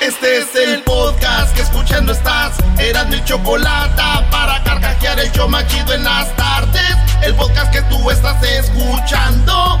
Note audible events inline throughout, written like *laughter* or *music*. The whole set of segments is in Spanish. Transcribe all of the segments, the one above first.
Este es el podcast que escuchando estás. Eran mi chocolate para carcajear el show machido en las tardes. El podcast que tú estás escuchando.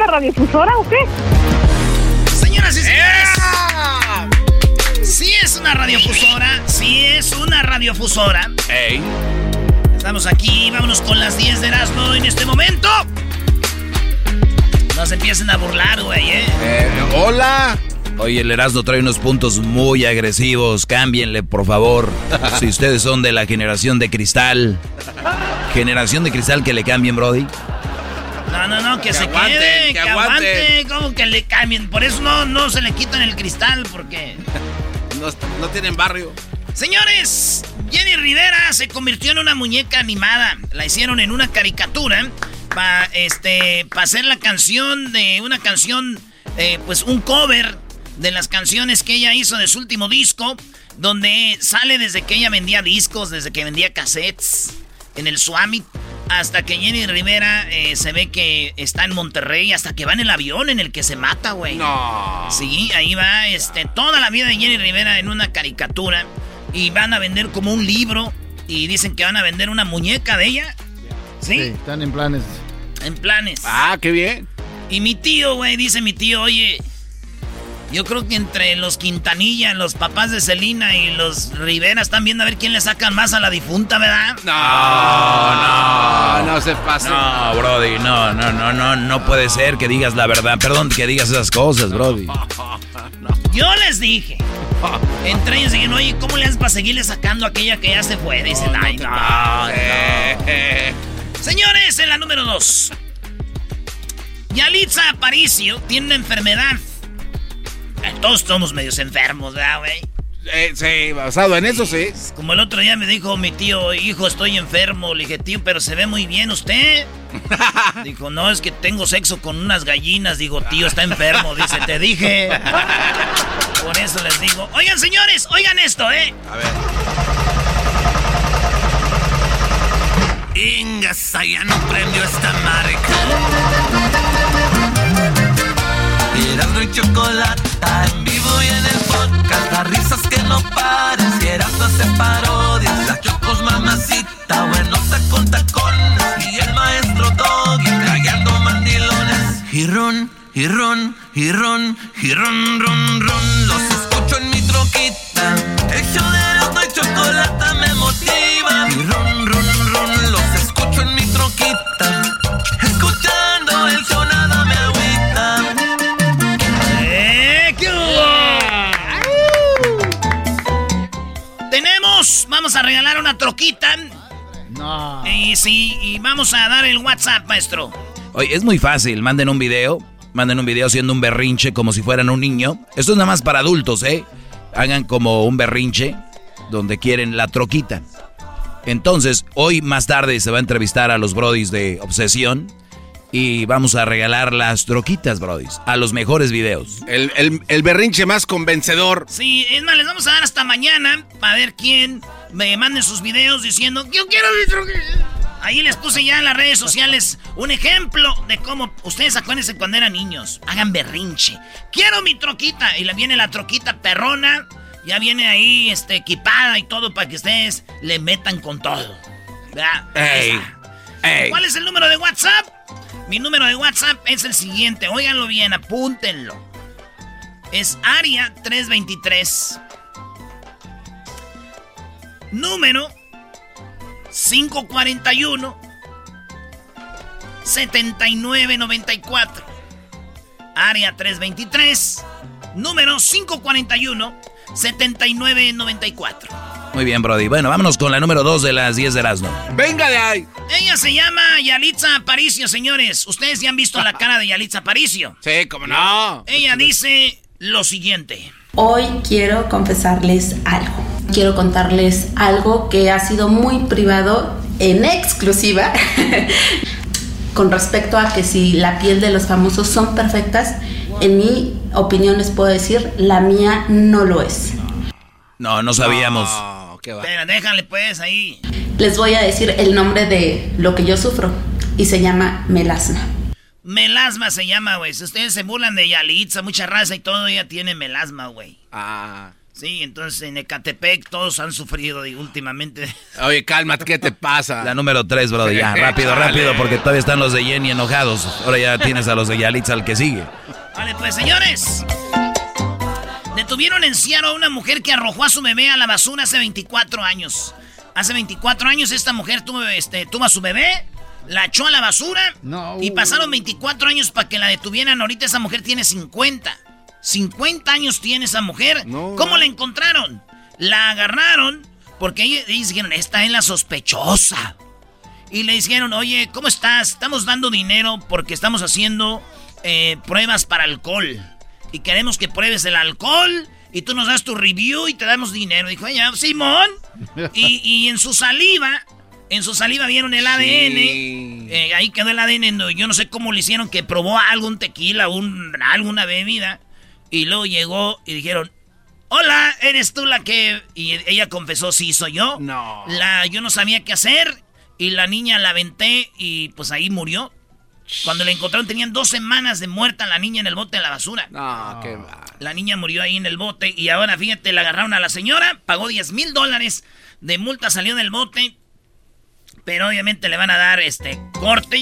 ¿Es en la radiodifusora o qué? Señoras y señores. Sí es una radiofusora. Sí es una radiofusora. Ey. Estamos aquí. Vámonos con las 10 de Erasmo en este momento. No se empiecen a burlar, güey, ¿eh? Eh, hola. Oye, el Erasmo trae unos puntos muy agresivos. Cámbienle, por favor. *laughs* si ustedes son de la generación de cristal. Generación de cristal que le cambien, Brody. No, no, no, que, Que se aguanten, quede, que que, aguanten. aguante. Como que le cambien. Por eso no, no se le quitan el cristal, porque. *laughs* No, no tienen barrio. Señores, Jenny Rivera se convirtió en una muñeca animada. La hicieron en una caricatura para este, pa hacer la canción de una canción, eh, pues un cover de las canciones que ella hizo de su último disco, donde sale desde que ella vendía discos, desde que vendía cassettes en el Swami, hasta que Jenny Rivera eh, se ve que está en Monterrey, hasta que va en el avión en el que se mata, güey. No. Sí, ahí va este, toda la vida de Jenny Rivera en una caricatura. Y van a vender como un libro. Y dicen que van a vender una muñeca de ella. ¿Sí? están en planes. En planes. Ah, qué bien. Y mi tío, güey, dice mi tío, oye. Yo creo que entre los Quintanilla, los papás de Celina y los Rivera están viendo a ver quién le sacan más a la difunta, ¿verdad? No, no, no se pase. No, Brody, no, no, no, no, no puede ser que digas la verdad. Perdón que digas esas cosas, Brody. *laughs* Yo les dije. Entre ellos dijeron, oye, ¿cómo le haces para seguirle sacando a aquella que ya se fue? Dicen, ay, no, no. Señores, en la número dos. Yalitza Aparicio tiene una enfermedad. Todos somos medios enfermos, ¿verdad, güey? Eh, sí, basado en eso, sí. Como el otro día me dijo mi tío, hijo, estoy enfermo. Le dije, tío, pero se ve muy bien usted. *laughs* Dijo, no, es que tengo sexo con unas gallinas. Digo, tío, está enfermo. Dice, te dije. Por eso les digo. Oigan, señores, oigan esto, ¿eh? A ver. Ingasa, ya no prendió esta marca. Erasmo y chocolata en vivo y en el podcast. Las risas que no pares. Y Erasmo hace parodias. La chocos mamacita. Buenota con tacones. Y el maestro Doggy callando mandilones. Y ron, y ron, y ron, ron. Los escucho en mi troquita. El show y chocolata regalar una troquita. No. Y sí, y vamos a dar el WhatsApp, maestro. Oye, es muy fácil. Manden un video. Manden un video haciendo un berrinche como si fueran un niño. Esto es nada más para adultos, ¿eh? Hagan como un berrinche donde quieren la troquita. Entonces, hoy más tarde se va a entrevistar a los brodis de Obsesión y vamos a regalar las troquitas, brodis, a los mejores videos. El, el, el berrinche más convencedor. Sí, es más, les vamos a dar hasta mañana para ver quién me mande sus videos diciendo, yo quiero mi troquita. Ahí les puse ya en las redes sociales un ejemplo de cómo ustedes acuérdense cuando eran niños. Hagan berrinche. Quiero mi troquita. Y le viene la troquita perrona. Ya viene ahí este, equipada y todo para que ustedes le metan con todo. ¿Verdad? Ey, ey. ¿Cuál es el número de WhatsApp? Mi número de WhatsApp es el siguiente. Óiganlo bien, apúntenlo. Es Aria 323. Número 541 7994. Área 323. Número 541 7994. Muy bien, brody. Bueno, vámonos con la número 2 de las 10 de Erasmo. Venga de ahí. Ella se llama Yalitza Aparicio, señores. Ustedes ya han visto la cara de Yalitza Aparicio. Sí, cómo no. Ella dice lo siguiente. Hoy quiero confesarles algo. Quiero contarles algo que ha sido muy privado en exclusiva *laughs* con respecto a que si la piel de los famosos son perfectas, en mi opinión les puedo decir, la mía no lo es. No, no sabíamos. No, qué va. Pero déjale pues ahí. Les voy a decir el nombre de lo que yo sufro y se llama melasma. Melasma se llama, güey. Si ustedes se burlan de Yalitza, mucha raza y todo, ella tiene melasma, güey. Ah. Sí, entonces en Ecatepec todos han sufrido y últimamente. *laughs* Oye, cálmate, ¿qué te pasa? La número 3, brody. Ya, rápido, rápido, porque todavía están los de Jenny enojados. Ahora ya tienes a los de Yalitza al que sigue. Vale, pues señores. Detuvieron en Seattle a una mujer que arrojó a su bebé a la basura hace 24 años. Hace 24 años esta mujer tuvo, este, tuvo a su bebé, la echó a la basura No. y pasaron 24 años para que la detuvieran. Ahorita esa mujer tiene 50. 50 años tiene esa mujer. No, ¿Cómo no. la encontraron? La agarraron porque ellos dijeron, esta es la sospechosa. Y le dijeron, oye, ¿cómo estás? Estamos dando dinero porque estamos haciendo eh, pruebas para alcohol. Y queremos que pruebes el alcohol y tú nos das tu review y te damos dinero. Dijo ella, Simón. Y, y en su saliva, en su saliva vieron el ADN. Sí. Eh, ahí quedó el ADN. Yo no sé cómo le hicieron que probó algún tequila, un, alguna bebida. Y luego llegó y dijeron, hola, ¿eres tú la que...? Y ella confesó, sí, soy yo. No. La, yo no sabía qué hacer y la niña la aventé y pues ahí murió. Cuando la encontraron tenían dos semanas de muerta la niña en el bote de la basura. No, qué va. La niña murió ahí en el bote y ahora fíjate, la agarraron a la señora, pagó 10 mil dólares de multa, salió del bote, pero obviamente le van a dar este corte.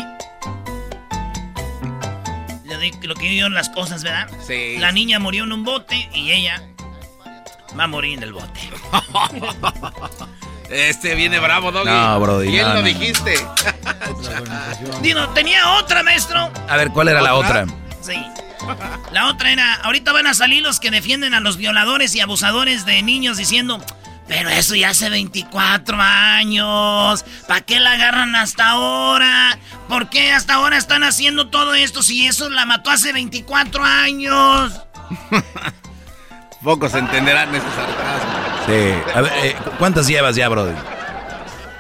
Lo que vieron las cosas, ¿verdad? Sí. La niña murió en un bote y ella va a morir en el bote. *laughs* Este viene bravo, Doggy. No, brody, Bien no, lo no. dijiste. Dino, tenía otra, maestro. A ver, ¿cuál era la otra? Sí. La otra era, ahorita van a salir los que defienden a los violadores y abusadores de niños diciendo, pero eso ya hace 24 años. ¿Para qué la agarran hasta ahora? ¿Por qué hasta ahora están haciendo todo esto si eso la mató hace 24 años? *laughs* Pocos entenderán ese sarcasmo. Sí. A ver, eh, ¿cuántas llevas ya, brody?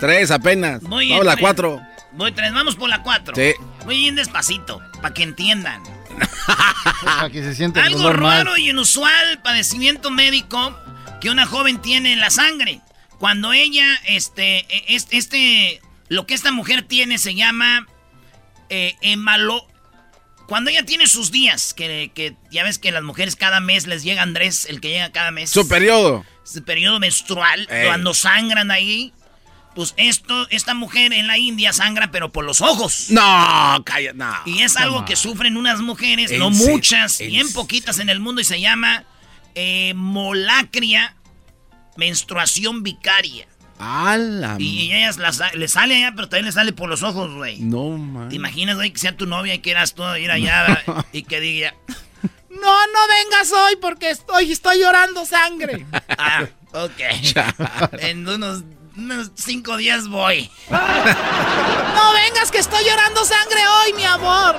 Tres apenas. Voy Vamos en la cuatro. Voy tres, vamos por la cuatro. Sí. Voy bien despacito, para que entiendan. *laughs* Para que se sienta el Algo raro y inusual padecimiento médico que una joven tiene en la sangre. Cuando ella, este, e- es- este, lo que esta mujer tiene se llama eh, hemalo. Cuando ella tiene sus días, que, que ya ves que las mujeres cada mes les llega Andrés, el que llega cada mes. Su periodo. Su periodo menstrual, Ey. cuando sangran ahí. Pues esto, esta mujer en la India sangra, pero por los ojos. No, calla, no. Y es algo que sufren unas mujeres, ¿En no muchas, ¿En bien poquitas en el mundo, y se llama eh, molacria menstruación vicaria. ¡Hala! Y ellas le sale allá, pero también le sale por los ojos, güey. No, man. ¿Te imaginas, güey, que sea tu novia y quieras tú ir allá *laughs* y que diga, no, no vengas hoy porque estoy, estoy llorando sangre? *laughs* ah, ok. en unos, unos cinco días voy. no vengas que estoy llorando sangre hoy, mi amor.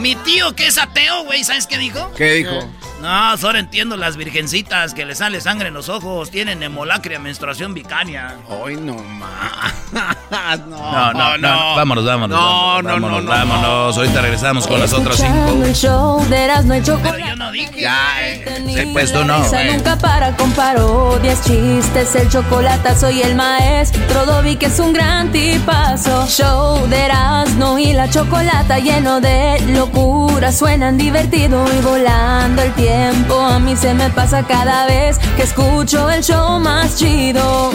Mi tío que es ateo, güey, ¿sabes qué dijo? ¿Qué dijo? No, solo entiendo las virgencitas que le sale sangre en los ojos, tienen hemolacria, menstruación vicania. Ay, no más. *laughs* No, no, no, Vámonos, vámonos. No, no, vámonos, no, vámonos. Ahorita regresamos con las otras cinco. el show de Erasmo y Chocolate. Pero yo no dije. Ya, eh. Ni pues tú no, eh. nunca para con parodias, chistes, el chocolate, soy el maestro Dobby que es un gran tipazo. Show de Erasmo y la chocolata lleno de locura, suenan divertido y volando el tiempo. A mí se me pasa cada vez que escucho el show más chido.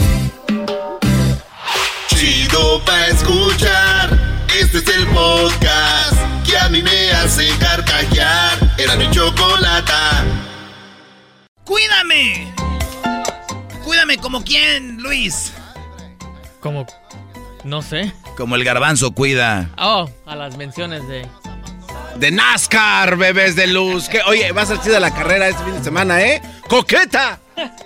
Chido pa' escuchar. Este es el podcast que a mí me hace carcajear. Era mi chocolata. ¡Cuídame! Cuídame como quién, Luis. Como, no sé. Como el garbanzo cuida. Oh, a las menciones de... De NASCAR, bebés de luz. Que, oye, va a ser chida la carrera este fin de semana, ¿eh? ¡Coqueta!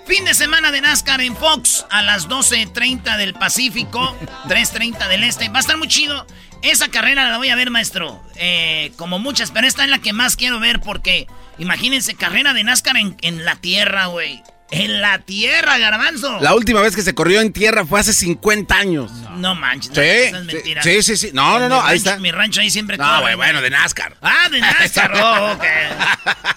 Fin de semana de NASCAR en Fox a las 12.30 del Pacífico, *laughs* 3.30 del Este. Va a estar muy chido. Esa carrera la voy a ver, maestro. Eh, como muchas, pero esta es la que más quiero ver porque, imagínense, carrera de NASCAR en, en la tierra, güey. En la tierra, garbanzo. La última vez que se corrió en tierra fue hace 50 años. No manches, Sí, eso es sí, mentira. sí, sí, sí. No, no, no, ahí rancho- está. Mi rancho ahí siempre No, corre, güey, bueno, de NASCAR. Ah, de *laughs* NASCAR, oh, ok.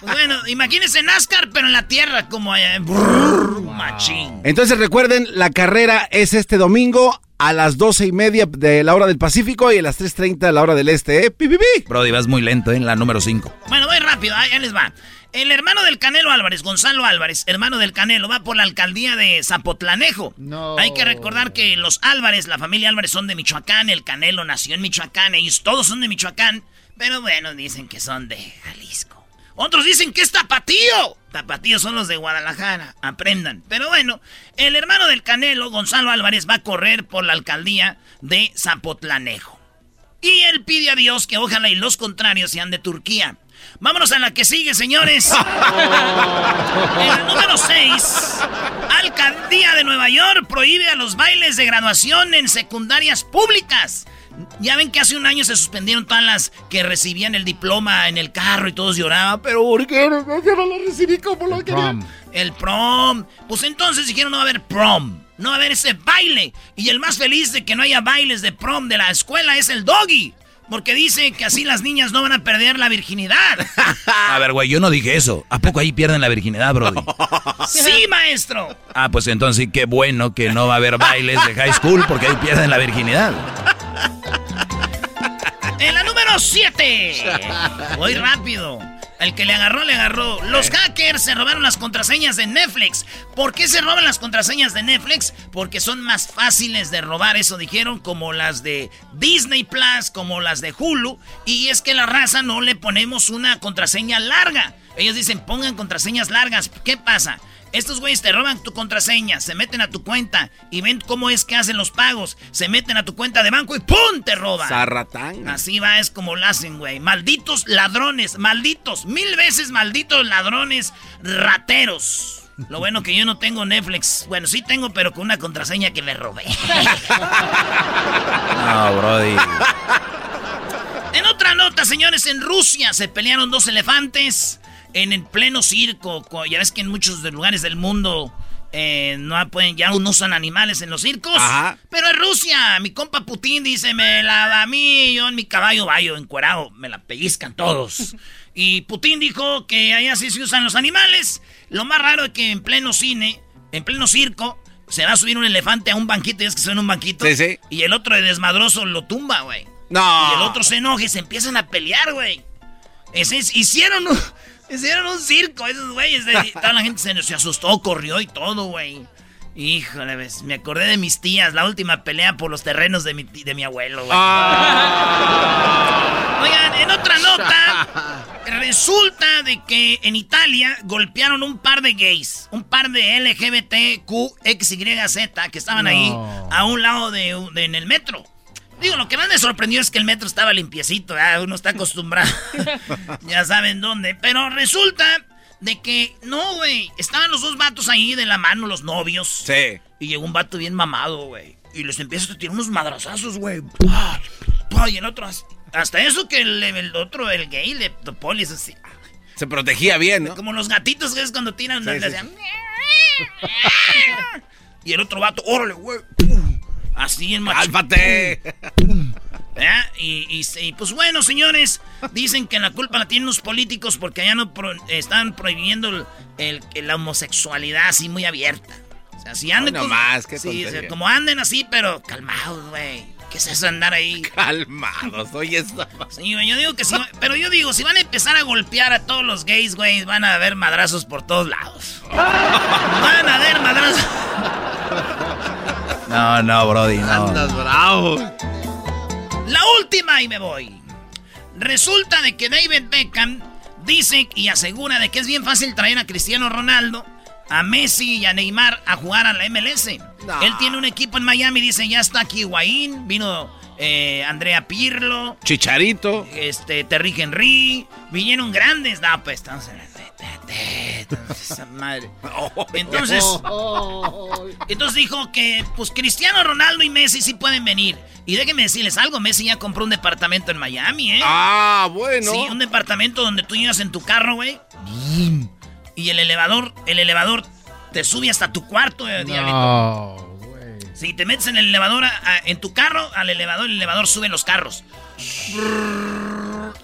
*laughs* Bueno, imagínense NASCAR, pero en la tierra, como allá. brrr, Machín. Entonces recuerden, la carrera es este domingo a las 12 y media de la hora del Pacífico y a las 3.30 de la hora del Este, ¿eh? ¡Pi, pi, pi! Brody, vas muy lento, ¿eh? En la número 5. Bueno, rápido, ahí les va. El hermano del Canelo Álvarez, Gonzalo Álvarez, hermano del Canelo, va por la alcaldía de Zapotlanejo. No. Hay que recordar que los Álvarez, la familia Álvarez, son de Michoacán. El Canelo nació en Michoacán. Ellos todos son de Michoacán. Pero bueno, dicen que son de Jalisco. Otros dicen que es Tapatío. Tapatío son los de Guadalajara. Aprendan. Pero bueno, el hermano del Canelo, Gonzalo Álvarez, va a correr por la alcaldía de Zapotlanejo. Y él pide a Dios que ojalá y los contrarios sean de Turquía. Vámonos a la que sigue, señores. *laughs* En la número 6, Alcaldía de Nueva York prohíbe a los bailes de graduación en secundarias públicas. Ya ven que hace un año se suspendieron todas las que recibían el diploma en el carro y todos lloraban, pero ¿por qué no, yo no lo recibí como lo quería? El prom. Pues entonces dijeron no va a haber prom. No va a haber ese baile. Y el más feliz de que no haya bailes de prom de la escuela es el doggy. Porque dice que así las niñas no van a perder la virginidad. *laughs* A ver, güey, yo no dije eso. ¿A poco ahí pierden la virginidad, Brody? *laughs* sí, maestro. Ah, pues entonces sí, qué bueno que no va a haber bailes de high school porque ahí pierden la virginidad. En la número 7. *laughs* Voy rápido. El que le agarró, le agarró. Los hackers se robaron las contraseñas de Netflix. ¿Por qué se roban las contraseñas de Netflix? Porque son más fáciles de robar, eso dijeron, como las de Disney Plus, como las de Hulu. Y es que la raza no le ponemos una contraseña larga. Ellos dicen, pongan contraseñas largas. ¿Qué pasa? Estos güeyes te roban tu contraseña, se meten a tu cuenta y ven cómo es que hacen los pagos. Se meten a tu cuenta de banco y ¡pum! te roban. Zarratán. Así va, es como lo hacen, güey. Malditos ladrones, malditos, mil veces malditos ladrones rateros. Lo bueno que yo no tengo Netflix. Bueno, sí tengo, pero con una contraseña que me robé. *laughs* No, Brody. En otra nota, señores, en Rusia se pelearon dos elefantes en el pleno circo. Co- Ya ves que en muchos lugares del mundo eh, no pueden, ya no usan animales en los circos. Ajá. Pero en Rusia, mi compa Putin dice, me la a mí, yo en mi caballo vayo encuerado, me la pellizcan todos. *laughs* y Putin dijo que allá sí se usan los animales. Lo más raro es que en pleno cine, en pleno circo, se va a subir un elefante a un banquito, y es que son un banquito. Sí, sí. Y el otro de desmadroso lo tumba, güey. No. Y el otro se enoja y se empiezan a pelear, güey. Hicieron un, hicieron un circo, esos güeyes. Toda la gente se, se asustó, corrió y todo, güey. Híjole, ves, me acordé de mis tías, la última pelea por los terrenos de mi, de mi abuelo, güey. Oigan, en otra nota, *laughs* resulta de que en Italia golpearon un par de gays, un par de LGBTQXYZ que estaban ahí a un lado de- en el metro. Digo, lo que más me sorprendió es que el metro estaba limpiecito, uno está acostumbrado. *laughs* *laughs* ya saben dónde. Pero resulta de que, no, güey, estaban los dos vatos ahí de la mano, los novios. Sí. Y llegó un vato bien mamado, güey. Y les empieza a tirar unos madrazazos, güey. ¡Pah! ¡Pah! Y el otro, as- hasta eso que el, el otro, el gay, le hizo así. Se protegía bien, ¿no? Como los gatitos que es cuando tiran. Sí, sí. *laughs* Y el otro vato, órale, güey. pum, Así en macho. ¡Cálmate! ¿Verdad? *laughs* Y, y- y, pues bueno, señores, dicen que la culpa la tienen los políticos porque allá no pro- están prohibiendo el- la homosexualidad así muy abierta. O sea, si anden nomás, qué sí, como anden así, pero calmados, güey. ¿Qué es eso de andar ahí? *laughs* Calmados, oye, esa- Sí, yo digo que sí, pero yo digo, si van a empezar a golpear a todos los gays, güey, van a haber madrazos por todos lados. *laughs* Van a haber madrazos. No, no, Brody, no. Andas bravo. La última y me voy. Resulta de que David Beckham dice y asegura de que es bien fácil traer a Cristiano Ronaldo, a Messi y a Neymar a jugar a la MLS. Él tiene un equipo en Miami, dice, ya está aquí Higuaín, vino eh, Andrea Pirlo, Chicharito. este, Terry Henry, vinieron grandes. No, pues, entonces... Esa madre. *laughs* Entonces, entonces dijo que pues Cristiano Ronaldo y Messi sí pueden venir. Y déjenme decirles algo, Messi ya compró un departamento en Miami, ¿eh? Ah, bueno. Sí, un departamento donde tú llegas en tu carro, güey. Y el elevador, el elevador te sube hasta tu cuarto, eh, diablito. No, güey. Si te metes en el elevador, a- a- en tu carro, al elevador, el elevador sube los carros.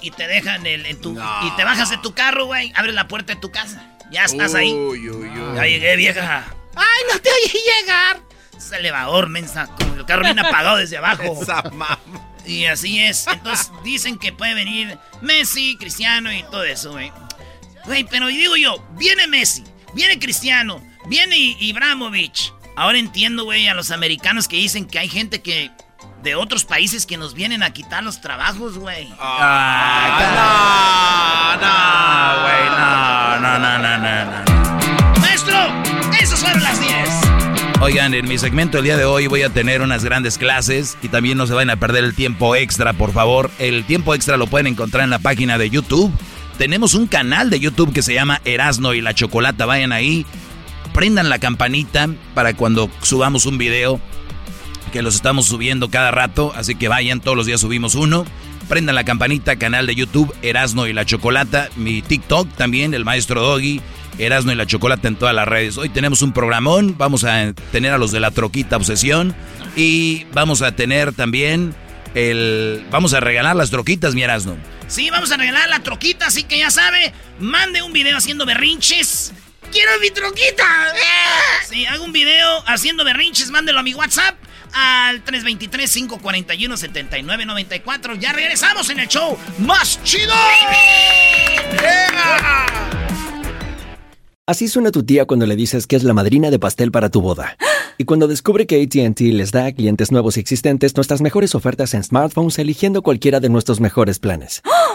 Y te dejan el, en tu... No. Y te bajas de tu carro, güey, abres la puerta de tu casa. Ya estás ahí. Uy, uy, uy. Ya llegué, vieja. ¡Ay, no te oí llegar! Es elevador, mensa. Como el carro viene apagado desde abajo. *laughs* Esa mamá. Y así es. Entonces dicen que puede venir Messi, Cristiano y todo eso, güey. Güey, pero digo yo, viene Messi, viene Cristiano, viene Ibrahimovic. Ahora entiendo, güey, a los americanos que dicen que hay gente que de otros países que nos vienen a quitar los trabajos, güey. Ah, no, güey, no, no, no, no, no. Maestro, esas fueron las 10. Oigan, en mi segmento el día de hoy voy a tener unas grandes clases y también no se vayan a perder el tiempo extra, por favor. El tiempo extra lo pueden encontrar en la página de YouTube. Tenemos un canal de YouTube que se llama Erasno y la Chocolata. Vayan ahí, prendan la campanita para cuando subamos un video, que los estamos subiendo cada rato, así que vayan, todos los días subimos uno. Prendan la campanita, canal de YouTube Erasno y la Chocolata, mi TikTok también, el maestro Doggy. Erasno y la Chocolata en todas las redes. Hoy tenemos un programón, vamos a tener a los de la Troquita Obsesión y vamos a tener también el... Vamos a regalar las troquitas, mi Erasno. Sí, vamos a regalar la troquita, así que ya sabe, mande un video haciendo berrinches. ¡Quiero mi troquita! *laughs* Sí, hago un video haciendo berrinches, mándelo a mi WhatsApp al 323-541-7994. Ya regresamos en el show más chido. Así suena tu tía cuando le dices que es la madrina de pastel para tu boda. Y cuando descubre que ATT les da a clientes nuevos y existentes nuestras mejores ofertas en smartphones eligiendo cualquiera de nuestros mejores planes.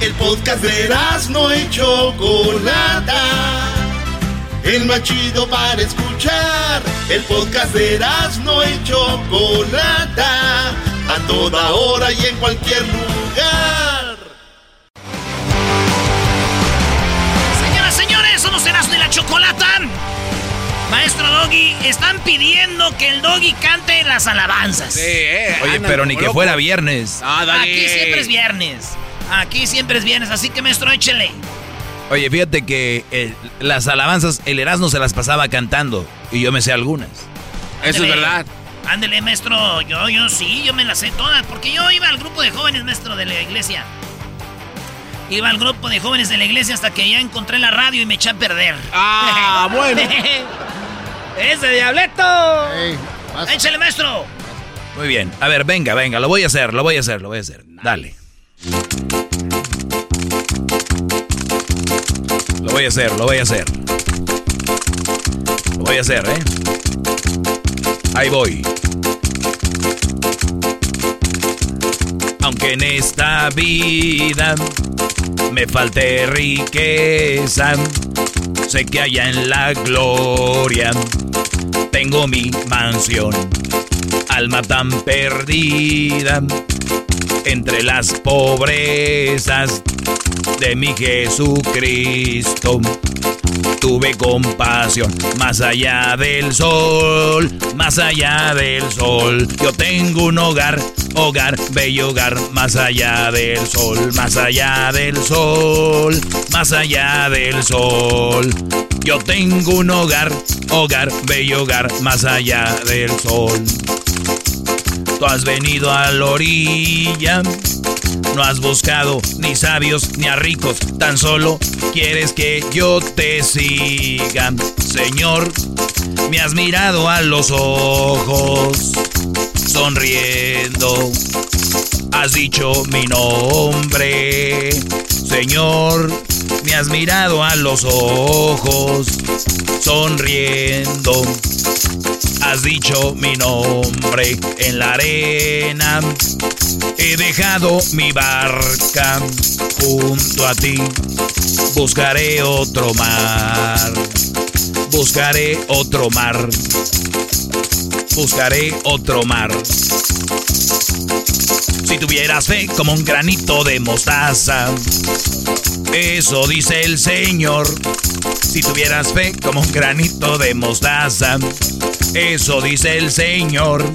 El podcast de no y Chocolata. El más chido para escuchar. El podcast de no y Chocolata. A toda hora y en cualquier lugar. Señoras, señores, somos Erasmo y la Chocolata. Maestro Doggy, están pidiendo que el Doggy cante las alabanzas. eh, Oye, pero ni que fuera viernes. Aquí siempre es viernes. Aquí siempre es viernes, así que maestro, échele. Oye, fíjate que eh, las alabanzas, el Erasmo se las pasaba cantando y yo me sé algunas. Ándele. Ándele, maestro. Yo, yo sí, yo me las sé todas. Porque yo iba al grupo de jóvenes, maestro, de la iglesia. Iba al grupo de jóvenes de la iglesia hasta que ya encontré la radio y me eché a perder. Ah, *laughs* bueno. ¡Ese diableto! Échale, maestro. Muy bien. A ver, venga, venga, lo voy a hacer, lo voy a hacer, lo voy a hacer. Dale. Lo voy a hacer, lo voy a hacer. Lo voy a hacer, ¿eh? Ahí voy. Aunque en esta vida me falte riqueza, sé que allá en la gloria tengo mi mansión. Alma tan perdida entre las pobrezas de mi Jesucristo. Tuve compasión más allá del sol, más allá del sol. Yo tengo un hogar, hogar, bello hogar, más allá del sol, más allá del sol, más allá del sol. Yo tengo un hogar, hogar, bello hogar, más allá del sol. Tú has venido a la orilla no has buscado ni sabios ni a ricos, tan solo quieres que yo te siga. Señor, me has mirado a los ojos, sonriendo. Has dicho mi nombre, Señor, me has mirado a los ojos, sonriendo. Has dicho mi nombre en la arena He dejado mi barca junto a ti. Buscaré otro mar. Buscaré otro mar. Buscaré otro mar. Si tuvieras fe como un granito de mostaza. Eso dice el Señor. Si tuvieras fe como un granito de mostaza. Eso dice el Señor.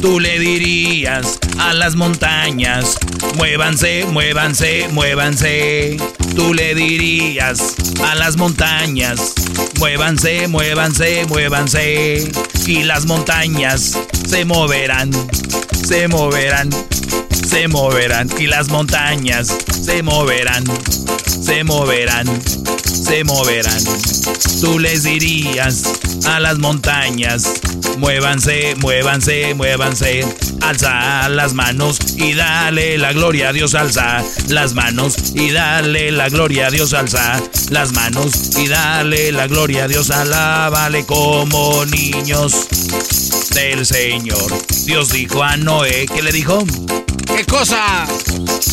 Tú le dirías a las montañas, muévanse, muévanse, muévanse. Tú le dirías a las montañas, muévanse, muévanse, muévanse. Y las montañas se moverán, se moverán, se moverán. Y las montañas se moverán, se moverán, se moverán. Tú les dirías a las montañas, muévanse, muévanse, muévanse. Alza las manos y dale la gloria a Dios, alza las manos y dale la gloria a Dios, alza las manos y dale la gloria a Dios, alábale como niños del Señor. Dios dijo a Noé, ¿qué le dijo? ¿Qué cosa?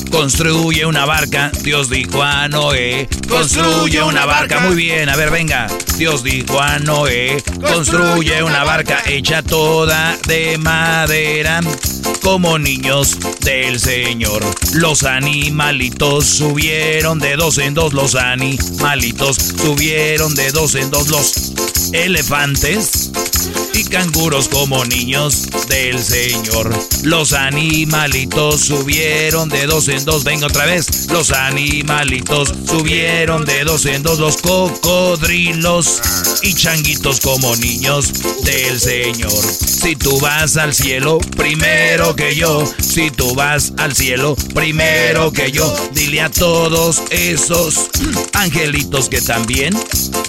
Construye una barca. Dios dijo a Noé. Construye una barca. Muy bien, a ver, venga. Dios dijo a Noé. Construye una barca hecha toda de madera. Como niños del Señor. Los animalitos subieron de dos en dos. Los animalitos subieron de dos en dos. Los elefantes y canguros como niños del Señor. Los animalitos subieron de dos en dos. Venga otra vez. Los animalitos subieron de dos en dos. Los cocodrilos y changuitos como niños del Señor. Si tú vas al cielo primero que yo, si tú vas al cielo primero que yo, dile a todos esos angelitos que también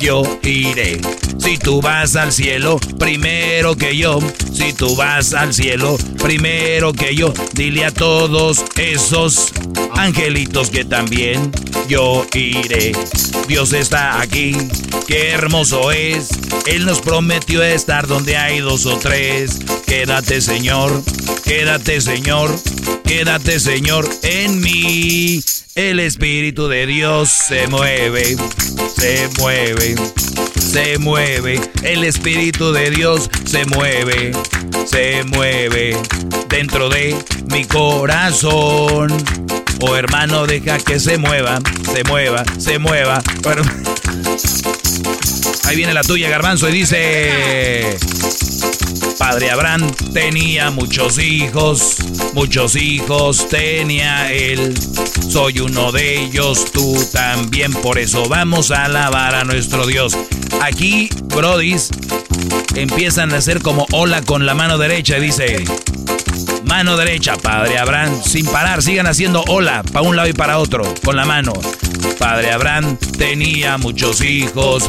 yo iré. Si tú vas al cielo primero que yo, si tú vas al cielo primero que yo, dile a todos esos angelitos que también yo iré. Dios está aquí, qué hermoso es. Él nos prometió estar donde hay dos o tres. Quédate, Señor, quédate, Señor, quédate, Señor, en mí. El Espíritu de Dios se mueve, se mueve, se mueve. El Espíritu de Dios se mueve, se mueve dentro de mi corazón. Oh hermano, deja que se mueva, se mueva, se mueva. Bueno, ahí viene la tuya, Garbanzo, y dice... Padre Abraham tenía muchos hijos, muchos hijos tenía él. Soy uno de ellos, tú también, por eso vamos a alabar a nuestro Dios. Aquí, Brodis, empiezan a hacer como hola con la mano derecha y dice... Mano derecha, Padre Abraham, sin parar, sigan haciendo para un lado y para otro, con la mano. Padre Abraham tenía muchos hijos,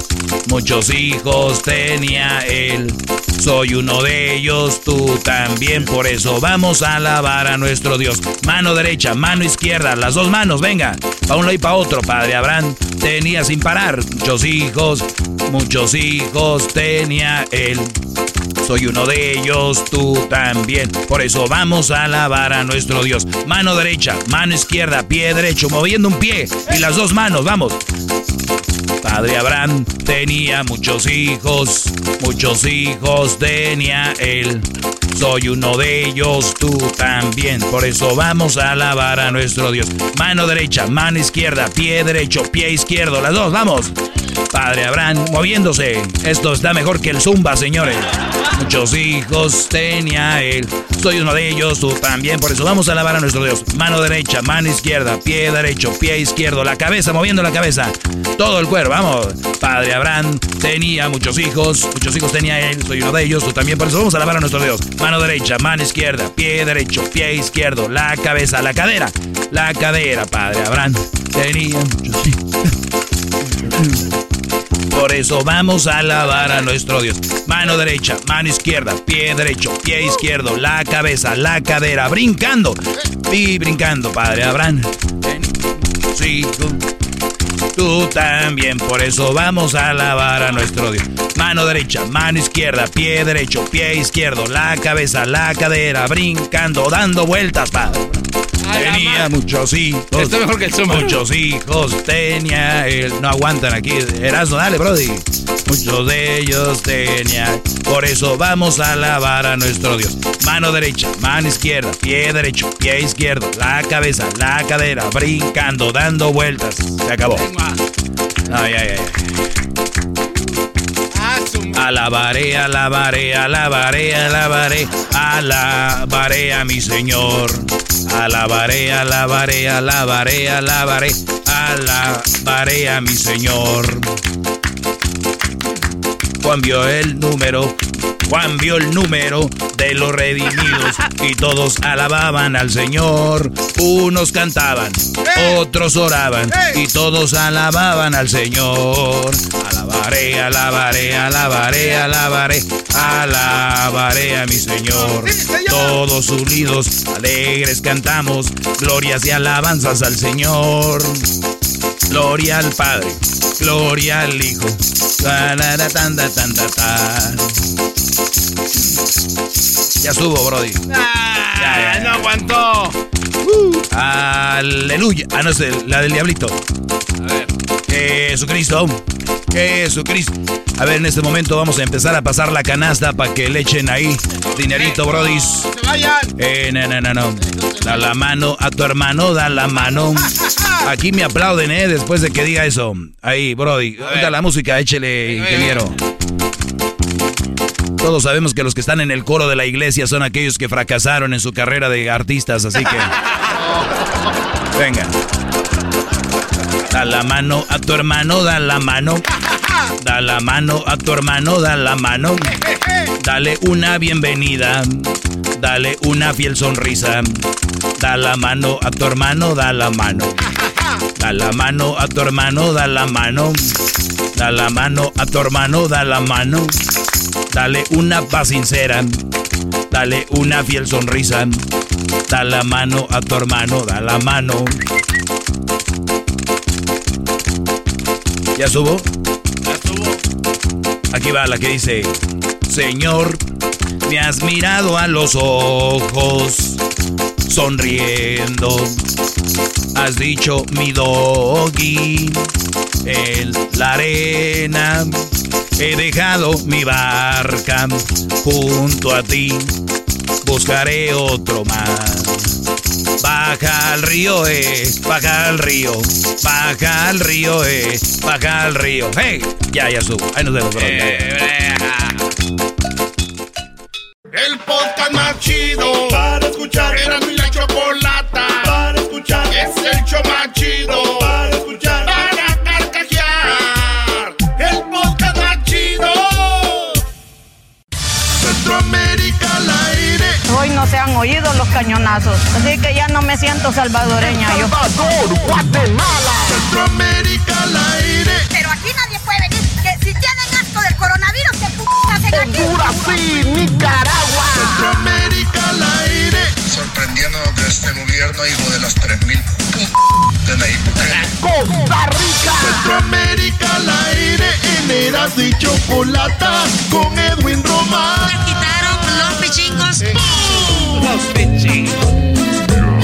muchos hijos tenía él. Soy uno de ellos, tú también, por eso vamos a alabar a nuestro Dios. Mano derecha, mano izquierda, las dos manos, venga, para un lado y para otro. Padre Abraham tenía sin parar muchos hijos, muchos hijos tenía él. Soy uno de ellos, tú también. Por eso vamos a alabar a nuestro Dios. Mano derecha, mano izquierda, pie derecho, moviendo un pie y las dos manos, vamos. Padre Abraham tenía muchos hijos, muchos hijos tenía él. Soy uno de ellos, tú también. Por eso vamos a alabar a nuestro Dios. Mano derecha, mano izquierda, pie derecho, pie izquierdo, las dos, vamos. Padre Abraham moviéndose. Esto está mejor que el zumba, señores. Muchos hijos tenía él. Soy uno de ellos, tú también. Por eso vamos a alabar a nuestro Dios. Mano derecha, mano izquierda, pie derecho, pie izquierdo, la cabeza, moviendo la cabeza. Todo el cuerpo, vamos. Padre Abraham tenía muchos hijos. Muchos hijos tenía él. Soy uno de ellos, tú también. Por eso vamos a alabar a nuestro Dios. Mano derecha, mano izquierda, pie derecho, pie izquierdo, la cabeza, la cadera. La cadera, Padre Abraham tenía muchos hijos. Por eso vamos a alabar a nuestro Dios. Mano derecha, mano izquierda, pie derecho, pie izquierdo, la cabeza, la cadera, brincando. Y brincando, Padre Abraham. Sí, tú también. Por eso vamos a alabar a nuestro Dios. Mano derecha, mano izquierda, pie derecho, pie izquierdo, la cabeza, la cadera, brincando, dando vueltas, Padre. Tenía muchos hijos. Está mejor que el Zumba. Muchos hijos tenía él. No aguantan aquí. Erasmo, dale, Brody. Muchos de ellos tenía. Por eso vamos a alabar a nuestro Dios. Mano derecha, mano izquierda, pie derecho, pie izquierdo, la cabeza, la cadera, brincando, dando vueltas. Se acabó. Ay, ay, ay. Alabaré, alabaré, alabaré, alabaré, alabaré a mi Señor. Alabaré, alabaré, alabaré, alabaré, alabaré a mi Señor. Juan vio el número, Juan vio el número de los redimidos y todos alababan al Señor. Unos cantaban, otros oraban y todos alababan al Señor. Alabaré, alabaré, alabaré, alabaré, alabaré a mi Señor. Todos unidos, alegres cantamos, glorias y alabanzas al Señor. Gloria al Padre, gloria al Hijo. Tarara, tan, ta, tan, ta, ta. Ya subo, Brody. Ah, no aguantó. Aleluya. Ah, no sé, la del diablito. A ver. Jesucristo. Jesucristo. A ver, en este momento vamos a empezar a pasar la canasta para que le echen ahí dinerito, brodis. ¡Se vayan! Eh, no, no, no, no. Da la mano a tu hermano, da la mano. *laughs* Aquí me aplauden, ¿eh? Después de que diga eso. Ahí, Brody. Da la música, échele, ingeniero. Todos sabemos que los que están en el coro de la iglesia son aquellos que fracasaron en su carrera de artistas, así que. *laughs* Venga. Da la mano a tu hermano, da la mano. Da la mano a tu hermano, da la mano. Dale una bienvenida. Dale una fiel sonrisa. Da la mano a tu hermano, da la mano. Da la mano a tu hermano, da la mano. Da la mano a tu hermano, da la mano. Dale una paz sincera. Dale una fiel sonrisa. Da la mano a tu hermano, da la mano. ¿Ya subo? Ya subo. Aquí va la que dice, Señor, me has mirado a los ojos, sonriendo. Has dicho mi doggy en la arena. He dejado mi barca junto a ti. Buscaré otro más. Baja al río, eh, baja al río, baja al río, eh, baja al río. ¡Hey! Ya, ya subo. Ahí nos vemos, bro. El podcast más chido para escuchar. Era mi la chocolata para escuchar. Es el show más chido para escuchar. No se han oído cañonazos. Así que ya no me siento salvadoreña yo. Salvador, Guatemala, Centroamérica al aire. Pero aquí nadie puede venir. Que si tienen asco del coronavirus, ¿qué p hacen aquí? Honduras y Nicaragua. Centroamérica al aire. Sorprendiendo de este gobierno, hijo de las 3000 p de Bukele. Costa Rica. Centroamérica al aire. En Eras y Chocolata con Edwin Román. Pichingos. Los pichingos.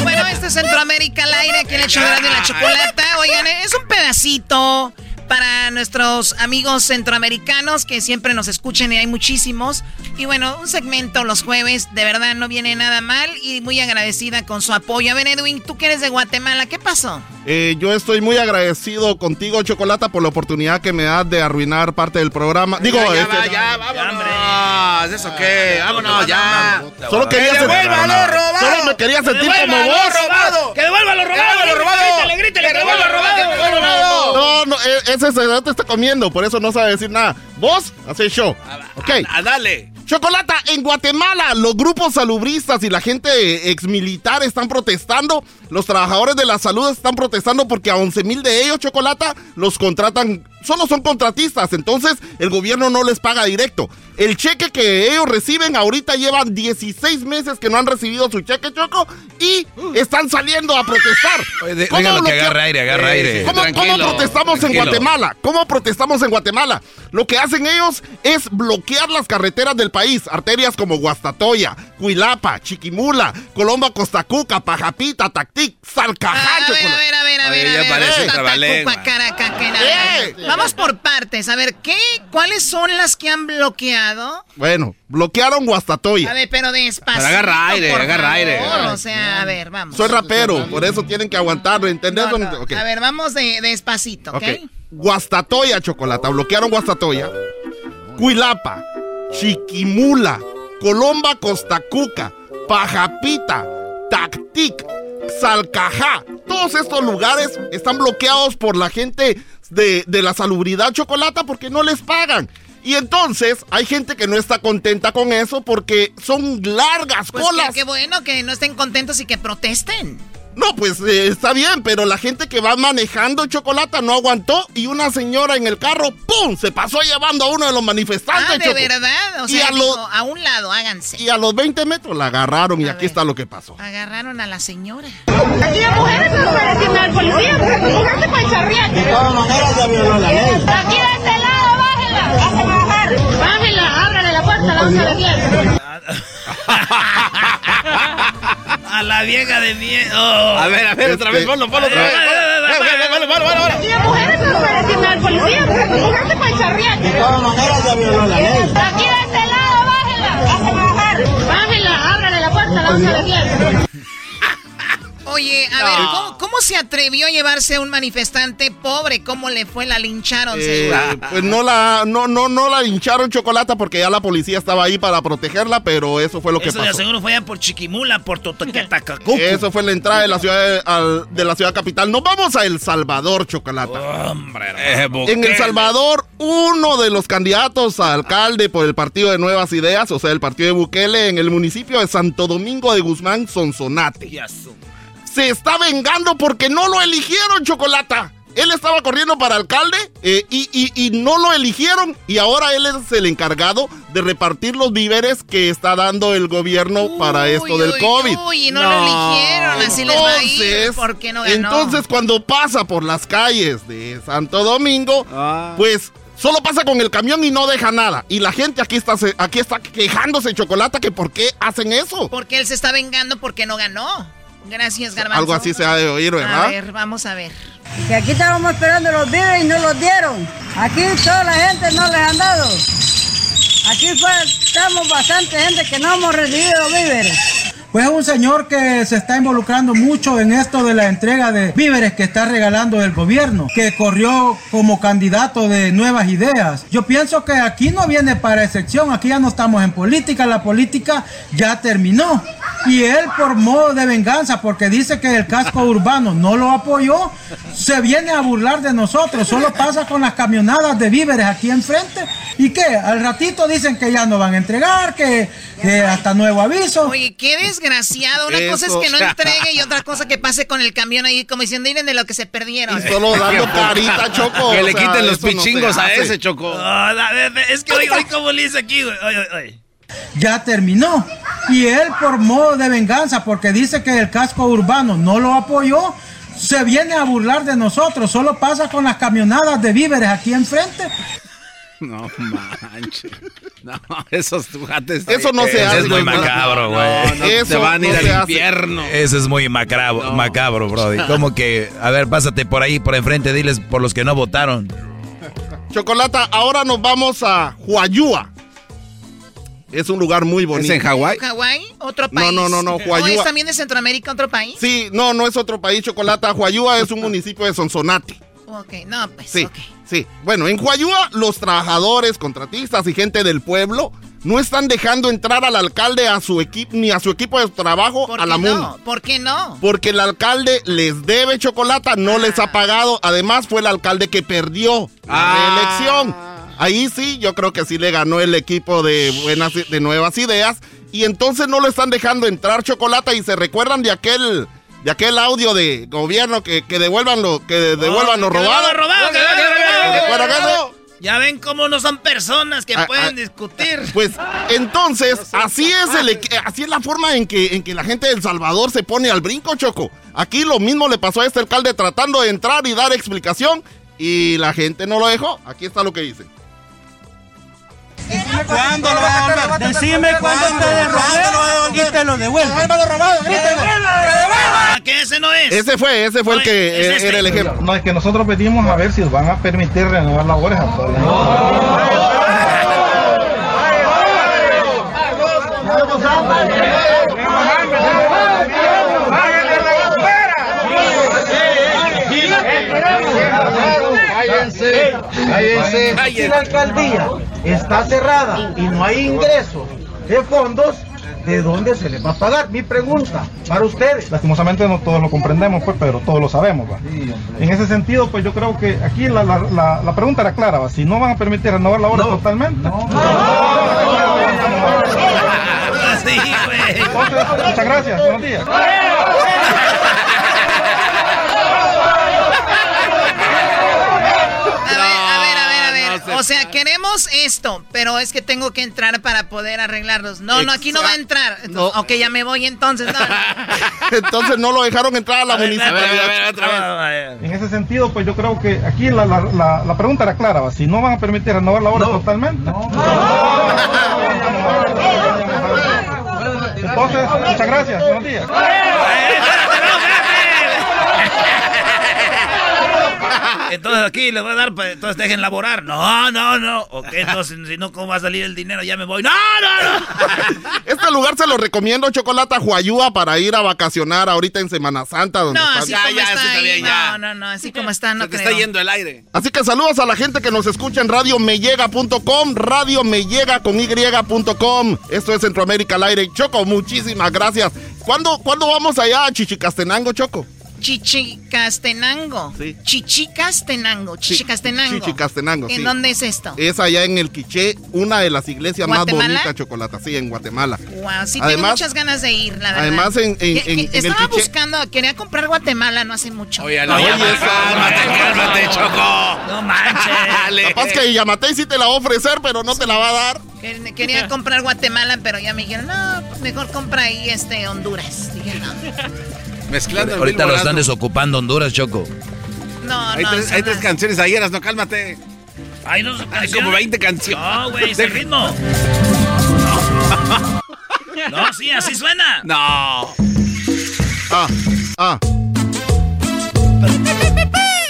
Bueno, este es Centroamérica al aire, aquí en el show de la chocolata. Oigan, es un pedacito para nuestros amigos centroamericanos que siempre nos escuchan y hay muchísimos. Y bueno, un segmento los jueves, de verdad no viene nada mal y muy agradecida con su apoyo. A ver, Edwin, tú que eres de Guatemala, ¿qué pasó? Eh, yo estoy muy agradecido contigo, Chocolata, por la oportunidad que me das de arruinar parte del programa. Digo, ya, ya, este, va, ya, vámonos. ¿Eso qué? Vámonos, ya. Solo quería ¡Que sentir- devuelva lo robado! Solo me quería ¡Que sentir como lo vos. robado! ¡Que devuelva lo robado! ¡Que devuelva lo robado! ¡Grítale, grítale, que devuelva lo robado! No, no, e- ese te está comiendo, por eso no sabe decir nada. Vos, hacés show. Ok. Ah, dale. Chocolata, en Guatemala los grupos salubristas y la gente exmilitar están protestando. Los trabajadores de la salud están protestando porque a 11 mil de ellos, Chocolata, los contratan, solo son contratistas. Entonces el gobierno no les paga directo. El cheque que ellos reciben ahorita llevan 16 meses que no han recibido su cheque, Choco, y están saliendo a protestar. Oye, de- ¿Cómo déjalo que agarre aire, agarre aire. ¿Cómo, cómo Tranquilo, protestamos en. Guatemala? ¿Cómo protestamos en Guatemala? Lo que hacen ellos es bloquear las carreteras del país, arterias como Guastatoya, Cuilapa, Chiquimula, Colomba, Costacuca, Pajapita, Tactic, A ver, a ver, a ver, a ver. A. Eh. Vamos por partes. A ver, ¿qué? ¿Cuáles son las que han bloqueado? Bueno, bloquearon Guastatoya. A ver, pero despacito. Pero agarra aire, por agarra aire. O sea, a ver, vamos. Soy rapero, por eso tienen que aguantarlo, ¿entendés? A ver, vamos de, despacito, ¿ok? Ok. Guastatoya, Chocolata. Bloquearon Guastatoya. Cuilapa, Chiquimula, Colomba, Costacuca, Pajapita, Tactic, Salcajá. Todos estos lugares están bloqueados por la gente de, de la salubridad Chocolata porque no les pagan. Y entonces hay gente que no está contenta con eso porque son largas Pues colas. qué, qué bueno que no estén contentos y que protesten. No, pues eh, está bien, pero la gente que va manejando chocolate no aguantó y una señora en el carro, ¡pum! Se pasó llevando a uno de los manifestantes. Ah, ¿de Choco. verdad? O Y sea, a dijo, lo- a un lado, háganse. Y a los 20 metros la agarraron y aquí está lo que pasó. Agarraron a la señora. Aquí hay mujeres no pueden decirle al policía. Póngase para el charriaque. De todas maneras se violó la ley. Aquí de este lado, bájela. Bájela, ábrale la puerta, la vamos a ver *laughs* A la vieja de miedo. A ver, a ver, otra vez, ponlo, ponlo otra vez. Ponlo, ponlo, ponlo, policía. Póngase para el charriaque. De todas maneras se violó la ley. Aquí de este lado, bájela. Bájela, ábrale la puerta, la vamos a ver Oye, a ver, ¿cómo, cómo se atrevió a llevarse a un manifestante pobre? ¿Cómo le fue? La lincharon, Eh, seguro. pues no la, no, no, no la hincharon chocolate porque ya la policía estaba ahí para protegerla, pero eso fue lo que Eso pasó. seguro fue allá por Chiquimula, por Totoquetaca. Eso fue la entrada de la ciudad de, al- de la ciudad capital. Nos vamos a El Salvador, Chocolata. En El Salvador, uno de los candidatos a alcalde por el Partido de Nuevas Ideas, o sea, el partido de Bukele, en el municipio de Santo Domingo de Guzmán, Sonsonate. Se está vengando porque no lo eligieron, Chocolata. Él estaba corriendo para alcalde eh, y, y- y no lo eligieron y ahora él es el encargado de repartir los víveres que está dando el gobierno para esto del COVID. Uy, no, lo eligieron, así les va a ir. Entonces, ¿Por qué no ganó? Entonces, cuando pasa por las calles de Santo Domingo, pues solo pasa con el camión y no deja nada. Y la gente aquí está, se- aquí está quejándose, Chocolata, que por qué hacen eso. Porque él se está vengando porque no ganó. Gracias, Garbanzo. Algo así se ha de oír, A ¿verdad? ver, vamos a ver. Que aquí estábamos esperando los víveres y no los dieron. Aquí toda la gente no les han dado. Aquí fue, estamos bastante gente que no hemos recibido víveres. Pues es un señor que se está involucrando mucho en esto de la entrega de víveres que está regalando el gobierno, que corrió como candidato de nuevas ideas. Yo pienso que aquí no viene para excepción, aquí ya no estamos en política, la política ya terminó. Y él por modo de venganza, porque dice que el casco urbano no lo apoyó, se viene a burlar de nosotros. Solo pasa con las camionadas de víveres aquí enfrente. ¿Y qué? Al ratito dicen que ya no van a entregar, que, que hasta nuevo aviso. Oye, qué desgraciado. Una cosa es que no entregue y otra cosa que pase con el camión ahí como diciendo, miren de lo que se perdieron. Y solo dando *laughs* carita, Choco. Que o le sea, quiten los no pichingos a ese, Choco. Ve, es que hoy, hoy como le dice aquí, güey. Oye. ya terminó. Y él por modo de venganza, porque dice que el casco urbano no lo apoyó, se viene a burlar de nosotros. Solo pasa con las camionadas de víveres aquí enfrente. *laughs* No manches. No, esos juguetes. Eso no se Ese hace. es muy no, macabro, no, güey. no, Eso te van a ir no al se infierno. Ese es muy macabro, macabro, Brody. Como que, a ver, pásate por ahí, por enfrente, diles por los que no votaron. Chocolata, ahora nos vamos a Huayúa. Es un lugar muy bonito. en Hawái? ¿Hawái? ¿Otro No, país? no, no, no, ¿O Huayúa. es también de Centroamérica otro país? Sí, no, no es otro país, Chocolata. Huayúa es un municipio de Sonsonate. Ok, no, pues, Sí, ok. Sí. Bueno, en Huayúa, los trabajadores, contratistas y gente del pueblo no están dejando entrar al alcalde a su equipo ni a su equipo de trabajo ¿Por a la MUN. no? ¿Por qué no? Porque el alcalde les debe chocolate, no les ha pagado. Además, fue el alcalde que perdió la reelección. Ahí sí, yo creo que sí le ganó el equipo de buenas de nuevas ideas. Y entonces no lo están dejando entrar chocolate. Y se recuerdan de aquel, de aquel audio de gobierno que, que devuelvan lo, que devuelvan lo Oh, robado. devuelvan lo robado, que lo robado. Ya ven cómo no son personas que Ah, pueden ah, discutir. Pues entonces, así es el, así es la forma en que, en que la gente de El Salvador se pone al brinco, Choco. Aquí lo mismo le pasó a este alcalde tratando de entrar y dar explicación y la gente no lo dejó. Aquí está lo que dice. ¿Cuándo lo vas a devolver? Decime cuándo te devuelve y te lo devuelvo. Ese no es. Ese fue, ese fue el que es este. era el ejemplo. No, es que nosotros pedimos a ver si nos van a permitir renovar labores a todos. Cállense, cállense. Si la alcaldía está cerrada y no hay ingresos de fondos, ¿de dónde se les va a pagar? Mi pregunta para ustedes. Lastimosamente no todos lo comprendemos, pues, pero todos lo sabemos. ¿va? En ese sentido, pues yo creo que aquí la, la- la- la pregunta era clara, ¿va? si no van a permitir renovar la obra totalmente. *laughs* Sí, güey. Entonces, muchas gracias, buenos días. A ver, a ver, a ver, a ver. no se o sea, queremos esto, pero es que tengo que entrar para poder arreglarlos. No, no, aquí no va a entrar. No. Ok, ya me voy entonces. No, no. *laughs* Entonces no lo dejaron entrar a la municipalidad. a ver, otra vez. Ah, En ese sentido, pues yo creo que aquí la, la- la- la pregunta era clara, ¿va? si no van a permitir renovar la obra totalmente. Entonces, muchas gracias, buenos días. Entonces aquí les voy a dar, pues, entonces dejen laborar. No, no, no. Ok, entonces si no, ¿cómo va a salir el dinero? Ya me voy. No, no, no. *laughs* Este lugar se lo recomiendo, Chocolata Huayúa, para ir a vacacionar ahorita en Semana Santa. Donde No, está- así como está ahí, no, no, no, así como está, no creo. el aire. Así que saludos a la gente que nos escucha en radiomeyega.com, radiomeyega.com. Esto es Centroamérica al aire. Choco, muchísimas gracias. ¿Cuándo, ¿cuándo vamos allá a Chichicastenango, Choco? Chichicastenango. Sí. Chichicastenango. Chichicastenango. Chichicastenango, ¿En sí. dónde es esto? Es allá en el Quiché, una de las iglesias ¿Guatemala? más bonitas, Chocolata. Sí, en Guatemala. Wow, sí tengo Además- muchas ganas de ir, la verdad. Además, en- en- Que- en- en el estaba buscando, quería comprar Guatemala no hace mucho. Oye, la cálmate, cálmate, Choco. No manches. Capaz que Yamatei sí te la va a ofrecer, pero no te la va a dar. Que- Quería comprar Guatemala, pero ya me dijeron, no, mejor compra ahí este Honduras. Dije, no. Mezclando el Ahorita lo están desocupando Honduras, Choco. No, Hay no. tres, hay tres canciones ayeras, no cálmate. Hay dos Hay como 20 canciones. No, güey, es el ritmo. *laughs* No, sí, así suena. No. Ah, ah.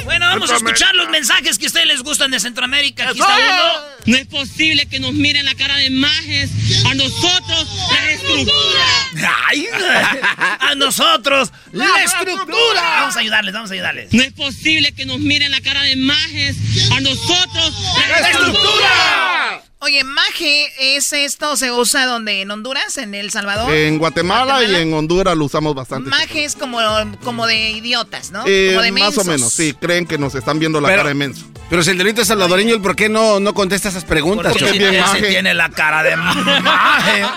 Bueno, vamos a escuchar los mensajes que a ustedes les gustan de Centroamérica. Aquí está uno. No es posible que nos miren la cara de majes a nosotros la estructura. ¡Ay! *laughs* A nosotros, la estructura. Vamos a ayudarles, vamos a ayudarles. No es posible que nos miren la cara de majes a nosotros la ¡La estructura. Oye, maje es esto, se usa donde en Honduras, en El Salvador. En Guatemala, y en Honduras lo usamos bastante. Maje es como, como de idiotas, ¿no? Eh, como de más o menos, sí, creen que nos están viendo la cara de menso. Pero si el delito es salvadoreño, ¿el por qué no, no contesta esas preguntas? Porque Choco? ese tiene la cara de maje. *laughs*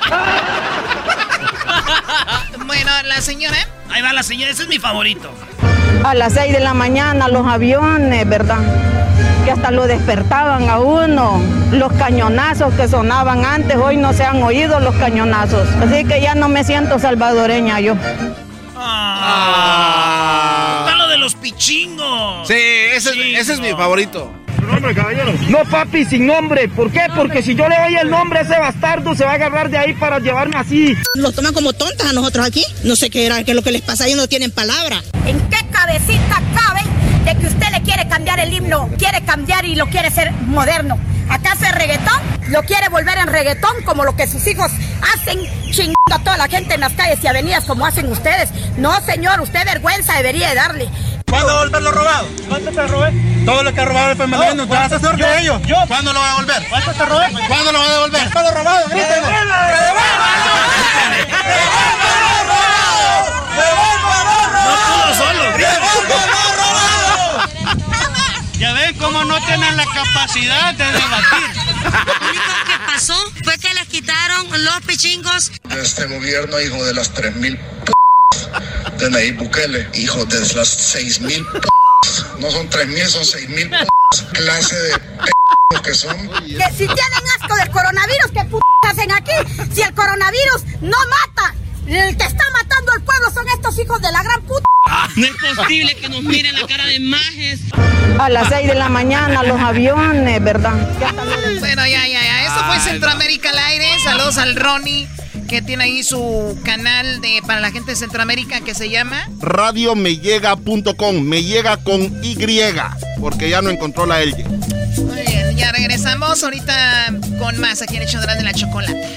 Bueno, la señora. Ahí va la señora, ese es mi favorito. A las 6 de la mañana los aviones, ¿verdad? Que hasta lo despertaban a uno. Los cañonazos que sonaban antes, hoy no se han oído los cañonazos. Así que ya no me siento salvadoreña yo. Ah. Está lo de los pichingos. Sí, ese, es- ese es mi favorito. nombre, caballero? No, papi, sin nombre. ¿Por qué? Porque si yo le doy el nombre a ese bastardo, se va a agarrar de ahí para llevarme así. Los toman como tontas a nosotros aquí. No sé qué era, qué es lo que les pasa, ellos no tienen palabra. ¿En qué cabecita cabe de que usted le quiere cambiar el himno? Quiere cambiar y lo quiere ser moderno. ¿Acaso es reggaetón? Lo quiere volver en reggaetón como lo que sus hijos hacen chingando a toda la gente en las calles y avenidas como hacen ustedes. No, señor, usted vergüenza debería de darle. ¿Cuándo volver lo robado? ¿Cuánto te robé? Todo lo que ha robado el FMLN, ¿no te vas a hacer de ellos? Yo. ¿Cuándo lo va a devolver? ¿Cuánto te robé? ¿Cuándo lo va a devolver? ¿Cuándo lo. No pudo solo, Ya ven cómo no tienen la capacidad de debatir. Lo único que pasó fue que les quitaron los pichingos. de este gobierno, hijo de las 3.000 p de Nayib Bukele, hijo de las 6.000 p no son 3.000, son 6.000 p clase de p que son. Que si tienen asco del coronavirus, ¿qué p hacen aquí? Si el coronavirus no mata, el que está matando al pueblo son estos hijos de la gran puta. No es posible que nos miren la cara de majes. A las 6 de la mañana los aviones, ¿verdad? Bueno, ya, ya, ya. Esto fue Centroamérica al aire. Saludos al Ronnie, que tiene ahí su canal de para la gente de Centroamérica que se llama. Radiomellega.com, me llega con Y, porque ya no encontró la L. Muy bien, ya regresamos ahorita con más aquí en Hecho de la Chocolate.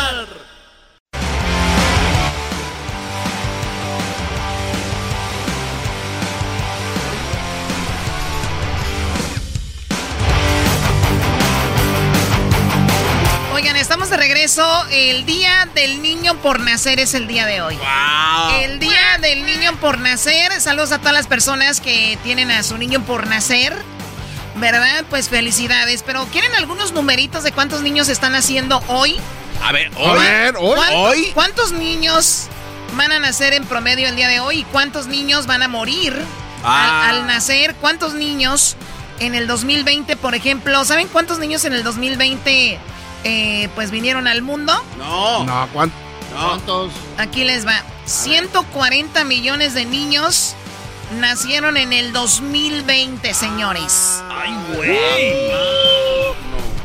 Regreso. El día del niño por nacer es el día de hoy. El día del niño por nacer. Saludos a todas las personas que tienen a su niño por nacer. ¿Verdad? Pues felicidades. Pero ¿quieren algunos numeritos de cuántos niños están haciendo hoy? A ver, A ver, hoy, ¿Cuántos, hoy. cuántos niños van a nacer en promedio el día de hoy? ¿Y cuántos niños van a morir Ah. al, al nacer? ¿Cuántos niños en el 2020, por ejemplo? ¿Saben cuántos niños en el 2020 eh, pues vinieron al mundo? No. No, ¿cuánto? ¿Cuántos? Aquí les va. 140 millones de niños nacieron en el 2020, señores. Ay, güey.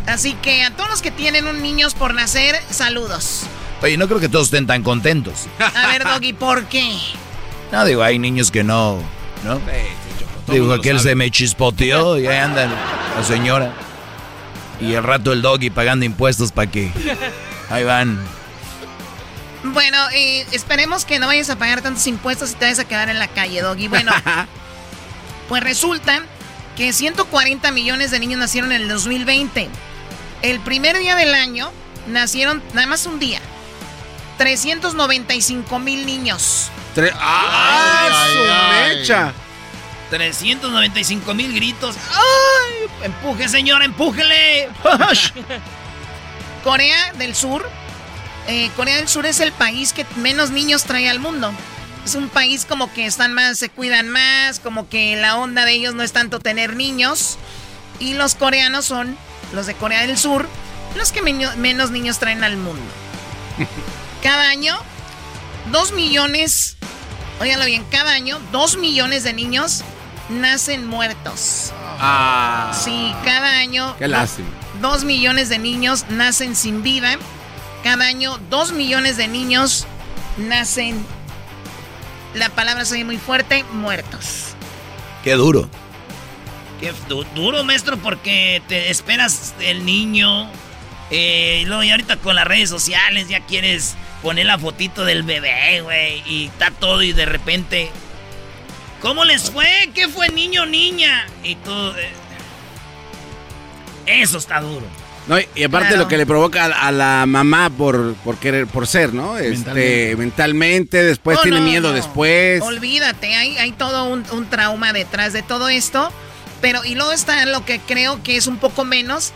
Así que a todos los que tienen un niños por nacer, saludos. Oye, no creo que todos estén tan contentos. A ver, Doggy, ¿por qué? No, digo, hay niños que no, ¿no? Digo, aquel se me chispoteó y ahí anda la señora. Y el rato el doggy pagando impuestos para que... Ahí van. Bueno, eh, esperemos que no vayas a pagar tantos impuestos y te vayas a quedar en la calle, Doggy. Bueno, *laughs* pues resulta que 140 millones de niños nacieron en el 2020. El primer día del año nacieron nada más un día. 395 mil niños. Tre- ¡Ah, su ay, ay. mecha! 395 mil gritos. ¡Ay! ¡Empuje, señora, empújele! Corea del Sur. eh, Corea del Sur es el país que menos niños trae al mundo. Es un país como que están más, se cuidan más, como que la onda de ellos no es tanto tener niños. Y los coreanos son, los de Corea del Sur, los que menos niños traen al mundo. Cada año, dos millones, óiganlo bien, cada año, dos millones de niños nacen muertos. Ah. Sí, cada año. Qué lástima. Dos millones de niños nacen sin vida. Cada año, dos millones de niños nacen. La palabra soy muy fuerte, muertos. Qué duro. Qué du- duro, maestro, porque te esperas el niño. eh, y luego y ahorita con las redes sociales ya quieres poner la fotito del bebé, güey. Y está todo y de repente... ¿Cómo les fue? ¿Qué fue niño o niña? Y todo... eh, eso está duro. No, y y aparte Claro. lo que le provoca a, a la mamá por, por querer, por ser, ¿no? Este, Mentalmente. mentalmente, después Oh, tiene no, miedo no. después. Olvídate, hay, hay todo un, un trauma detrás de todo esto. Pero, y luego está lo que creo que es un poco menos,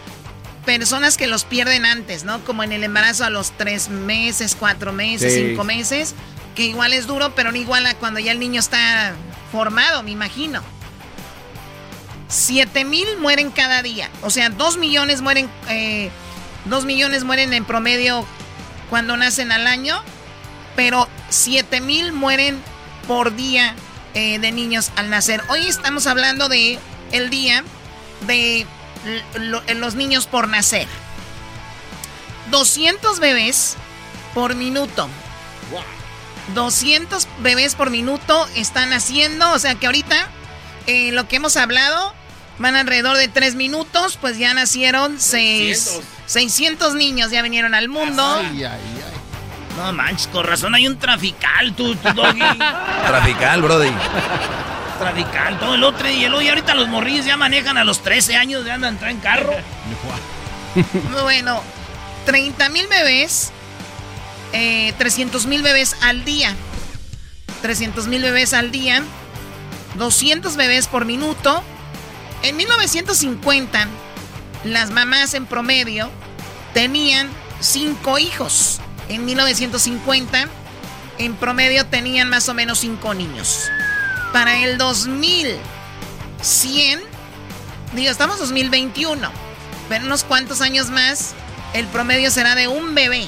personas que los pierden antes, ¿no? Como en el embarazo a los tres meses, cuatro meses, Sí. cinco meses, que igual es duro, pero no igual a cuando ya el niño está formado, me imagino. 7 mil mueren cada día. O sea, 2 millones mueren. Eh, 2 millones mueren en promedio cuando nacen al año. Pero 7 mil mueren por día eh, de niños al nacer. Hoy estamos hablando de el día de lo- los niños por nacer. 200 bebés por minuto. 200 bebés por minuto están naciendo. O sea que ahorita eh, lo que hemos hablado van alrededor de 3 minutos. Pues ya nacieron 6, 600 niños, ya vinieron al mundo. No manches, con razón hay un trafical, tú, tú doggy. *laughs* Trafical, brody. Trafical, todo el otro. Y el hoy ahorita los morrillos ya manejan a los 13 años, ya andan en carro. *laughs* Bueno, 30 mil bebés, eh, 300 mil bebés al día. 300 mil bebés al día, 200 bebés por minuto. En 1950, las mamás en promedio tenían 5 hijos. En 1950, en promedio tenían más o menos 5 niños. Para el 2100, digo, estamos 2021, pero unos cuantos años más, el promedio será de un bebé.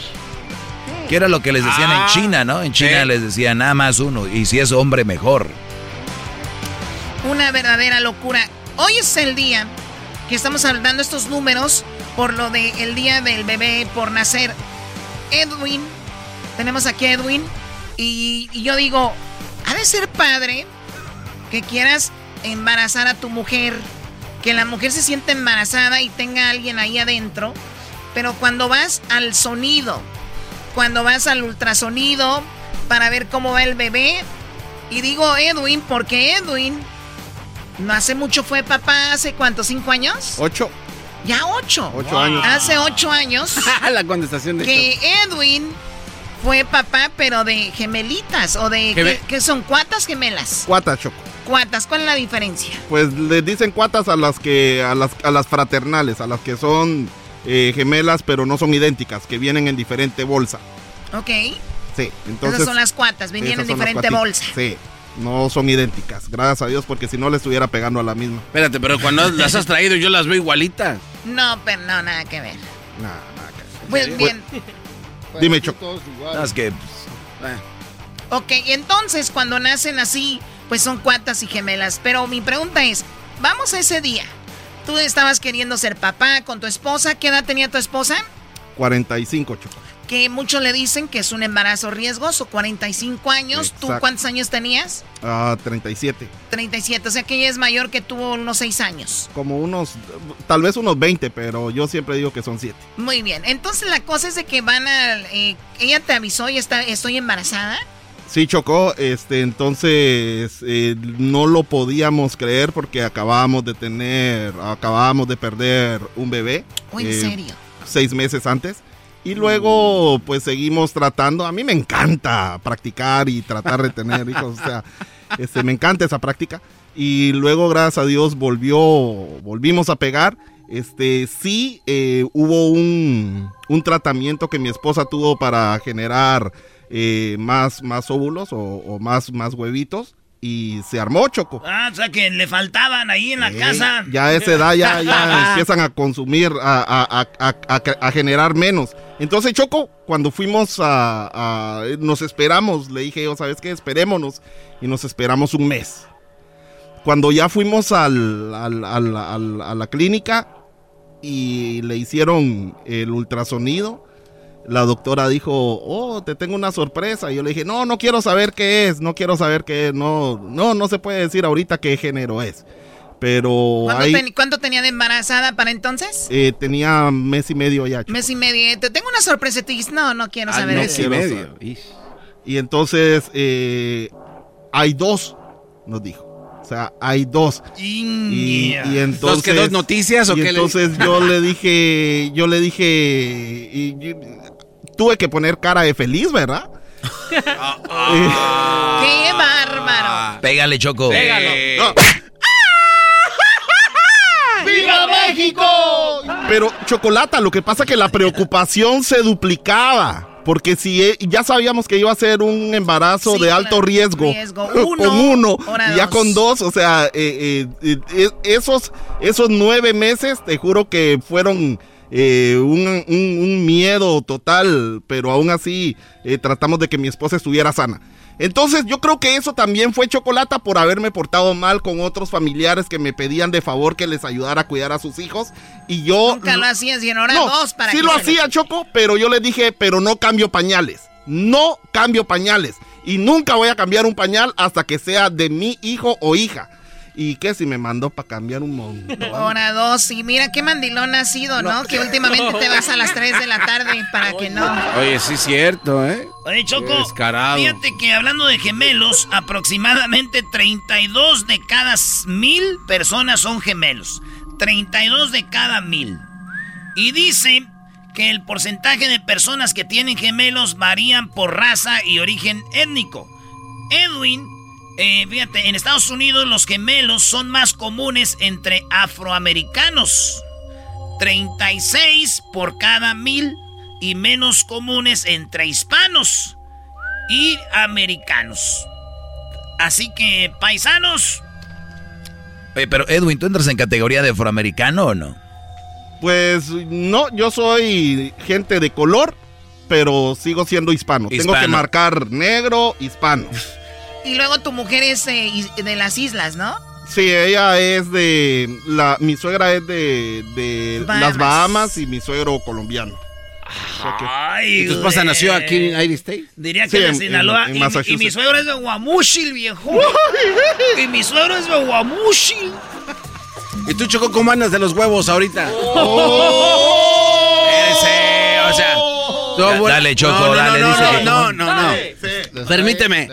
Que era lo que les decían Ah, en China, ¿no? En China sí. les decían nada más uno. Y si es hombre, mejor. Una verdadera locura. Hoy es el día que estamos dando estos números por lo del día del bebé por nacer. Edwin, tenemos aquí a Edwin, y, y yo digo, ha de ser padre que quieras embarazar a tu mujer, que la mujer se sienta embarazada y tenga a alguien ahí adentro, pero cuando vas al sonido, cuando vas al ultrasonido para ver cómo va el bebé, y digo Edwin porque Edwin no hace mucho fue papá, ¿hace cuánto? ¿Cinco años? Ocho. Ya ocho. Ocho años. Hace ocho años *laughs* la contestación de que Edwin fue papá, pero de gemelitas o de... Geme- ¿qué, qué son? ¿Cuatas gemelas? Cuatas, Choco. ¿Cuatas? ¿Cuál es la diferencia? Pues les dicen cuatas a las que a las, a las fraternales, a las que son eh, gemelas pero no son idénticas, que vienen en diferente bolsa. Ok. Sí, entonces Esas son las cuatas, venían en las diferente bolsa. Sí, no son idénticas, gracias a Dios, porque si no le estuviera pegando a la misma. Espérate, pero cuando *laughs* las has traído yo las veo igualitas. No, pero no, nada que ver. Nada, nada que ver. Pues bien. Dime, Choco. No, es que Ok, entonces cuando nacen así, pues son cuatas y gemelas. Pero mi pregunta es, vamos a ese día. Tú estabas queriendo ser papá con tu esposa. ¿Qué edad tenía tu esposa? 45, Choco. Que muchos le dicen que es un embarazo riesgoso, 45 años. ¿Tú cuántos años tenías? Ah, 37. 37, o sea que ella es mayor que tú unos 6 años. Como unos, tal vez unos 20, pero yo siempre digo que son 7. Muy bien, entonces la cosa es de que van a... eh, ella te avisó y está, estoy embarazada. Sí, chocó, este, entonces eh, no lo podíamos creer porque acabábamos de tener, acabábamos de perder un bebé. ¿O en eh, serio? Seis meses antes. Y luego, pues seguimos tratando. A mí me encanta practicar y tratar de tener hijos. O sea, *laughs* este, me encanta esa práctica. Y luego, gracias a Dios, volvió, volvimos a pegar. Este, sí, eh, hubo un, un tratamiento que mi esposa tuvo para generar eh, más, más óvulos o, o más, más huevitos. Y se armó, Choco. Ah, o sea que le faltaban ahí en la casa. Ya a esa edad ya, ya *laughs* empiezan a consumir, a, a- a- generar menos. Entonces, Choco, cuando fuimos a, Nos esperamos, le dije yo, ¿sabes qué? Esperémonos. Y nos esperamos un mes. Cuando ya fuimos al- al- al- al- a la clínica y le hicieron el ultrasonido, la doctora dijo, oh, te tengo una sorpresa. Y yo le dije, no, no quiero saber qué es, no quiero saber qué es, no, no, no se puede decir ahorita qué género es. Pero ¿Cuánto, ahí ten- cuánto tenía de embarazada para entonces? eh, tenía mes y medio ya. Mes y medio. Te tengo una sorpresa. Te dices, no, no quiero Ah, saber no eso. quiero saber. Y entonces eh, hay dos, nos dijo. O sea, hay dos. Y, y entonces. ¿Dos que dos noticias o y qué le- entonces yo le *laughs* dije, yo le dije, y- y- tuve que poner cara de feliz, ¿verdad? *laughs* ¡Qué bárbaro! Pégale, Choco. No. *laughs* ¡Viva México! Pero, Chocolata, lo que pasa es que la preocupación se duplicaba. Porque si e- ya sabíamos que iba a ser un embarazo Sí, de alto riesgo, Riesgo. Uno, *laughs* con uno, y ya dos. con dos, o sea, eh, eh, eh, esos, esos nueve meses, te juro que fueron eh, un, un- un miedo total, pero aún así eh, tratamos de que mi esposa estuviera sana. Entonces yo creo que eso también fue chocolata por haberme portado mal con otros familiares que me pedían de favor que les ayudara a cuidar a sus hijos y yo Nunca lo hacías y ahora no, dos para sí que lo hacía Choco, pero yo le dije, pero no cambio pañales. No cambio pañales. Y nunca voy a cambiar un pañal hasta que sea de mi hijo o hija. ¿Y qué si me mandó para cambiar un montón? *laughs* Ahora dos. Y mira qué mandilón has sido, ¿no? Que últimamente te vas a las 3 de la tarde para que no. Oye, sí es cierto, ¿eh? Oye, Choco, descarado. fíjate que hablando de gemelos, aproximadamente 32 de cada mil personas son gemelos. 32 de cada mil. Y dice que el porcentaje de personas que tienen gemelos varían por raza y origen étnico. Edwin, eh, fíjate, en Estados Unidos los gemelos son más comunes entre afroamericanos. 36 por cada mil y menos comunes entre hispanos y americanos. Así que, paisanos, Oye, pero Edwin, ¿tú entras en categoría de afroamericano o no? Pues no, yo soy gente de color, pero sigo siendo hispano. Tengo que marcar negro, hispano. Y luego tu mujer es eh, de las islas, ¿no? Sí, ella es de... La, mi suegra es de, de Bahamas. las Bahamas y mi suegro colombiano. Ay, ¿Y tu esposa nació aquí en Aire State? Diría que Sí, en- Sinaloa. en- en y, mi- y, Massachusetts. mi suegro es de Guamuchil, viejo. y mi suegro es de Guamuchil. ¿Y tú, Choco, cómo andas de los huevos ahorita? Oh. Tú, Da- dale, Choco, no, no, dale, no, dice no, que- no, no, no. Permíteme.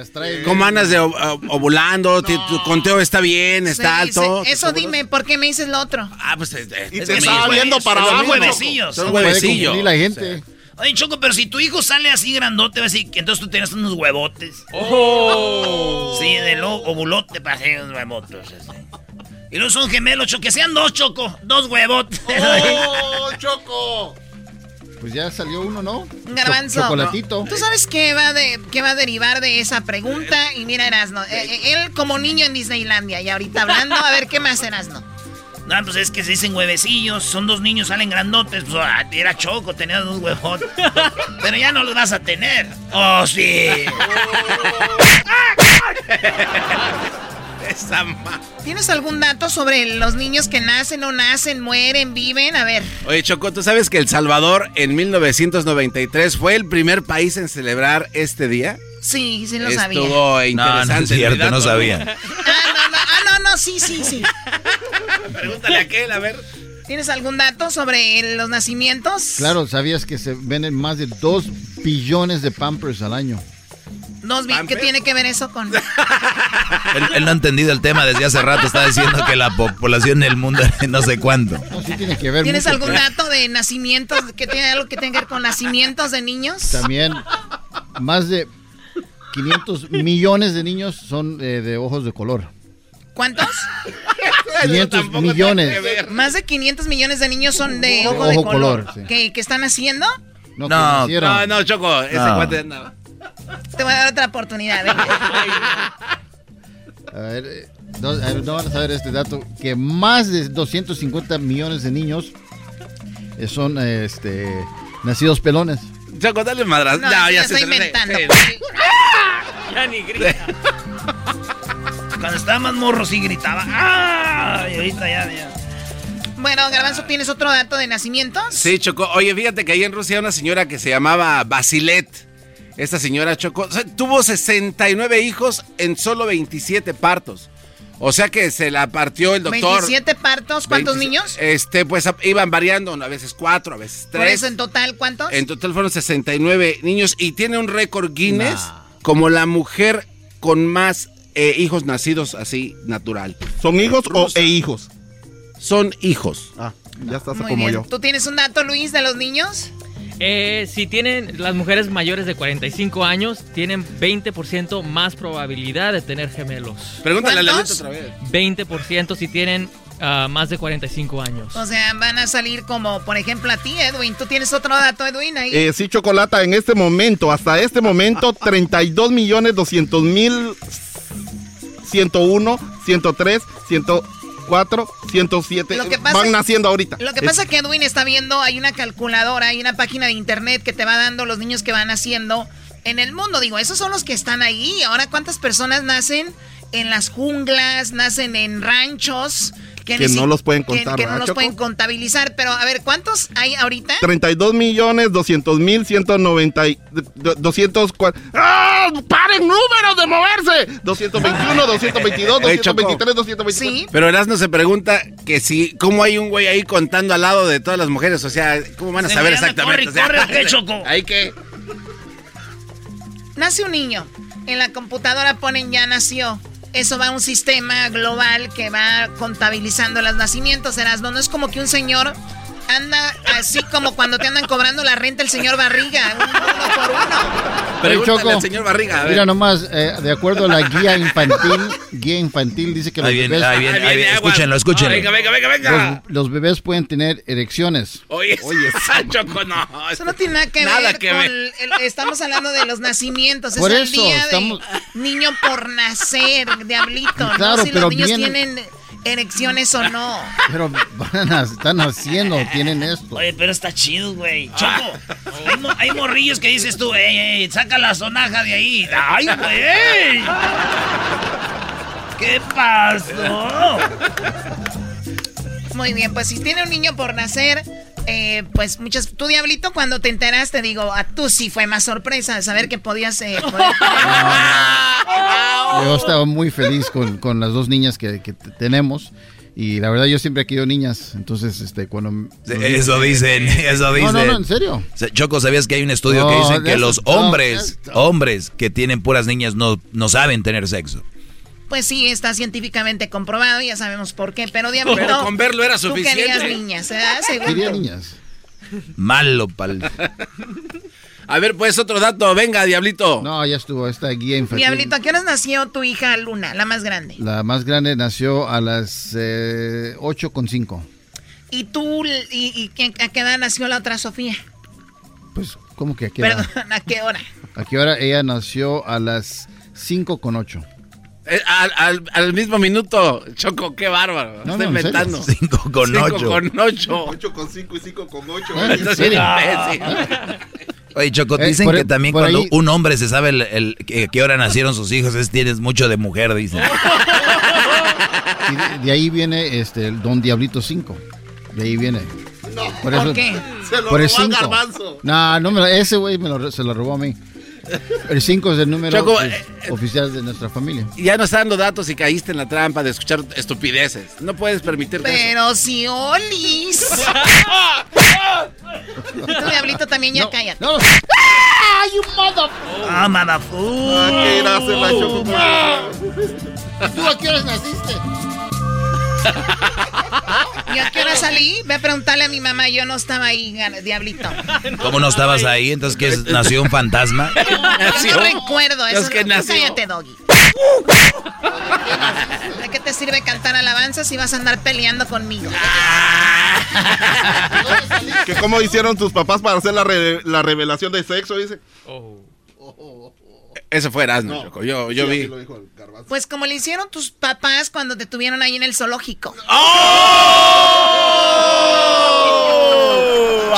¿Cómo andas de ovulando? ¿Tu- ¿Tu conteo está bien? ¿Está Sí, alto? sí, Eso dime, ¿por qué me dices lo otro? Ah, pues... eh, eh, Y es te que estaba mi- viendo para son abajo. huevecillos. Son huevecillos. la gente. Oye, Choco, pero si tu hijo sale así grandote, va a decir que entonces tú tienes unos huevotes. Oh. Sí, de lo ovulote para hacer unos huevotes. Y no son gemelos, Choco, que sean dos, Choco. Dos huevotes. ¡Oh, *laughs* Choco! Pues ya salió uno, ¿no? Garbanzo. Cho- chocolatito. ¿Tú sabes qué va, de, qué va a derivar de esa pregunta? Y mira, Erasno, eh, eh, él como niño en Disneylandia y ahorita hablando, a ver, ¿qué más Erasno? No, pues es que se dicen huevecillos, son dos niños, salen grandotes. Pues ah, era Choco, tenía dos huevotes. Pero ya no los vas a tener. Oh, sí. *laughs* *laughs* Esa ma- ¿Tienes algún dato sobre los niños que nacen o nacen, mueren, viven? A ver. Oye, Choco, ¿tú sabes que El Salvador en 1993 fue el primer país en celebrar este día? Sí, sí lo sabía. Estuvo No, interesante. no es cierto, no sabía. Ah, no, no, ah, no, no, sí, sí, sí. Pregúntale a aquel, a ver. ¿Tienes algún dato sobre los nacimientos? Claro, ¿sabías que se venden más de 2 billones de Pampers al año? Dos ¿Qué tiene que ver eso con...? *laughs* Él, él no ha entendido el tema desde hace rato. Está diciendo que la po- población del mundo *laughs* no sé cuánto. No, sí tiene que ver ¿Tienes mucho. algún dato de nacimientos que tiene algo que tenga que ver con nacimientos de niños? También más de 500 millones de niños son eh, de ojos de color. ¿Cuántos? *laughs* 500 millones. Más de 500 millones de niños son de De ojo de ojo color. color, sí. ¿Que, que están haciendo? No, No. No, no, Choco, ese No. cuate andaba. Te voy a dar otra oportunidad. ¿eh? A ver, eh, no, a ver, no van a saber este dato, que más de 250 millones de niños eh, son eh, este, nacidos pelones. Choco, dale madras. No, No, ya se inventando. sí. *laughs* Ya ni grita. Cuando estaba más morro sí gritaba. ¡Ah! Y ahorita ya, ya. Bueno, Garbanzo, ¿tienes otro dato de nacimientos? Sí, Choco. Oye, fíjate que ahí en Rusia hay una señora que se llamaba Basilet. Esta señora Choco o sea, tuvo 69 hijos en solo 27 partos. O sea que se la partió el doctor. ¿27 partos? ¿Cuántos 20 niños? Este, pues iban variando, a veces cuatro, a veces Por tres. eso en total, ¿cuántos? En total fueron 69 niños y tiene un récord Guinness como la mujer con más eh, hijos nacidos así natural. ¿Son hijos o e hijos? Son hijos. Ah, ya estás Muy como bien. yo. ¿Tú tienes un dato, Luis, de los niños? Eh, si tienen las mujeres mayores de 45 años, tienen 20% más probabilidad de tener gemelos. Pregúntale a la otra vez. 20% si tienen ah, más de 45 años. O sea, van a salir como, por ejemplo, a ti, Edwin. ¿Tú tienes otro dato, Edwin, ahí? Eh, sí, Chocolata, en este momento, hasta este momento, *laughs* 32 millones 200 mil 101, 103, 104, 107 Lo que pasa- van naciendo ahorita. Lo que pasa es que Edwin está viendo, hay una calculadora, hay una página de internet que te va dando los niños que van naciendo en el mundo. Digo, esos son los que están ahí. Ahora, ¿cuántas personas nacen en las junglas, nacen en ranchos? Que no los pueden que- contar, Que, no ¿verdad, los Choco? pueden contabilizar. Pero, a ver, ¿cuántos hay ahorita? 32 millones 200 mil 190 y- do- 200 cua- ¡Ah! ¡Paren números de moverse! 221, 222, Oye, Choco. 223, 224. Pero Erasmo se pregunta que si, ¿cómo hay un güey ahí contando al lado de todas las mujeres? O sea, ¿cómo van a Se saber exactamente? corre, O sea, corre, ¿o qué, *laughs* Choco? Hay que. Nace un niño. En la computadora ponen ya nació. Eso va a un sistema global que va contabilizando los nacimientos. Erasmo, no es como que un señor anda así como cuando te andan cobrando la renta el señor Barriga, uno por uno. Pregúntale al señor Barriga. a ver. Mira nomás, eh, de acuerdo a la guía infantil, guía infantil dice que los Ahí viene, bebés... ahí viene, ahí viene. Escúchenlo, escúchenlo. venga, venga, venga, venga. Los, los bebés pueden tener erecciones. Oye, *laughs* Choco, no. Eso no tiene nada que Nada ver que con ver. el- estamos hablando de los nacimientos. Por es el eso, día estamos- de niño por nacer, diablito. Claro, no si pero los niños viene- tienen erecciones o no. Pero van a, están haciendo, tienen esto. Oye, pero está chido, güey. Choco, hay, mo- hay morrillos que dices tú, ey, ey, saca la sonaja de ahí. ¡Ay, güey! ¿Qué pasó? Muy bien, pues si tiene un niño por nacer, eh, pues muchas. Tú, Diablito, cuando te enteraste, digo, a tú sí fue más sorpresa saber que podías. eh, *laughs* poder- Yo estaba muy feliz con, con las dos niñas que, tenemos. Y la verdad, yo siempre he querido niñas. Entonces, este, cuando. Eso dicen, *laughs* eso dicen. No, no, no, en serio. Choco, ¿sabías que hay un estudio que dice que eso- los no, hombres, hombres que tienen puras niñas no, no saben tener sexo? Pues sí, está científicamente comprobado, ya sabemos por qué. Pero, Diablito. Pero con verlo era Tú suficiente. querías niñas, ¿verdad? Según Quería tú. niñas. Malo, pal. A ver, pues otro dato. Venga, Diablito. No, ya estuvo esta guía infantil. Diablito, ¿a qué horas nació tu hija Luna, la más grande? La más grande nació a las eh, 8.5. ¿Y tú, y, y qué- a qué edad nació la otra Sofía? Pues, ¿cómo que a qué hora? Perdón, ¿a qué hora? ¿A qué hora? Ella nació a las 5.8. Eh, al, al- al mismo minuto, Choco, qué bárbaro. No, Está no, en inventando. serio. *laughs* Cinco con Cinco ocho. con ocho. 8 con 5 y 5 con 8. Ah, ¿en Estás serio? imbécil. *laughs* Oye, Choco, Eh, dicen que también por cuando ahí- un hombre se sabe el, el- que- qué hora nacieron sus hijos, es tienes mucho de mujer, dicen. *laughs* Y de, de ahí viene este, el Don Diablito 5. De ahí viene. Por, ¿Por qué? Se lo Por el robó al 5. garbanzo. No, no me lo- ese güey me lo- se lo robó a mí. El 5 es el número Choco, pues, eh, oficial de nuestra familia. Ya nos está dando datos y caíste en la trampa de escuchar estupideces. No puedes permitirte eso. Pero si Olis. *laughs* Tú, Diablito, también ya cállate. No, ¡Ah, you mother- Ah, madafu. Ah, qué ir a hacer la Choco con- ¿Tú a qué horas naciste? *laughs* ¿Y a qué hora salí? Ve a preguntarle a mi mamá, yo no estaba ahí, Diablito. *laughs* ¿Cómo no estabas ahí? Entonces, ¿qué es? ¿Nació un fantasma? Yo *laughs* no recuerdo eso. Que nació. Cállate, Doggy. ¿De qué te sirve cantar alabanzas si vas a andar peleando conmigo? ¿Que ¿Cómo hicieron tus papás para hacer la, re- la revelación de sexo? Dice. Eso fue Erasmo, Choco. Yo, yo Sí, vi. lo dijo el garbanzo. Pues como le hicieron tus papás cuando te tuvieron ahí en el zoológico.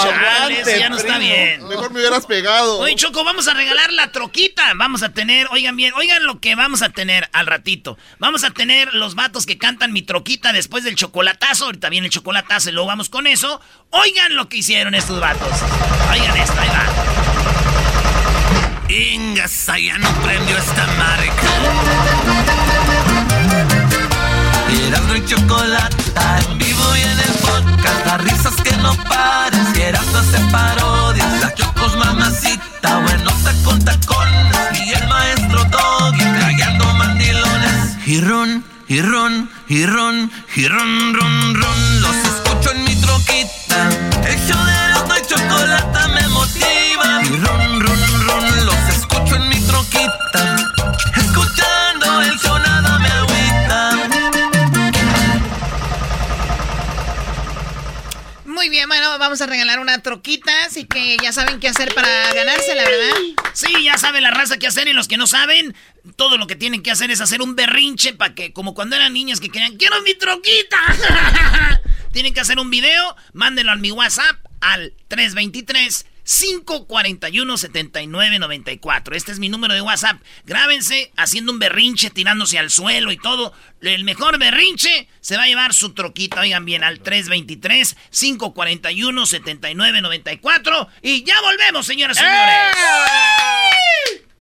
Chale, eso ya no está bien. Mejor me hubieras pegado. Oye, Choco, vamos a regalar la troquita. Vamos a tener, oigan bien, oigan lo que vamos a tener al ratito. Vamos a tener los vatos que cantan mi troquita después del chocolatazo. Ahorita viene el chocolatazo y luego vamos con eso. Oigan lo que hicieron estos vatos. Oigan esto, ahí va. Ingas, ya no prendió esta marca. y Chocolata, en vivo y en el podcast, las risas que no pares, si Erasmo hace parodias, la Chocos mamacita, bueno, con tacones, y el maestro Doggy, trayendo mandilones, y ron, y ron, y ron, ron, ron, los escucho en mi troquita, el show de Erasmo y Chocolata me motiva, y ron, Muy bien, bueno, vamos a regalar una troquita, así que ya saben qué hacer para ganársela, ¿verdad? Sí, ya sabe la raza qué hacer y los que no saben, todo lo que tienen que hacer es hacer un berrinche para que, como cuando eran niñas que querían, quiero mi troquita. *laughs* tienen que hacer un video, mándenlo a mi WhatsApp al 323 541-7994. Este es mi número de WhatsApp. Grábense haciendo un berrinche, tirándose al suelo y todo. El mejor berrinche se va a llevar su troquita. Oigan bien, al 323-541-7994. Y ya volvemos, señoras y señores.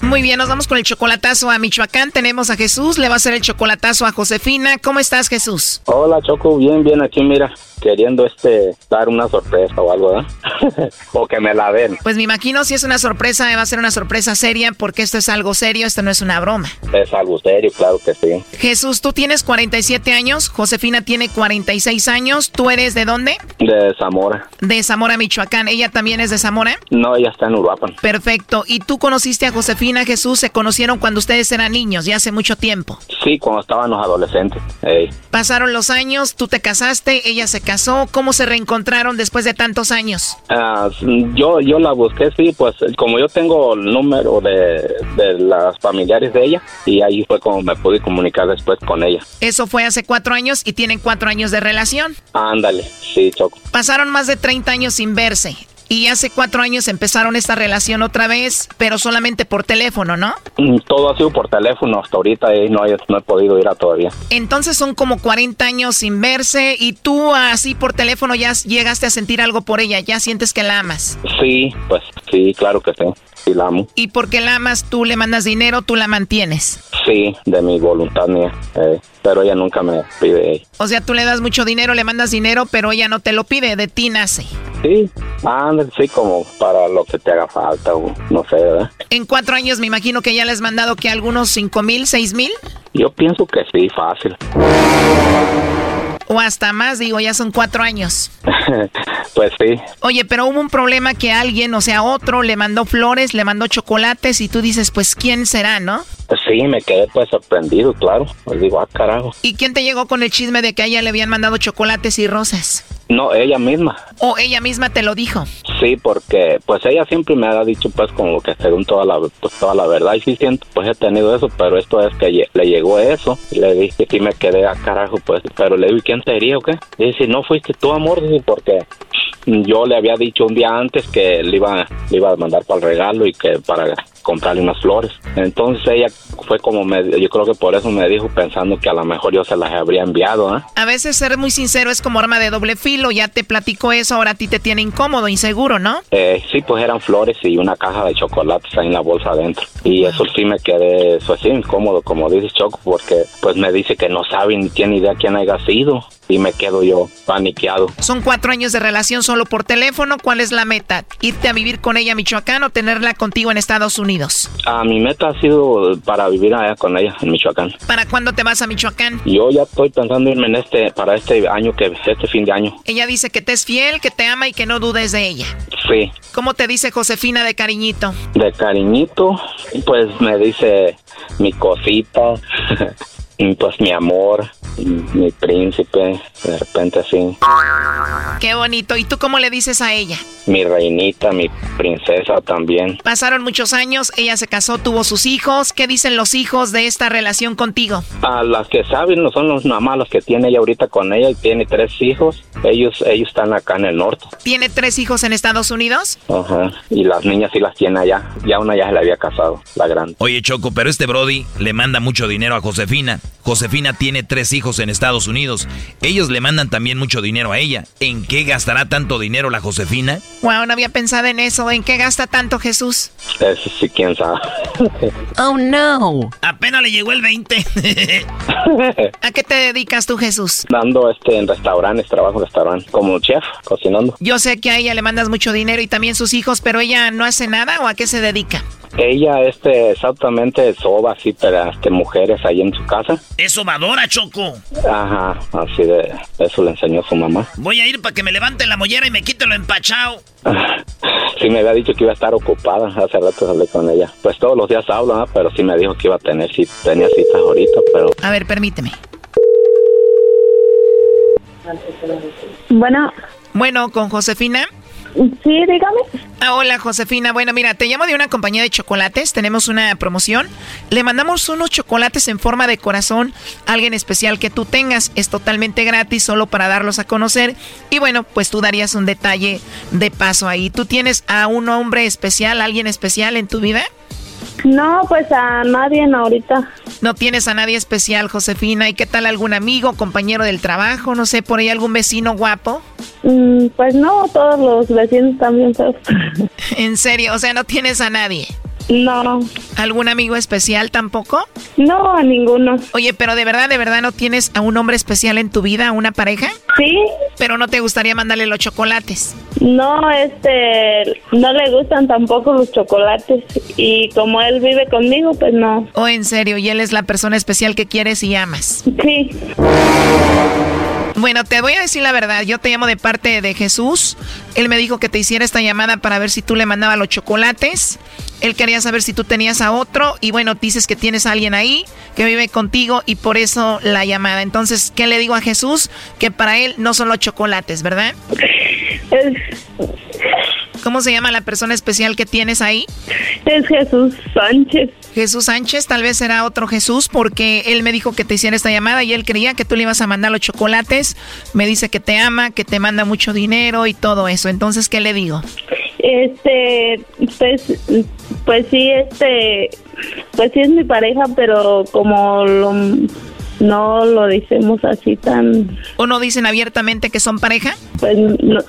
Muy bien, nos vamos con el chocolatazo a Michoacán. Tenemos a Jesús, le va a hacer el chocolatazo a Josefina. ¿Cómo estás, Jesús? Hola Choco, bien, bien, aquí mira, queriendo este dar una sorpresa o algo, ¿verdad? *laughs* o que me la den. Pues me imagino si es una sorpresa, va a ser una sorpresa seria porque esto es algo serio, esto no es una broma. Es algo serio, claro que sí. Jesús, tú tienes 47 años, Josefina tiene 46 años, ¿tú eres de dónde? De Zamora. De Zamora, Michoacán. ¿Ella también es de Zamora? No, ella está en Uruapan. Perfecto. ¿Y tú conociste a Josefina, Jesús? Se conocieron cuando ustedes eran niños, ya hace mucho tiempo. Sí, cuando estábamos adolescentes. Pasaron los años, tú te casaste, ella se casó. ¿Cómo se reencontraron después de tantos años? Ah, yo, yo la busqué, sí, pues como yo tengo el número de, de las familiares de ella y ahí fue como me pude comunicar después con ella. Eso fue hace cuatro años y tienen cuatro años de relación. Ándale, sí, Choco. Pasaron más de 30 años sin verse. Y hace cuatro años empezaron esta relación otra vez, pero solamente por teléfono, ¿no? Mm, Todo ha sido por teléfono hasta ahorita y no he, no he podido ir a todavía. Entonces son como 40 años sin verse y tú así por teléfono ya llegaste a sentir algo por ella, ya sientes que la amas. Sí, pues sí, claro que sí, sí la amo. Y porque la amas, tú le mandas dinero, tú la mantienes. Sí, de mi voluntad mía, eh, pero ella nunca me pide. O sea, tú le das mucho dinero, le mandas dinero, pero ella no te lo pide, de ti nace. Sí, ándale, sí, como para lo que te haga falta o no sé, ¿verdad? En cuatro años me imagino que ya le has mandado que algunos cinco mil, seis mil Yo pienso que sí, fácil. O hasta más, digo, ya son cuatro años. *laughs* pues sí, Oye, pero hubo un problema que alguien, o sea, otro, le mandó flores, le mandó chocolates y tú dices, pues, ¿quién será, no? Pues sí, me quedé pues sorprendido, claro. Pues digo, ah, carajo. ¿Y quién te llegó con el chisme de que a ella le habían mandado chocolates y rosas? No, ella misma. ¿O ella misma te lo dijo? Sí, porque pues ella siempre me ha dicho pues como que según toda la pues, toda la verdad y sí siento pues he tenido eso, pero esto es que le llegó eso y le dije que me quedé a carajo pues, pero le digo, ¿y quién te diría o qué? Y dice, no fuiste tú amor, dice, porque yo le había dicho un día antes que le iba, le iba a mandar para el regalo y que para comprarle unas flores. Entonces ella fue como, me, yo creo que por eso me dijo pensando que a lo mejor yo se las habría enviado. ¿eh? A veces ser muy sincero es como arma de doble filo, ya te platicó eso, ahora a ti te tiene incómodo, inseguro, ¿no? Eh, sí, pues eran flores y una caja de chocolates ahí en la bolsa adentro. Y eso sí me quedé, eso sí, incómodo, como dices Choco, porque pues me dice que no sabe ni tiene idea quién haya sido y me quedo yo paniqueado. Son cuatro años de relación solo por teléfono. ¿Cuál es la meta? ¿Irte a vivir con ella a Michoacán o tenerla contigo en Estados Unidos? Ah, mi meta ha sido para vivir allá con ella en Michoacán. ¿Para cuándo te vas a Michoacán? Yo ya estoy pensando irme en este, para este año, que este fin de año. Ella dice que te es fiel, que te ama y que no dudes de ella. Sí. ¿Cómo te dice Josefina de cariñito? De cariñito, pues me dice mi cosita, *laughs* pues mi amor, mi príncipe, de repente así. Qué bonito. ¿Y tú cómo le dices a ella? Mi reinita, mi princesa también. Pasaron muchos años, ella se casó, tuvo sus hijos. ¿Qué dicen los hijos de esta relación contigo? A las que saben, no son los mamás los que tiene ella ahorita con ella y tiene tres hijos. Ellos, ellos están acá en el norte. ¿Tiene tres hijos en Estados Unidos? Ajá. Y las niñas sí las tiene allá. Ya una ya se le había casado, la grande. Oye, Choco, pero este Brody le manda mucho dinero a Josefina. Josefina tiene tres hijos en Estados Unidos. Ellos le mandan también mucho dinero a ella. ¿En qué gastará tanto dinero la Josefina? Wow, no había pensado en eso. ¿En qué gasta tanto Jesús? Eso sí, quién sabe. *laughs* oh, no. Apenas le llegó el 20. *laughs* ¿A qué te dedicas tú, Jesús? Dando este en restaurantes, trabajo en restaurante, como chef, cocinando. Yo sé que a ella le mandas mucho dinero y también sus hijos, pero ella no hace nada o a qué se dedica? Ella, este, exactamente soba así para este, mujeres ahí en su casa. Es sobadora, Choco. Ajá, así de, eso le enseñó su mamá. Voy a ir para que me levante la mollera y me quite lo empachado. *laughs* sí me había dicho que iba a estar ocupada, hace rato hablé con ella. Pues todos los días hablo, pero sí me dijo que iba a tener, sí tenía citas ahorita, pero... A ver, permíteme. Bueno. Bueno, con Josefina. Sí, dígame. Ah, hola, Josefina. Bueno, mira, te llamo de una compañía de chocolates. Tenemos una promoción. Le mandamos unos chocolates en forma de corazón alguien especial que tú tengas. Es totalmente gratis, solo para darlos a conocer. Y bueno, pues tú darías un detalle de paso ahí. ¿Tú tienes a un hombre especial, alguien especial en tu vida? No, pues a nadie ahorita. ¿No tienes a nadie especial, Josefina? ¿Y qué tal algún amigo, compañero del trabajo? No sé, por ahí algún vecino guapo. Mm, pues no, todos los vecinos también. *laughs* ¿En serio? O sea, no tienes a nadie. No. ¿Algún amigo especial tampoco? No, a ninguno. Oye, pero de verdad, de verdad no tienes a un hombre especial en tu vida, a una pareja? Sí. Pero no te gustaría mandarle los chocolates. No, este, no le gustan tampoco los chocolates y como él vive conmigo, pues no. Oh, en serio, y él es la persona especial que quieres y amas. Sí. Bueno, te voy a decir la verdad. Yo te llamo de parte de Jesús. Él me dijo que te hiciera esta llamada para ver si tú le mandabas los chocolates. Él quería saber si tú tenías a otro. Y bueno, dices que tienes a alguien ahí que vive contigo y por eso la llamada. Entonces, ¿qué le digo a Jesús? Que para él no son los chocolates, ¿verdad? ¿Cómo se llama la persona especial que tienes ahí? Es Jesús Sánchez. Jesús Sánchez, tal vez será otro Jesús porque él me dijo que te hiciera esta llamada y él creía que tú le ibas a mandar los chocolates. Me dice que te ama, que te manda mucho dinero y todo eso. Entonces, ¿qué le digo? Este, pues, pues sí, este, pues sí es mi pareja, pero como lo no lo decimos así tan... ¿O no dicen abiertamente que son pareja? Pues,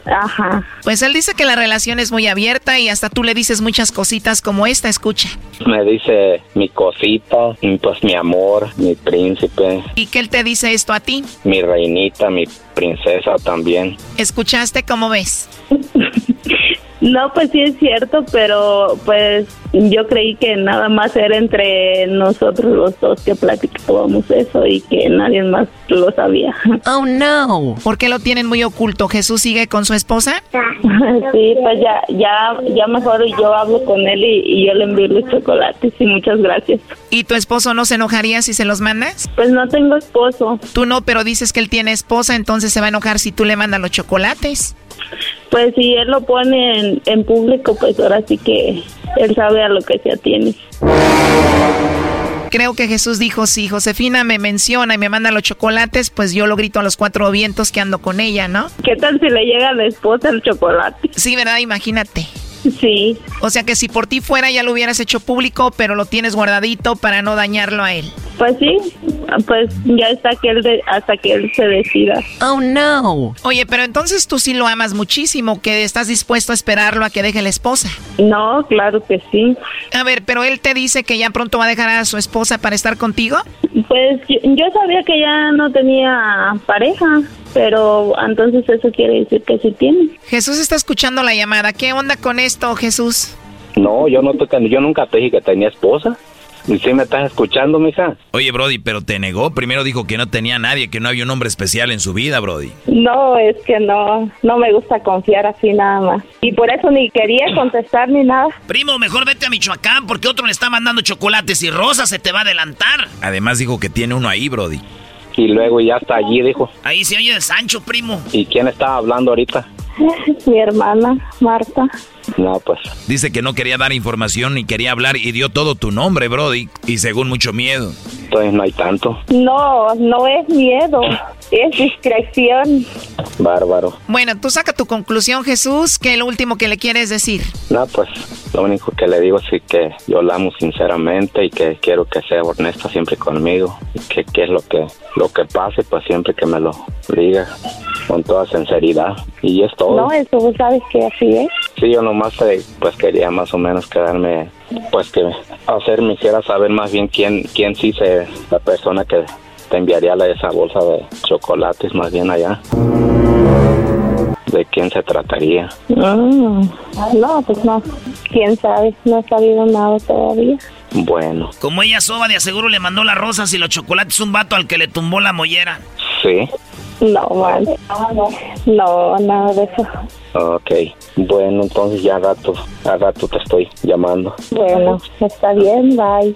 ajá. Pues él dice que la relación es muy abierta y hasta tú le dices muchas cositas como esta, escucha. Me dice mi cosita, pues mi amor, mi príncipe. ¿Y qué él te dice esto a ti? Mi reinita, mi princesa también. ¿Escuchaste cómo ves? *laughs* *laughs* No, pues sí es cierto, pero pues yo creí que nada más era entre nosotros los dos que platicábamos eso y que nadie más lo sabía. *laughs* Oh no. ¿Por qué lo tienen muy oculto? ¿Jesús sigue con su esposa? *laughs* Sí, pues ya, ya, ya mejor yo hablo con él y, y yo le envío los chocolates y muchas gracias. ¿Y tu esposo no se enojaría si se los mandas? Pues no tengo esposo. Tú no, pero dices que él tiene esposa, entonces se va a enojar si tú le mandas los chocolates. Pues si él lo pone en, público, pues ahora sí que él sabe a lo que se atiene. Creo que Jesús dijo, si Josefina me menciona y me manda los chocolates, pues yo lo grito a los cuatro vientos que ando con ella, ¿no? ¿Qué tal si le llega a la esposa el chocolate? Sí, ¿verdad? Imagínate. Sí. O sea que si por ti fuera ya lo hubieras hecho público, pero lo tienes guardadito para no dañarlo a él. Pues sí, pues ya está que él de- hasta que él se decida. Oh no. Oye, pero entonces tú sí lo amas muchísimo, que estás dispuesto a esperarlo a que deje la esposa. No, claro que sí. A ver, pero él te dice que ya pronto va a dejar a su esposa para estar contigo. Pues yo, yo sabía que ya no tenía pareja, pero entonces eso quiere decir que sí tiene. Jesús está escuchando la llamada. ¿Qué onda con esto, Jesús? No, yo no yo nunca te dije que tenía esposa. ¿Y si me estás escuchando, mija? Oye, Brody, pero te negó. Primero dijo que no tenía nadie, que no había un hombre especial en su vida, Brody. No, es que no, no me gusta confiar así nada más. Y por eso ni quería contestar ni nada. Primo, mejor vete a Michoacán porque otro le está mandando chocolates y rosas, se te va a adelantar. Además dijo que tiene uno ahí, Brody. Y luego ya está allí, dijo. Ahí se oye de Sancho, primo. ¿Y quién estaba hablando ahorita? *laughs* Mi hermana, Marta. No, pues. Dice que no quería dar información ni quería hablar y dio todo tu nombre, Brody. Y según mucho miedo. Entonces no hay tanto. No, no es miedo, *laughs* es discreción. Bárbaro. Bueno, tú saca tu conclusión, Jesús. ¿Qué es lo último que le quieres decir? No, pues lo único que le digo es que yo la amo sinceramente y que quiero que sea honesta siempre conmigo. Y que qué es lo que, lo que pase, pues siempre que me lo diga con toda sinceridad. Y es todo. No, eso vos sabes que así es. Sí, yo nomás pues quería más o menos quedarme, pues que hacer me hiciera saber más bien quién, quién sí se, la persona que te enviaría la, esa bolsa de chocolates más bien allá. De quién se trataría. Mm, no, pues no. ¿Quién sabe? No he sabido nada todavía. Bueno, Como ella soba, de aseguro le mandó las rosas y los chocolates un vato al que le tumbó la mollera. sí. No, man. No, nada de eso. Ok. Bueno, entonces ya a rato, a rato te estoy llamando. Bueno, está bien, bye.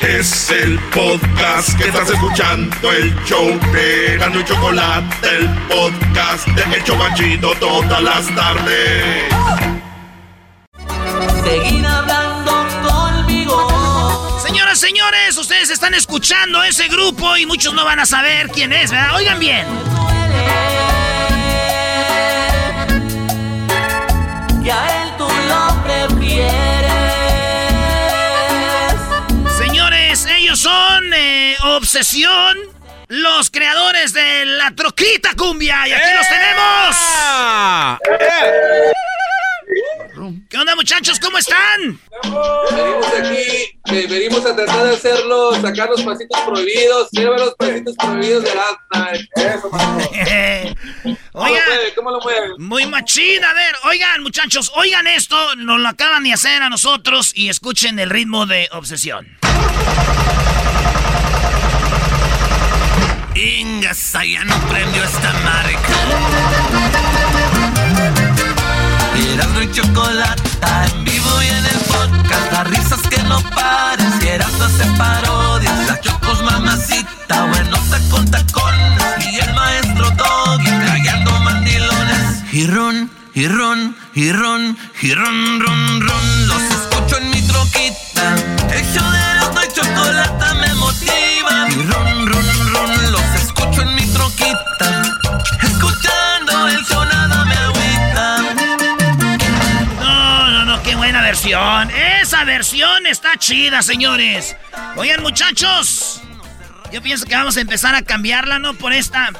Es el podcast que estás escuchando, el show de Gano y Chocolate, el podcast de El Chocachito todas las tardes. Seguir hablando conmigo. Señoras, señores, ustedes están escuchando ese grupo y muchos no van a saber quién es, ¿verdad? Oigan bien. Que a él tú lo prefieres. Ellos son eh, Obsesión, los creadores de la troquita cumbia. Y aquí los tenemos. ¿Qué onda, muchachos? ¿Cómo están? Venimos aquí, eh, venimos a tratar de hacerlo, sacar los pasitos prohibidos. Lleva los pasitos prohibidos de. Eso, mano. *laughs* ¿Cómo lo Oigan? ¿Cómo lo mueve? muy machín. A ver, oigan, muchachos, oigan esto. Nos lo acaban de hacer a nosotros y escuchen el ritmo de Obsesión. Ingasa ya no prendió esta marca. Chocolata en vivo y en el podcast. Las risas que no. Y Erasmo hace parodias. Las chocos mamacita. Buenota con tacones. Y el maestro Doggy trayendo mandilones. Y ron, y ron, y ron. Los escucho en mi troquita. El de me versión. Esa versión está chida, señores. Oigan, muchachos. Yo pienso que vamos a empezar a cambiarla, ¿no? Por esta.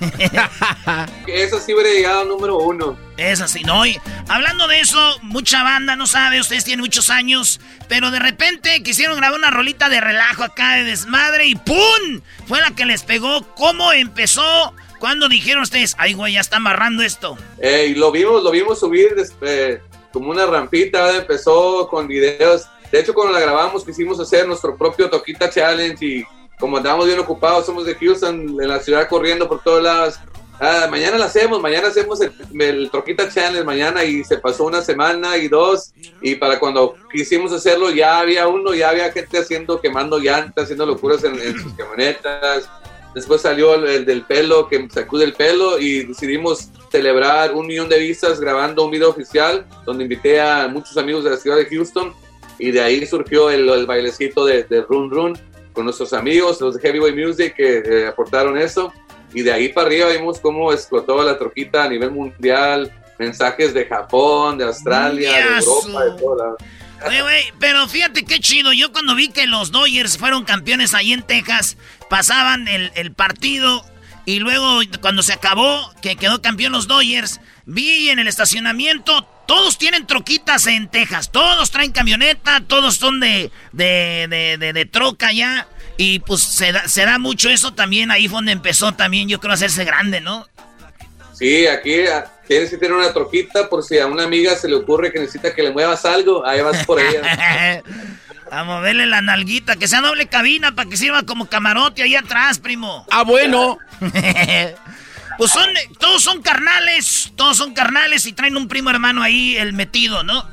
*laughs* Eso sí hubiera llegado número uno. Es así, ¿no? Y hablando de eso, mucha banda no sabe, ustedes tienen muchos años, pero de repente quisieron grabar una rolita de relajo acá de desmadre y ¡pum! Fue la que les pegó. ¿Cómo empezó? ¿Cuándo dijeron ustedes? Ay, güey, ya está amarrando esto. Eh, y lo vimos, lo vimos subir des- eh, como una rampita, empezó con videos. De hecho, cuando la grabamos quisimos hacer nuestro propio Toquita Challenge y como andábamos bien ocupados, somos de Houston, en la ciudad corriendo por todos lados, ah, mañana la hacemos, mañana hacemos el, el Troquita Challenge mañana y se pasó una semana y dos y para cuando quisimos hacerlo ya había uno, ya había gente haciendo, quemando llantas, haciendo locuras en, en sus camionetas. Después salió el, el del pelo, que sacude el pelo y decidimos celebrar un millón de vistas grabando un video oficial donde invité a muchos amigos de la ciudad de Houston y de ahí surgió el, el bailecito de, de Run Run con nuestros amigos, los de Heavyweight Music que eh, aportaron eso y de ahí para arriba vimos cómo explotó la troquita a nivel mundial, mensajes de Japón, de Australia, de Ñazo. Europa, de todo lado. Oye, güey, pero fíjate qué chido. Yo cuando vi que los Dodgers fueron campeones ahí en Texas, pasaban el, el partido y luego cuando se acabó, que quedó campeón los Dodgers, vi en el estacionamiento, todos tienen troquitas en Texas, todos traen camioneta, todos son de, de, de, de, de troca ya. Y pues se da, se da mucho eso también, ahí fue donde empezó también, yo creo, a hacerse grande, ¿no? Sí, aquí ah, tienes que tener una troquita por si a una amiga se le ocurre que necesita que le muevas algo, ahí vas por ella. *laughs* A moverle la nalguita, que sea doble cabina para que sirva como camarote ahí atrás, primo. Ah, bueno. *laughs* pues son, todos son carnales, todos son carnales y traen un primo hermano ahí, el metido, ¿no?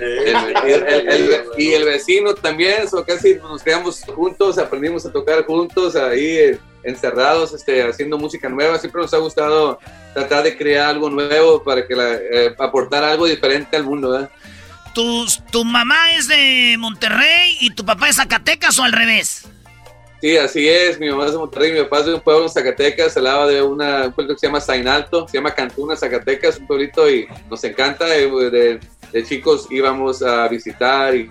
El- el- el- el- y el vecino también, so casi nos quedamos juntos, aprendimos a tocar juntos, ahí eh, encerrados, este, haciendo música nueva. Siempre nos ha gustado tratar de crear algo nuevo para que la- eh, aportar algo diferente al mundo. ¿verdad? ¿Tu, ¿Tu mamá es de Monterrey y tu papá es Zacatecas o al revés? Sí, así es. Mi mamá es de Monterrey, mi papá es de un pueblo en Zacatecas, al lado de una, un pueblo que se llama Sainalto, se llama Cantuna, Zacatecas, un pueblito y nos encanta. eh, De, de chicos íbamos a visitar y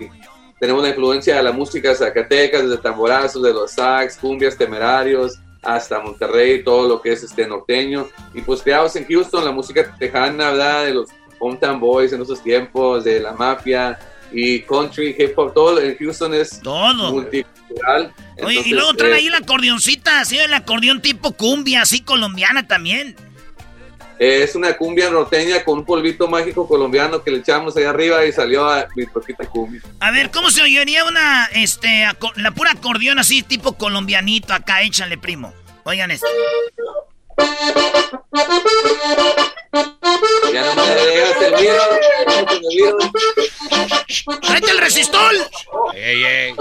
tenemos la influencia de la música de Zacatecas, desde tamborazos, de los sax, cumbias, temerarios, hasta Monterrey, todo lo que es este norteño. Y pues creados en Houston, la música tejana, ¿verdad? De los hometown boys en esos tiempos, de la mafia y country, hip hop, todo en Houston es Todo. multicultural. Oye, y luego traen eh, ahí la acordeoncita, así el acordeón tipo cumbia, así colombiana también. Es una cumbia norteña con un polvito mágico colombiano que le echamos ahí arriba y salió a mi troquita cumbia. A ver, ¿cómo se oiría una, este, la pura acordeón así tipo colombianito acá? Échale, primo. Oigan esto. Ya no me dejas el olvido. ¡Tráete el resistol! Ey, ey.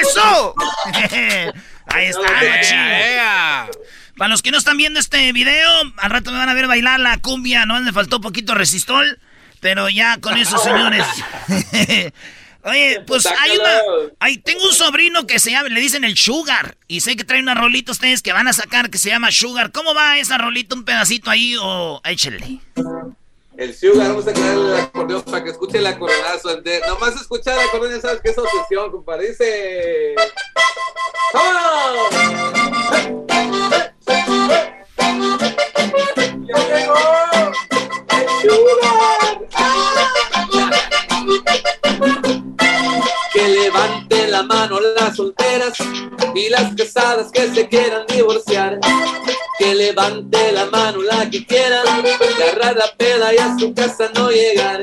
¡Eso! *laughs* Ahí está. Para los que no están viendo este video, al rato me van a ver bailar la cumbia. No me faltó poquito resistol, pero ya con eso, señores. *laughs* Oye, pues hay una. Hay, tengo un sobrino que se llama, le dicen el Sugar. Y sé que trae una rolita ustedes que van a sacar que se llama Sugar. ¿Cómo va esa rolita? ¿Un pedacito ahí o échenle? El Sugar, vamos a crear el acordeón para que escuche el acordeonazo. De- nomás escuchar el acordeón, ya sabes que es obsesión, compadre. Dice. Que *laughs* la mano las solteras y las casadas que se quieran divorciar. Que levante la mano la que quiera agarrar la peda y a su casa no llegar.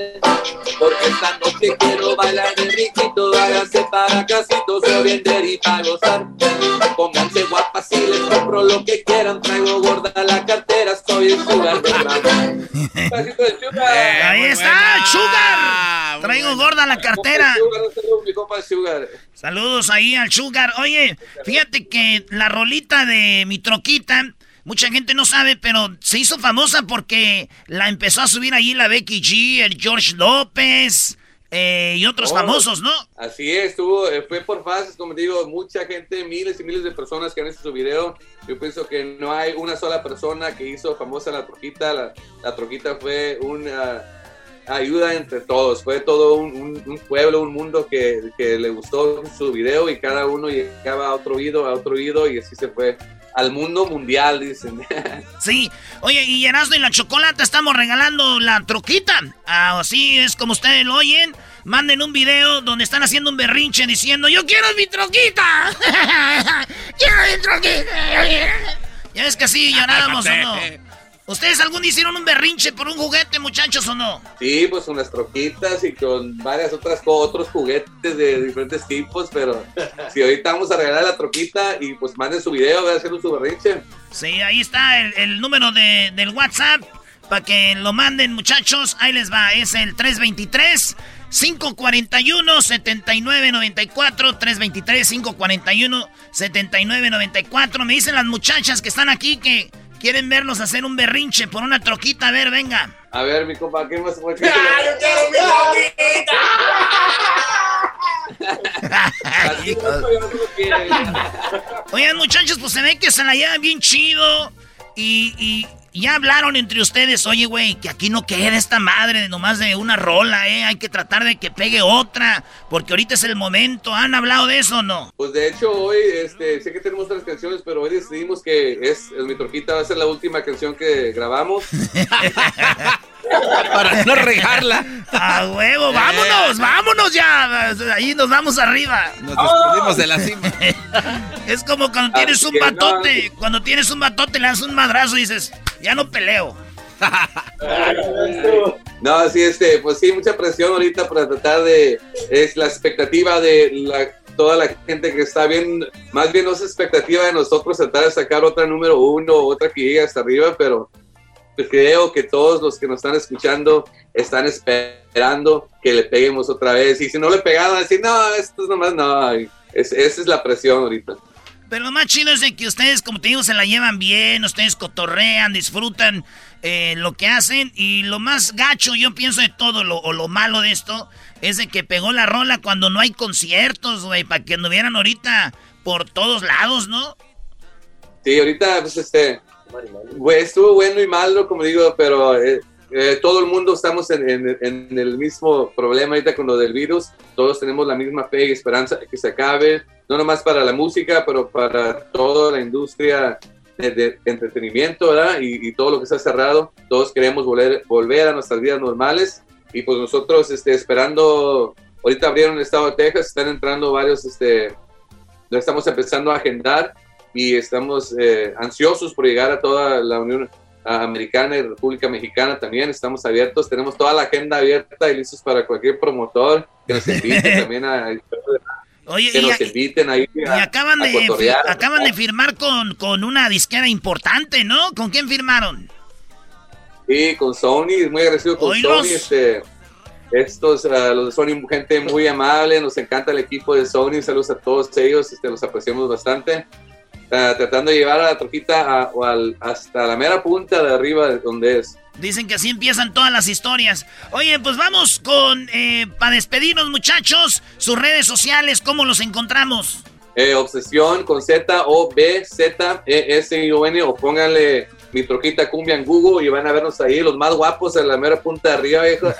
Porque esta noche quiero bailar de riquito, háganse para casitos o vender y para gozar. Pónganse guapas y les compro lo que quieran, traigo gorda la cartera, soy el sugar de mamá. Sugar. Ahí está, Sugar. Traigo gorda la cartera. Saludos ahí al Sugar. Oye, fíjate que la rolita de mi troquita, mucha gente no sabe, pero se hizo famosa porque la empezó a subir ahí la Becky G, el George López eh, y otros Oh. famosos, ¿no? Así es, estuvo, eh, fue por fases, como digo, mucha gente, miles y miles de personas que han visto su video. Yo pienso que no hay una sola persona que hizo famosa la troquita. La, la troquita fue una ayuda entre todos, fue todo un, un- un pueblo, un mundo que, que le gustó su video y cada uno llegaba a otro oído, a otro oído y así se fue al mundo mundial, dicen. *laughs* Sí. Oye, y Erasmo y la Chocolata estamos regalando la troquita. Ah, Así es como ustedes lo oyen. Manden un video donde están haciendo un berrinche diciendo, yo quiero mi troquita. *laughs* quiero mi troquita. Ya ves que así llorábamos o no. *laughs* ¿Ustedes algún hicieron un berrinche por un juguete, muchachos, o no? Sí, pues unas troquitas y con varias otras otros juguetes de diferentes tipos, pero si ahorita vamos a regalar la troquita y pues manden su video, voy a hacer un su berrinche. Sí, ahí está el, número de, del WhatsApp para que lo manden, muchachos. Ahí les va, es el 323 541 7994 323 541 7994. Me dicen las muchachas que están aquí que quieren vernos hacer un berrinche por una troquita. A ver, venga. A ver, mi compa, ¿qué más? ¡Ah, yo quiero mi troquita! *laughs* Oigan, muchachos, pues se ve que se la llevan bien chido. y, ya hablaron entre ustedes, oye, güey, que aquí no quede esta madre de nomás de una rola, ¿eh? Hay que tratar de que pegue otra, porque ahorita es el momento. ¿Han hablado de eso o no? Pues de hecho, hoy, este, sé que tenemos otras canciones, pero hoy decidimos que es, Mi Troquita va a ser la última canción que grabamos. *laughs* Para no regarla. A huevo, vámonos, vámonos ya. Ahí nos vamos arriba. Nos despedimos de la cima. *laughs* es como cuando tienes un batote. Cuando tienes un batote, le das un madrazo y dices, ya no peleo. *laughs* no, sí, este, pues sí, mucha presión ahorita para tratar de. Es la expectativa de la, toda la gente que está bien. Más bien no es expectativa de nosotros tratar de sacar otra número uno, otra que llegue hasta arriba, pero creo que todos los que nos están escuchando están esperando que le peguemos otra vez. Y si no le pegaron, decir, no, esto es nomás, no. esa es la presión ahorita. Pero lo más chido es de que ustedes, como te digo, se la llevan bien, ustedes cotorrean, disfrutan eh, lo que hacen. Y lo más gacho, yo pienso de todo, lo, o lo malo de esto, es de que pegó la rola cuando no hay conciertos, güey, para que anduvieran ahorita por todos lados, ¿no? Sí, ahorita, pues este, estuvo bueno y malo, como digo, pero eh, eh, todo el mundo estamos en, el mismo problema ahorita con lo del virus. Todos tenemos la misma fe y esperanza de que se acabe, no nomás para la música, pero para toda la industria de, entretenimiento, ¿verdad? Y, todo lo que está cerrado. Todos queremos volver, volver a nuestras vidas normales y pues nosotros este, esperando, ahorita abrieron el estado de Texas, están entrando varios, este, lo estamos empezando a agendar y estamos eh, ansiosos por llegar a toda la Unión Americana y República Mexicana también. Estamos abiertos, tenemos toda la agenda abierta y listos para cualquier promotor que nos invite *laughs* también a... Oye, que nos inviten ahí y acaban, de, acaban de firmar con, con una disquera importante, ¿no? ¿Con quién firmaron? Sí, con Sony, muy agradecido con Sony. Este, estos, uh, los de Sony, gente muy amable, nos encanta el equipo de Sony, saludos a todos ellos, este, los apreciamos bastante. Ah, tratando de llevar a la troquita hasta la mera punta de arriba de donde es. Dicen que así empiezan todas las historias. Oye, pues vamos con, eh, para despedirnos muchachos, sus redes sociales, ¿cómo los encontramos? Eh, obsesión con Z O B Z E S I O N o pónganle mi troquita cumbia en Google y van a vernos ahí los más guapos en la mera punta de arriba, viejo. *laughs*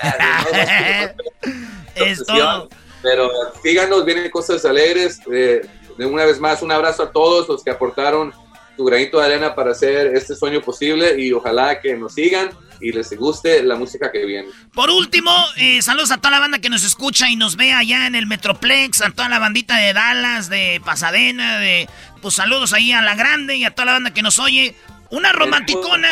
es todo. Pero síganos, vienen cosas alegres. Eh, de una vez más, un abrazo a todos los que aportaron tu granito de arena para hacer este sueño posible y ojalá que nos sigan y les guste la música que viene. Por último, eh, saludos a toda la banda que nos escucha y nos ve allá en el Metroplex, a toda la bandita de Dallas, de Pasadena, de pues saludos ahí a la grande y a toda la banda que nos oye. Una romanticona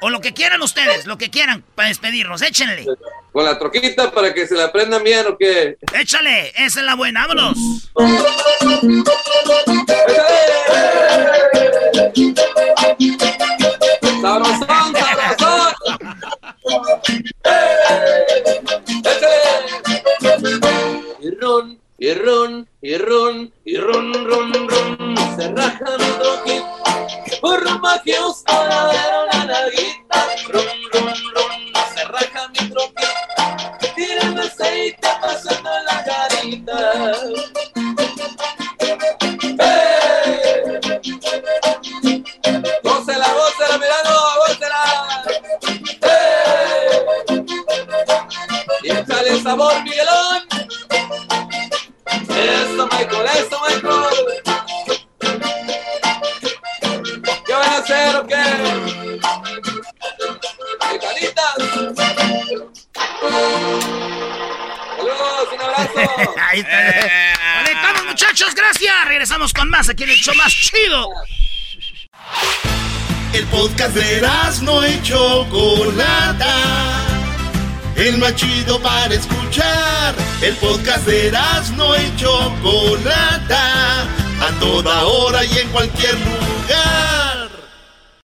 o lo que quieran ustedes, lo que quieran para despedirnos, échenle. Con la troquita para que se la aprendan bien o qué. Échale, esa es la buena, vámonos. El más chido para escuchar. El podcast de no y Chocolata. A toda hora y en cualquier lugar.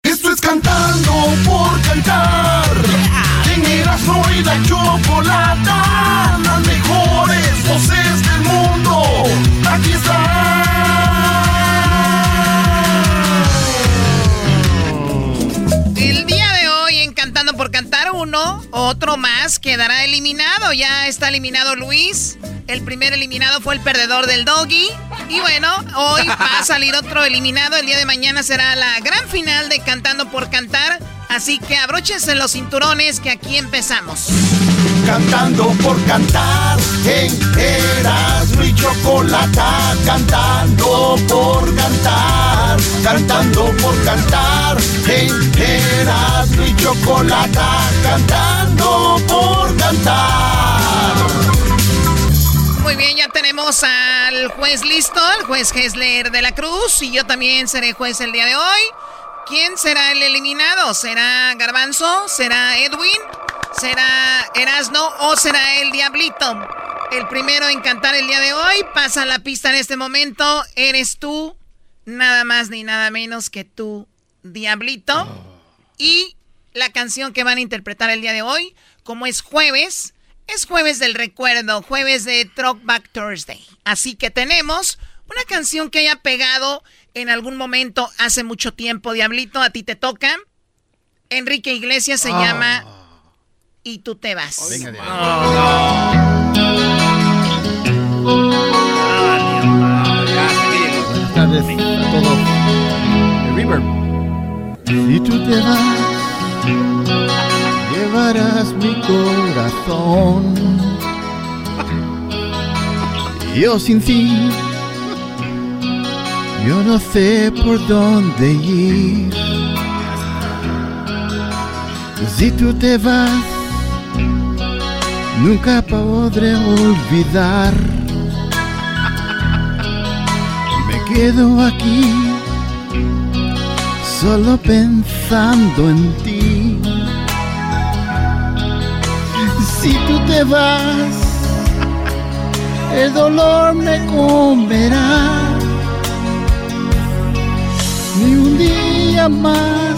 Esto es cantando por cantar. En Erasmo y la Chocolata. Las mejores voces del mundo. Otro más quedará eliminado. Ya está eliminado Luis. El primer eliminado fue el perdedor del doggy. Y bueno, hoy *laughs* va a salir otro eliminado. El día de mañana será la gran final de Cantando por Cantar. Así que abróchense los cinturones que aquí empezamos. Cantando por cantar en Erasmo y Chocolata. Cantando por cantar, cantando por cantar en Erasmo y Chocolata. Cantando por cantar. Muy bien, ya tenemos al juez listo, el juez Hesler de la Cruz. Y yo también seré juez el día de hoy. ¿Quién será el eliminado? ¿Será Garbanzo? ¿Será Edwin? ¿Será Erasno o será el Diablito? El primero en cantar el día de hoy pasa la pista en este momento. Eres tú, nada más ni nada menos que tú, Diablito. Y la canción que van a interpretar el día de hoy, como es jueves, es jueves del recuerdo, jueves de Back Thursday. Así que tenemos una canción que haya pegado en algún momento hace mucho tiempo, Diablito, a ti te toca. Enrique Iglesias se Ah. llama Y tú te vas. Venga, Buenas tardes a todos. The River. Si tú te vas, mi corazón. Yo sin ti, yo no sé por dónde ir. Si tú te vas, nunca podré olvidar. Me quedo aquí, solo pensando en ti. Si tú te vas, el dolor me comerá. Ni un día más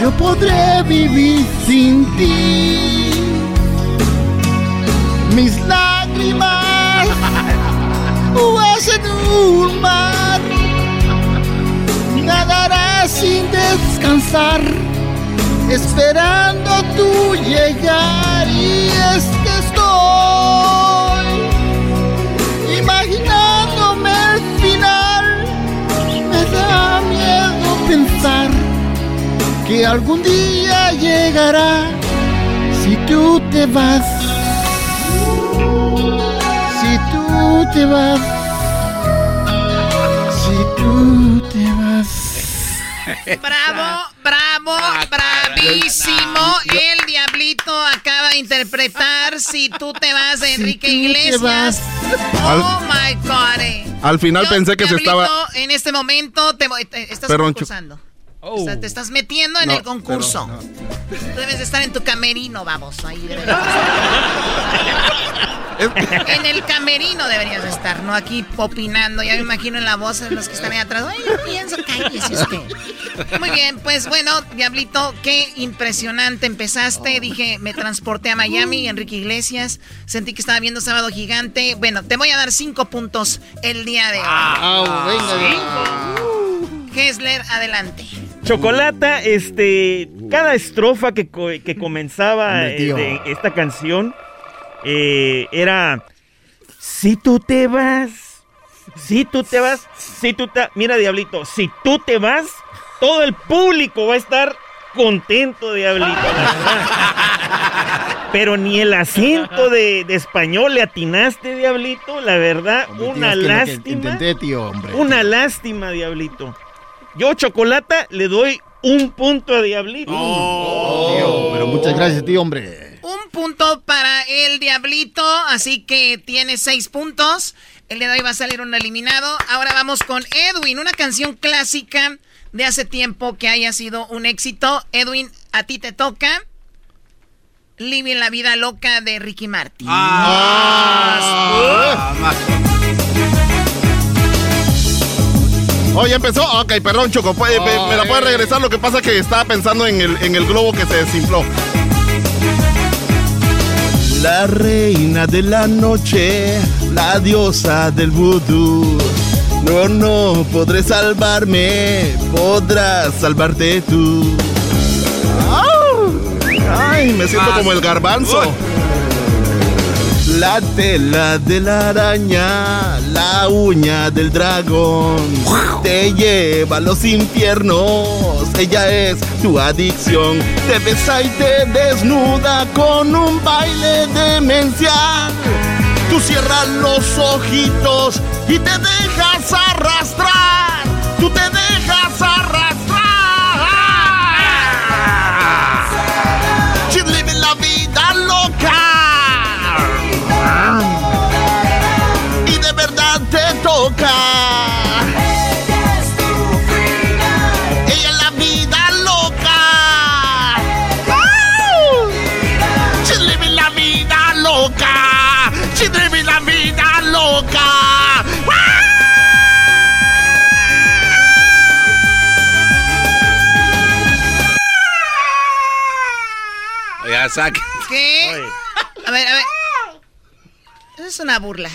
yo podré vivir sin ti. Mis lágrimas en un mar, nadaré sin descansar, esperando tu llegar. Y es que estoy imaginándome el final, me da miedo pensar que algún día llegará si tú te vas. Si tú te vas. Si tú te vas. *laughs* Bravo, bravo, bravísimo. El diablito acaba de interpretar Si tú te vas de Enrique Iglesias. vas. Oh my God. eh. Al final Yo, pensé que se estaba. En este momento te, voy- te- estás Perdón, concursando. O sea, te estás metiendo en No, el concurso. Tú debes de estar en tu camerino, vamos. Ahí debes de *laughs* estar. En el camerino deberías de estar, no aquí opinando. Ya me imagino en la voz de los que están ahí atrás. Ay, yo pienso, cállese usted. Muy bien, pues bueno, Diablito, qué impresionante empezaste. Dije, me transporté a Miami, Enrique Iglesias. Sentí que estaba viendo Sábado Gigante. Bueno, te voy a dar cinco puntos el día de hoy. Ah, Hessler, adelante. Chocolata, este, cada estrofa que, que comenzaba eh, esta canción eh, era, si tú te vas, si tú te vas, si tú te... Mira, Diablito, si tú te vas, todo el público va a estar contento, Diablito. la verdad. *laughs* Pero ni el acento de, de español le atinaste, Diablito, la verdad, una Tío, lástima. Intenté, tío, hombre. Una lástima, Diablito. Yo, Chocolata, le doy un punto a Diablito. Tío, pero muchas gracias, tío, hombre. Un punto para el Diablito, así que tiene seis puntos. El día de hoy va a salir un eliminado. Ahora vamos con Edwin, una canción clásica de hace tiempo que haya sido un éxito. Edwin, a ti te toca. Living la vida loca de Ricky Martin. Ah, Oh, ya empezó. Ok, perdón, Choco. ¿puede- me, me la puede regresar? Lo que pasa es que estaba pensando en el, en el globo que se desinfló. La reina de la noche, la diosa del vudú. No, no podré salvarme, podrás salvarte tú. Ay, me siento como el garbanzo. La tela de la araña, la uña del dragón, te lleva a los infiernos, ella es tu adicción. Te besa y te desnuda con un baile demencial. Tú cierras los ojitos y te dejas arrastrar. Tú te dejas arrastrar. Ya. ¿Qué? A ver, a ver. Eso es una burla.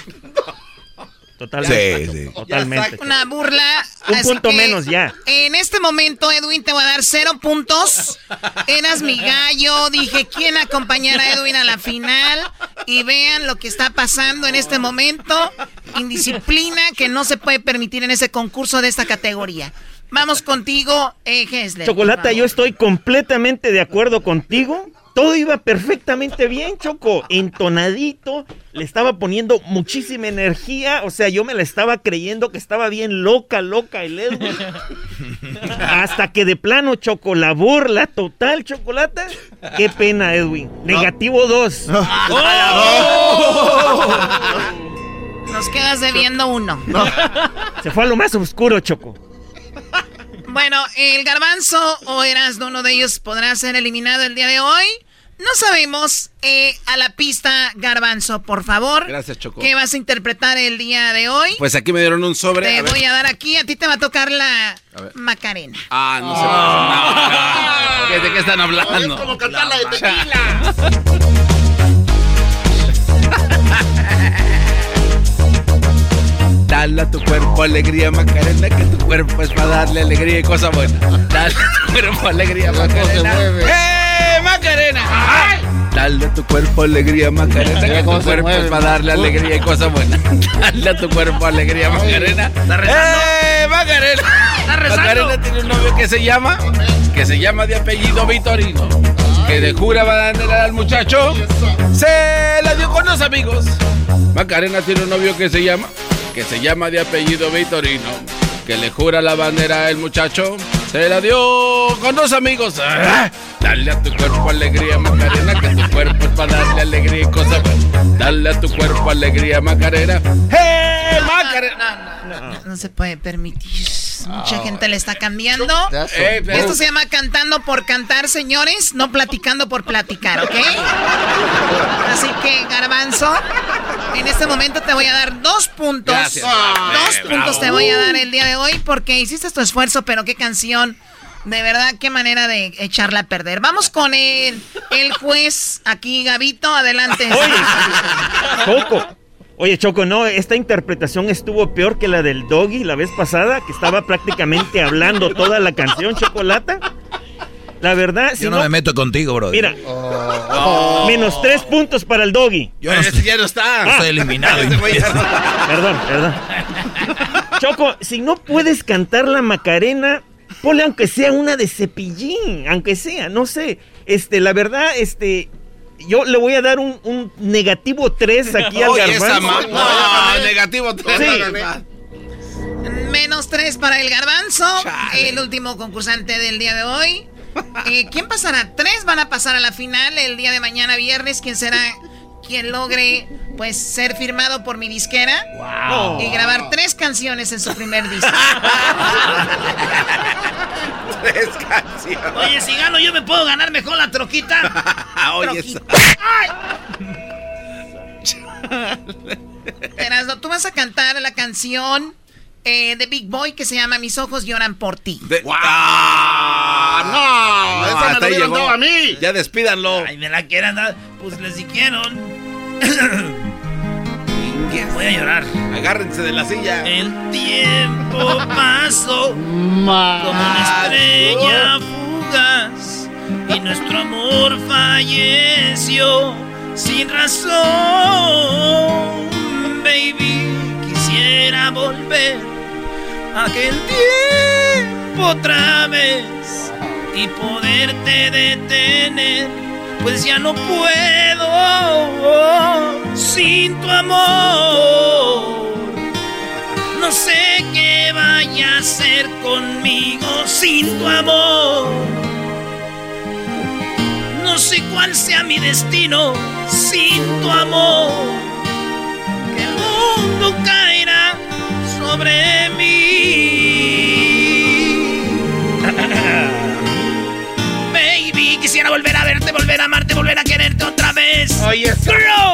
Totalmente. Sí, sí. Totalmente. Una burla. Un punto que menos ya. En este momento, Edwin, te voy a dar cero puntos. Eras mi gallo. Dije quién acompañar a Edwin a la final. Y vean lo que está pasando en este momento. Indisciplina que no se puede permitir en ese concurso de esta categoría. Vamos contigo, eh, Hessler. Chocolata, yo estoy completamente de acuerdo contigo. Todo iba perfectamente bien, Choco. Entonadito, le estaba poniendo muchísima energía. O sea, yo me la estaba creyendo que estaba bien loca, loca el Edwin. *laughs* Hasta que de plano, Choco, la burla total, Chocolata. Qué pena, Edwin. Negativo 2. Nos quedas debiendo uno. Se fue a lo más oscuro, Choco. Bueno, el garbanzo o eras uno de ellos podrá ser eliminado el día de hoy. No sabemos. Eh, a la pista, garbanzo, por favor. Gracias, Choco. ¿Qué vas a interpretar el día de hoy? Pues aquí me dieron un sobre. Te a ver. voy a dar aquí. A ti te va a tocar la A ver. Macarena. Ah, no se me ¿De qué están hablando? Es como cantar la de *laughs* Dale a tu cuerpo alegría, Macarena, que tu cuerpo es para darle alegría y cosas buenas. Dale a tu cuerpo alegría, Macarena. ¡Eh, Macarena! ¡Ay! Dale a tu cuerpo alegría, Macarena, que cómo tu cuerpo es para darle alegría y cosas buenas. *laughs* Dale a tu cuerpo alegría, Macarena. ¡Eh, Macarena! Macarena tiene un novio que se llama, que se llama de apellido Vitorino. Que de jura va a dar al muchacho. Se la dio con los amigos. Macarena tiene un novio que se llama, que se llama de apellido Vitorino, que le jura la bandera al muchacho, se la dio con dos amigos. Ah, Dale a tu cuerpo alegría, Macarena, que tu cuerpo es para darle alegría y cosas buenas. Dale a tu cuerpo alegría, Macarena. ¡Hey, Macarena! No, no, no se puede permitir. Mucha gente le está cambiando. Eh, pero- Esto se llama cantando por cantar, señores, no platicando por platicar, ¿ok? Así que, Garbanzo, en este momento te voy a dar dos puntos. Gracias. Dos Eh, puntos bravo. te voy a dar el día de hoy porque hiciste tu esfuerzo, pero qué canción. De verdad, qué manera de echarla a perder. Vamos con el, el juez aquí, Gabito, adelante. Choco. Oye, Choco, no, esta interpretación estuvo peor que la del Doggy la vez pasada, que estaba prácticamente hablando toda la canción, Chocolata. La verdad, si Yo no, me meto contigo, bro. Mira, menos tres puntos para el Doggy. Yo no- ya no está. Estoy eliminado. Perdón, perdón. Choco, si no puedes cantar la Macarena, ponle aunque sea una de cepillín, aunque sea, no sé. Este, la verdad, este, yo le voy a dar un, un negativo 3 aquí al garbanzo. no, negativo tres. Sí. Menos tres para el garbanzo, el último concursante del día de hoy. Eh, ¿Quién pasará? Tres van a pasar a la final el día de mañana viernes. ¿Quién será? Quien logre pues ser firmado por mi disquera Wow. y grabar tres canciones en su primer *laughs* disco. Tres canciones. Oye, si gano yo me puedo ganar mejor la troquita. *laughs* Oye, Troquita. Erasno, tú vas a cantar la canción eh, de Big Boy que se llama Mis ojos lloran por ti. ¡Ah! ¡No! esa me lo ahí hubieran dado a mí. Ya despídanlo. Ay, me la quieren dar. Pues les dijeron. Voy a llorar. Agárrense de la silla. El tiempo pasó como una estrella fugaz y nuestro amor falleció sin razón, baby. Quisiera volver a aquel tiempo otra vez y poderte detener, pues ya no puedo sin tu amor. No sé qué vaya a hacer conmigo sin tu amor. No sé cuál sea mi destino sin tu amor. Que el mundo caerá sobre mí. Quisiera volver a verte, volver a amarte, volver a quererte otra vez. Oye,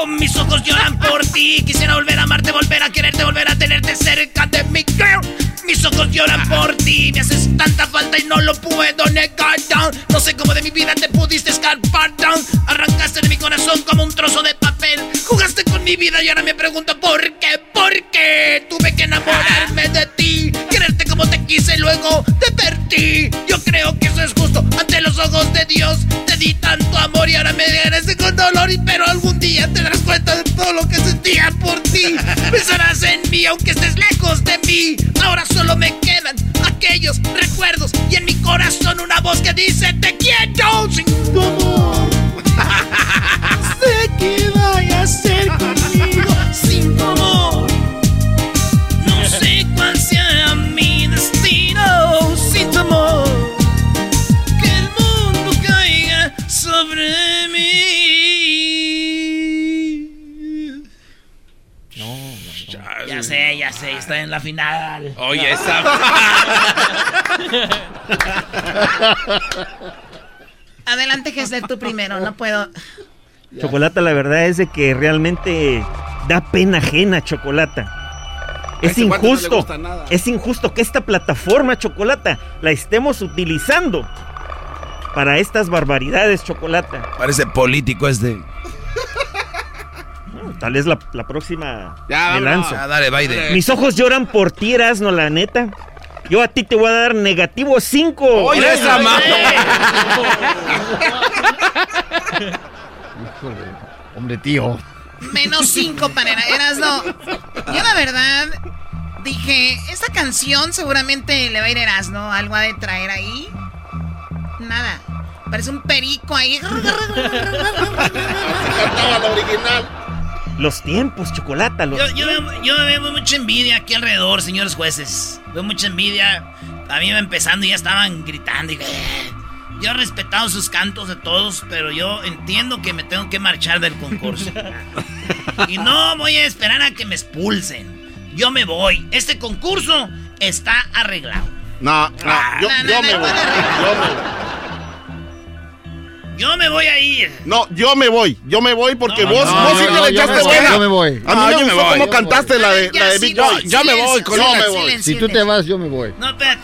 mis ojos lloran por *laughs* ti. Quisiera volver a amarte, volver a quererte, volver a tenerte cerca de mi girl. Mis ojos lloran por ti. Me haces tanta falta y no lo puedo negar down. No sé cómo de mi vida te pudiste escapar down. Arrancaste de mi corazón como un trozo de papel. Jugaste con mi vida y ahora me pregunto por qué, por qué tuve que enamorarme de ti. Quererte como te quise, luego te perdí. Yo creo que eso es justo ante los ojos de Dios. Te di tanto amor y ahora me regresé con dolor. Pero algún día te darás cuenta de todo lo que sentía por ti. Pensarás en mí aunque estés lejos de mí. Ahora solo me quedan aquellos recuerdos y en mi corazón una voz que dice te quiero sin tu amor. *laughs* sé que vaya a ser conmigo sin tu amor. Ya sé, ya sé, está en la final. Oye, esa. *laughs* Adelante, Gessler, tú primero, no puedo. Chocolata, la verdad es de que realmente da pena ajena, Chocolata. Es no injusto, gusta nada. es injusto que esta plataforma, Chocolata, la estemos utilizando para estas barbaridades, Chocolata. Parece político este. Tal vez la, la próxima Ya, me lanzo. Ah, dale, Biden. Mis ojos lloran por ti, Erasno, la neta. Yo a ti te voy a dar negativo 5. Oye, esa mano. Hombre, tío. Menos cinco para Erasno. Yo la verdad dije, esta canción seguramente le va a ir a Erasno, algo ha de traer ahí. Nada. Parece un perico ahí. *laughs* Los tiempos, Chocolata. Los Yo, yo veo, yo veo mucha envidia aquí alrededor, señores jueces. Veo mucha envidia. A mí iba empezando y ya estaban gritando. Y, "Eh". yo he respetado sus cantos de todos, pero yo entiendo que me tengo que marchar del concurso. *laughs* y no voy a esperar a que me expulsen. Yo me voy. Este concurso está arreglado. No, no, yo, No, no, yo no, me voy. No, Yo me voy a ir. No, yo me voy, yo me voy porque No, vos, no, vos sí que le yo echaste buena. yo me voy. A mí No, me yo me gustó voy, cómo cantaste la de, la de Big Boy. Yo me voy, Yo me voy. Si tú te vas, yo me voy. No, espérate.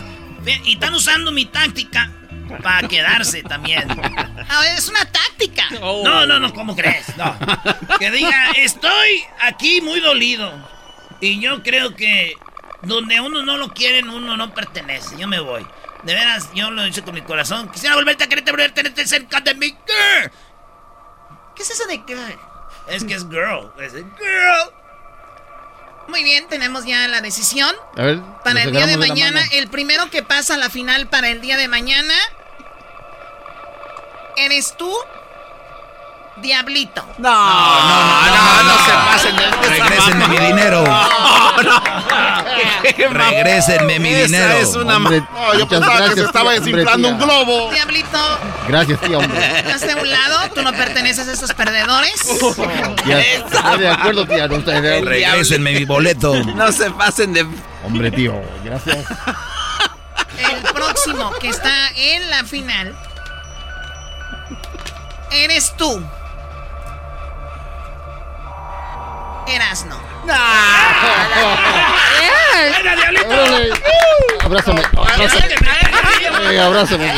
Y están usando mi táctica para quedarse también. Ah, es una táctica. No, no, no, ¿cómo crees? No. Que diga, estoy aquí muy dolido. Y yo creo que donde uno no lo quieren, uno no pertenece. Yo me voy. De veras, yo lo hice con mi corazón. Quisiera volverte a quererte, volver a tenerte cerca de mi girl. ¿Qué es eso de girl? Es que es girl. Es girl. Muy bien, tenemos ya la decisión. A ver. Para el día de mañana, el primero que pasa a la final para el día de mañana eres tú, Diablito. No, no, no, no, no se pasen de Regresen de mi dinero. No, no. *laughs* Regrésenme mi Esa dinero. es una Hombre, No, yo muchas pensaba que se gracias, estaba tía, hombre, desinflando tía. un globo. Diablito, Gracias, tía, hombre. *laughs* hazte a un lado, tú no perteneces a estos perdedores. *laughs* Ya, estoy de acuerdo, tía. No estoy de Regrésenme mi boleto. No se pasen de. Hombre, tío, gracias. El próximo que está en la final eres tú. Erasno. ¡Venga, diablito! Órale. Abrázame, abrázame.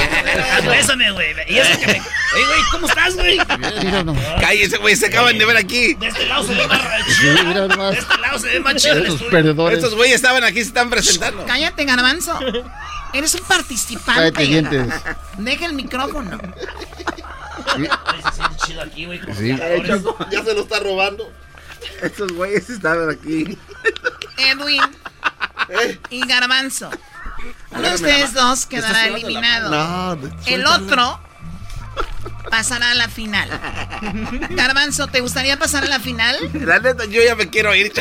Abrázame. Güey. Y eso que me... Ey, güey, ¿cómo estás, güey? Mira, no. Cállese, güey, se acaban de ver aquí. De este lado se ve más Sí, chido. mira nomás. De este lado se ve más chido estudio. perdedores. Estos güeyes estaban aquí, se están presentando. Cállate, garbanzo. Eres un participante. Cállate, dientes. Deja el micrófono. Sí. Se siente chido aquí, güey. con Sí. los calores. Ya se lo está robando. Estos güeyes estaban aquí. Edwin y Garbanzo. Uno de ustedes dos quedará eliminado. No, El otro pasará a la final. Garbanzo, ¿te gustaría pasar a la final? La neta, yo ya me quiero ir.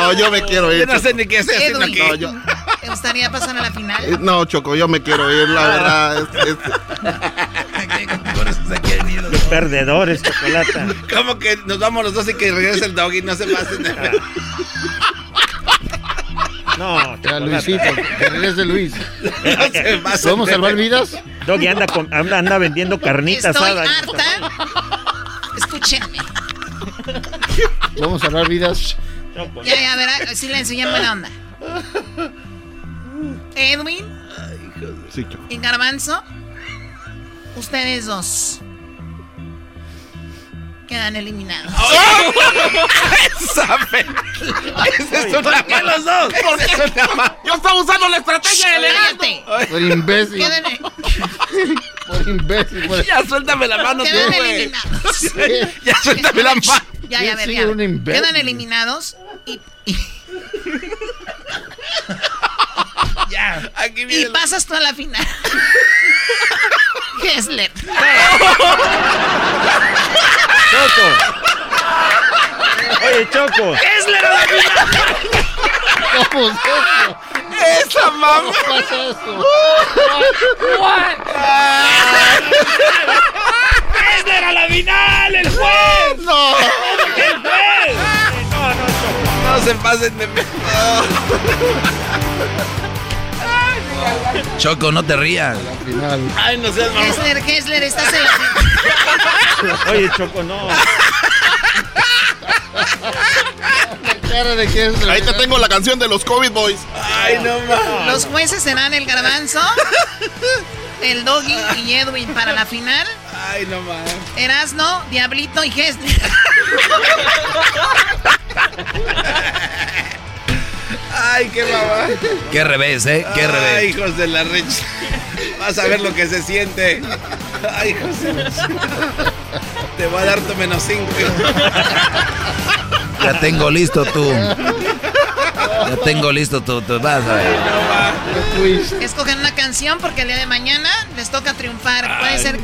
no, yo me quiero Yo ir. no sé ni qué estoy haciendo Edwin, aquí. No, yo- ¿te gustaría pasar a la final? Eh, No, Choco, yo me quiero ir, la verdad. es- es- *laughs* Por perdedores, chocolata. *laughs* ¿Cómo que nos vamos los dos y que regrese el doggy? No se pasen de. *laughs* No, chocolata. Luisito, que regrese Luis. *laughs* No se pasen ¿Podemos de- salvar vidas? Doggy anda, con- anda, anda vendiendo carnita Estoy asada. harta. Escúchenme. ¿Podemos salvar vidas? Ya, ya, verá. Silencio, ya en buena onda. Edwin Sí, y Garbanzo, ustedes dos quedan eliminados. *laughs* ¿Sabe? Esa es una ¿Por qué los dos? ¿Por qué? Yo estaba usando la estrategia de Cállate. Por imbécil. Quedan, Por imbécil. Por... Ya suéltame la mano, quedan eliminados. Ya suéltame la mano. Ya, ya, ver, ya. Quedan eliminados y, y, Ya. Aquí y viene la- pasas tú a la final. *laughs* Kessler. *laughs* Choco. Oye, Choco. ¡Es la la final! ¿Cómo es eso? ¡Esa mamá! ¿Qué es eso? ¡Es la la final! ¡El juez! No. ¡El juez! No se pasen de. Choco, no te rías. Ay, no seas mamá. Kessler, Kessler, estás en la final. *laughs* Oye, Choco, no. La cara de es. Ahí te tengo la canción de los COVID Boys. Ay, no mames. Los jueces serán el garbanzo, el doggy y Edwin para la final. Ay, no mames. Erasno, Diablito y Kessler. *laughs* Ay, qué mamá. Qué revés, ¿eh? Qué Ay, revés. hijos de la rech. Vas a ver lo que se siente. Ay, hijos de la Te voy a dar tu menos cinco. Ya tengo listo tú. Ya tengo listo tú. tú vas a ver. Escogen una canción porque el día de mañana les toca triunfar. Puede ser,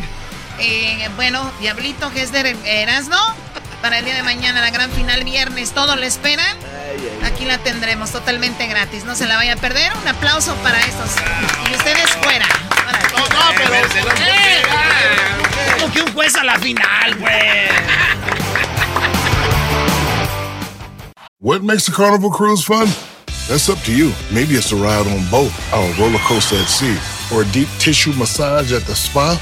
eh, bueno, Diablito, Kessler, Erasno. Para el día de mañana, la gran final viernes, todos le esperan. Aquí la tendremos totalmente gratis. No se la vaya a perder. Un aplauso para estos. Y ustedes fuera. No, no, pero. ¡Eh! Como que un juez a la final, güey. What makes a carnival cruise fun? That's up to you. Maybe it's a ride on boat, or a roller coaster at sea, or a deep tissue massage at the spa.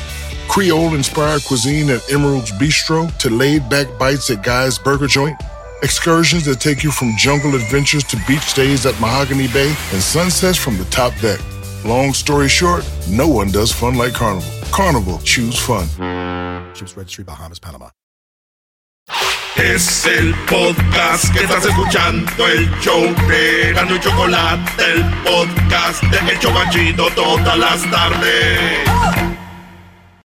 Creole inspired cuisine at Emerald's Bistro to laid back bites at Guy's Burger Joint. Excursions that take you from jungle adventures to beach stays at Mahogany Bay and sunsets from the top deck. Long story short, no one does fun like Carnival. Carnival, choose fun. Ships Registry, Bahamas, Panama. Es el podcast que estás escuchando, el show de Gano y Chocolate, el podcast de El Chobachito todas las tardes.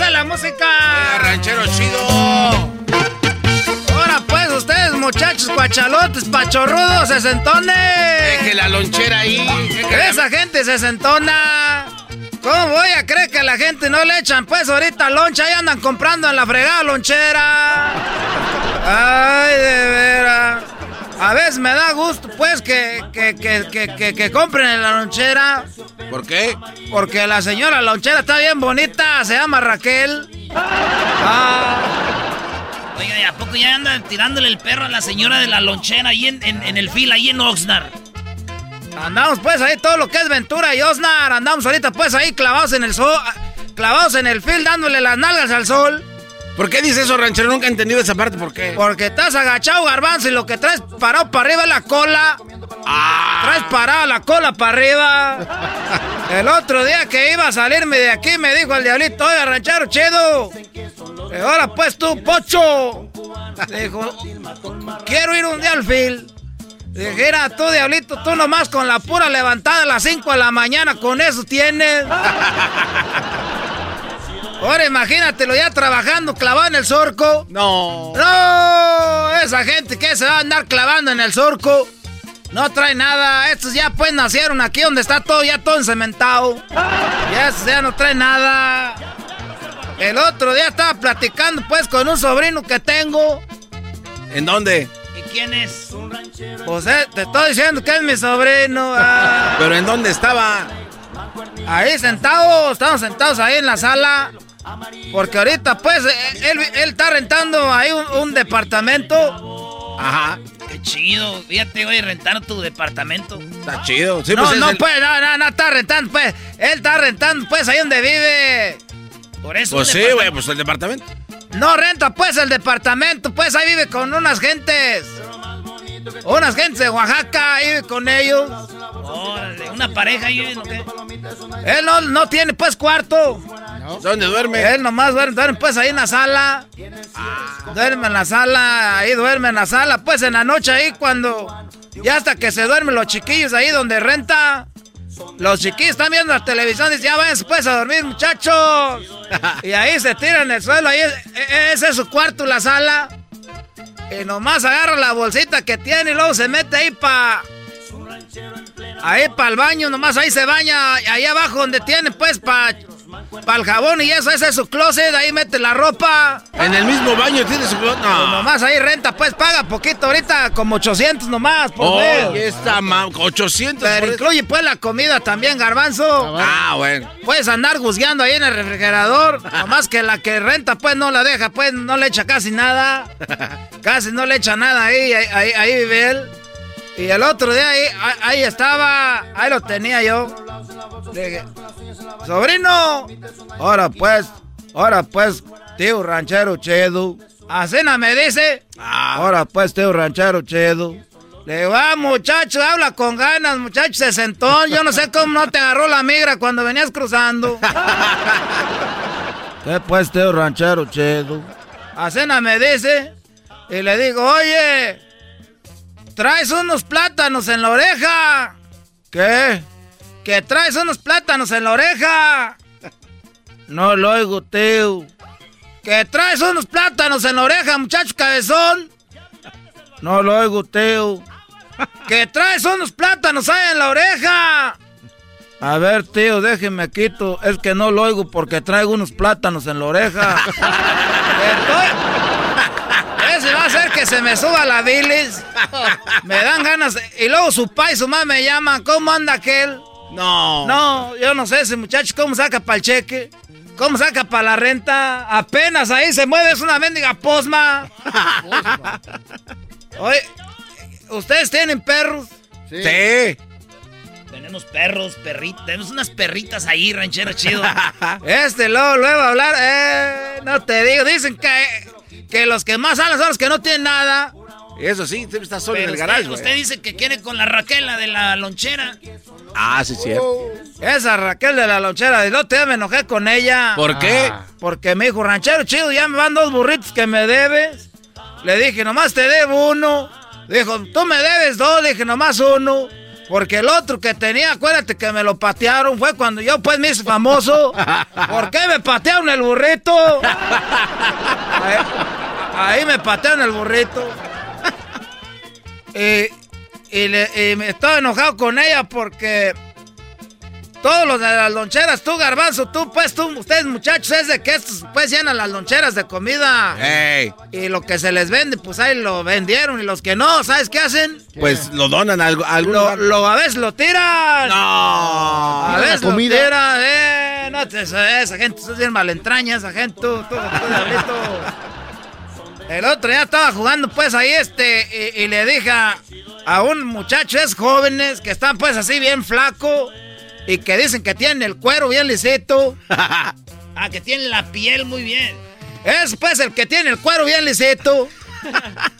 ¡Eh! A ver, ¿cuál pues a la música? ranchero chido. Ahora pues, ustedes, muchachos cuachalotes, pachorrudos, sesentones. Deje la lonchera ahí. Esa gente sesentona. ¿Cómo voy a creer que a la gente no le echan pues ahorita loncha y andan comprando en la fregada lonchera? Ay, de veras. A veces me da gusto pues que, que, que, que, que compren en la lonchera. ¿Por qué? Porque la señora lonchera está bien bonita, se llama Raquel. Ah. Oiga, ¿y a poco ya andan tirándole el perro a la señora de la lonchera ahí en, en, en el fil, ahí en Oxnard? Andamos pues ahí todo lo que es Ventura y Osnar. Andamos ahorita pues ahí clavados en el sol, clavados en el fil dándole las nalgas al sol. ¿Por qué dice eso, ranchero? Nunca he entendido esa parte, ¿por qué? Porque estás agachado, garbanzo, y lo que traes parado para arriba es la cola. Ah. Traes parada la cola para arriba. *laughs* El otro día que iba a salirme de aquí me dijo el diablito, oiga, ranchero chido. Ahora pues tú, pocho. Dijo, quiero ir un día al fil. Dijera tú, diablito, tú nomás con la pura levantada a las 5 de la mañana, con eso tienes. *laughs* Ahora imagínatelo ya trabajando clavado en el surco. No. No, esa gente que se va a andar clavando en el surco. No trae nada. Estos ya pues nacieron aquí donde está todo, ya todo encementado. Ya, ya no trae nada. El otro día estaba platicando pues con un sobrino que tengo. ¿En dónde? ¿Y quién es? Pues eh, te estoy diciendo que es mi sobrino. ah. ¿Pero en dónde estaba? Ahí sentados, estamos sentados ahí en la sala. Porque ahorita, pues, eh, él, él está rentando ahí un, un departamento. Ajá. Qué chido. Fíjate, voy a rentar tu departamento. Está chido. Sí, no, pues es no, el- pues, no, no, no está rentando, pues. Él está rentando, pues, ahí donde vive. Por eso. Pues sí, güey, pues el departamento. No renta, pues, el departamento, pues, ahí vive con unas gentes. Unas gentes de Oaxaca, ahí vive con ellos. Órale, una pareja ahí. Él no, no tiene, pues, cuarto. ¿Dónde duerme? Él nomás duerme, duerme, pues, ahí en la sala. Duerme en la sala, ahí duerme en la sala, pues, en la noche ahí cuando... Ya hasta que se duermen los chiquillos ahí donde renta. Los chiquillos están viendo la televisión y dicen, ya váyanse pues a dormir, muchachos. *laughs* y ahí se tiran en el suelo, ahí es- ese es su cuarto, la sala. Y nomás agarra la bolsita que tiene y luego se mete ahí pa... Ahí para el baño, nomás ahí se baña, ahí abajo donde tiene pues pa... Para el jabón y eso, ese es su closet, ahí mete la ropa. En el mismo baño tiene su... Pues No. nomás ahí renta, pues paga poquito ahorita, como 800 nomás, por. Oye, esta ma... 800 Pero incluye pues la comida también, garbanzo. Ah, bueno. Puedes andar juzgando ahí en el refrigerador. Nomás que la que renta, pues no la deja, pues no le echa casi nada. *laughs* Casi no le echa nada ahí, ahí, ahí, ahí vive él. Y el otro día ahí, ahí, estaba, ahí lo tenía yo. Dije, sobrino, ahora pues, ahora pues, tío ranchero chedo. Asena me dice, ahora pues, tío ranchero chedo. Le digo, ah, muchacho, habla con ganas, muchacho, se sentó. Yo no sé cómo no te agarró la migra cuando venías cruzando. *laughs* ¿Qué pues, tío ranchero chedo? Asena me dice, y le digo, oye, traes unos plátanos en la oreja. ¿Qué? Que traes unos plátanos en la oreja. No lo oigo, tío. Que traes unos plátanos en la oreja, muchacho cabezón. No lo oigo, tío. Que traes unos plátanos ahí en la oreja. A ver, tío, déjeme quito. Es que no lo oigo porque traigo unos plátanos en la oreja. *laughs* Estoy- Ese va a hacer que se me suba la bilis. Me dan ganas. Y luego su pa y su mamá me llaman. ¿Cómo anda aquel? No. No, yo no sé ese muchacho cómo saca para el cheque. ¿Cómo saca para la renta? Apenas ahí se mueve, es una mendiga posma. *laughs* Oye, ¿ustedes tienen perros? Sí. Tenemos perros, perritas, tenemos unas perritas ahí, ranchero chido. *laughs* este, luego, luego a hablar, eh, no te digo, dicen que, que los que más hablan son los que no tienen nada. Eso sí, siempre está solo Pero en el usted- garage. Usted dice que quiere con la Raquel, la de la lonchera. Ah, sí, cierto. Esa Raquel de la lonchera, del otro día me enojé con ella. ¿Por qué? Porque me dijo, ranchero chido, ya me van dos burritos que me debes. Le dije, nomás te debo uno. Dijo, tú me debes dos, le dije, nomás uno. Porque el otro que tenía, acuérdate que me lo patearon, fue cuando yo pues me hice famoso. ¿Por qué me patearon el burrito? Ahí, me patearon el burrito. y, y me estaba enojado con ella porque todos los de las loncheras, tú garbanzo, tú pues tú, ustedes muchachos, es de que estos pues llenan las loncheras de comida. Ey, Y lo que se les vende, pues ahí lo vendieron. Y los que no, ¿sabes qué hacen? pues lo donan a algo. a algún Lo, lo- a veces lo tiran. No. A veces lo tiran, eh. No, te- esa, gente es bien malentraña, esa gente, tú, tú, tú. El otro día estaba jugando, pues, ahí este, y, y le dije a, a un muchacho, es jóvenes, que están, pues, así bien flaco, y que dicen que tienen el cuero bien lisito. *laughs* ah, que tienen la piel muy bien. Es, pues, el que tiene el cuero bien lisito.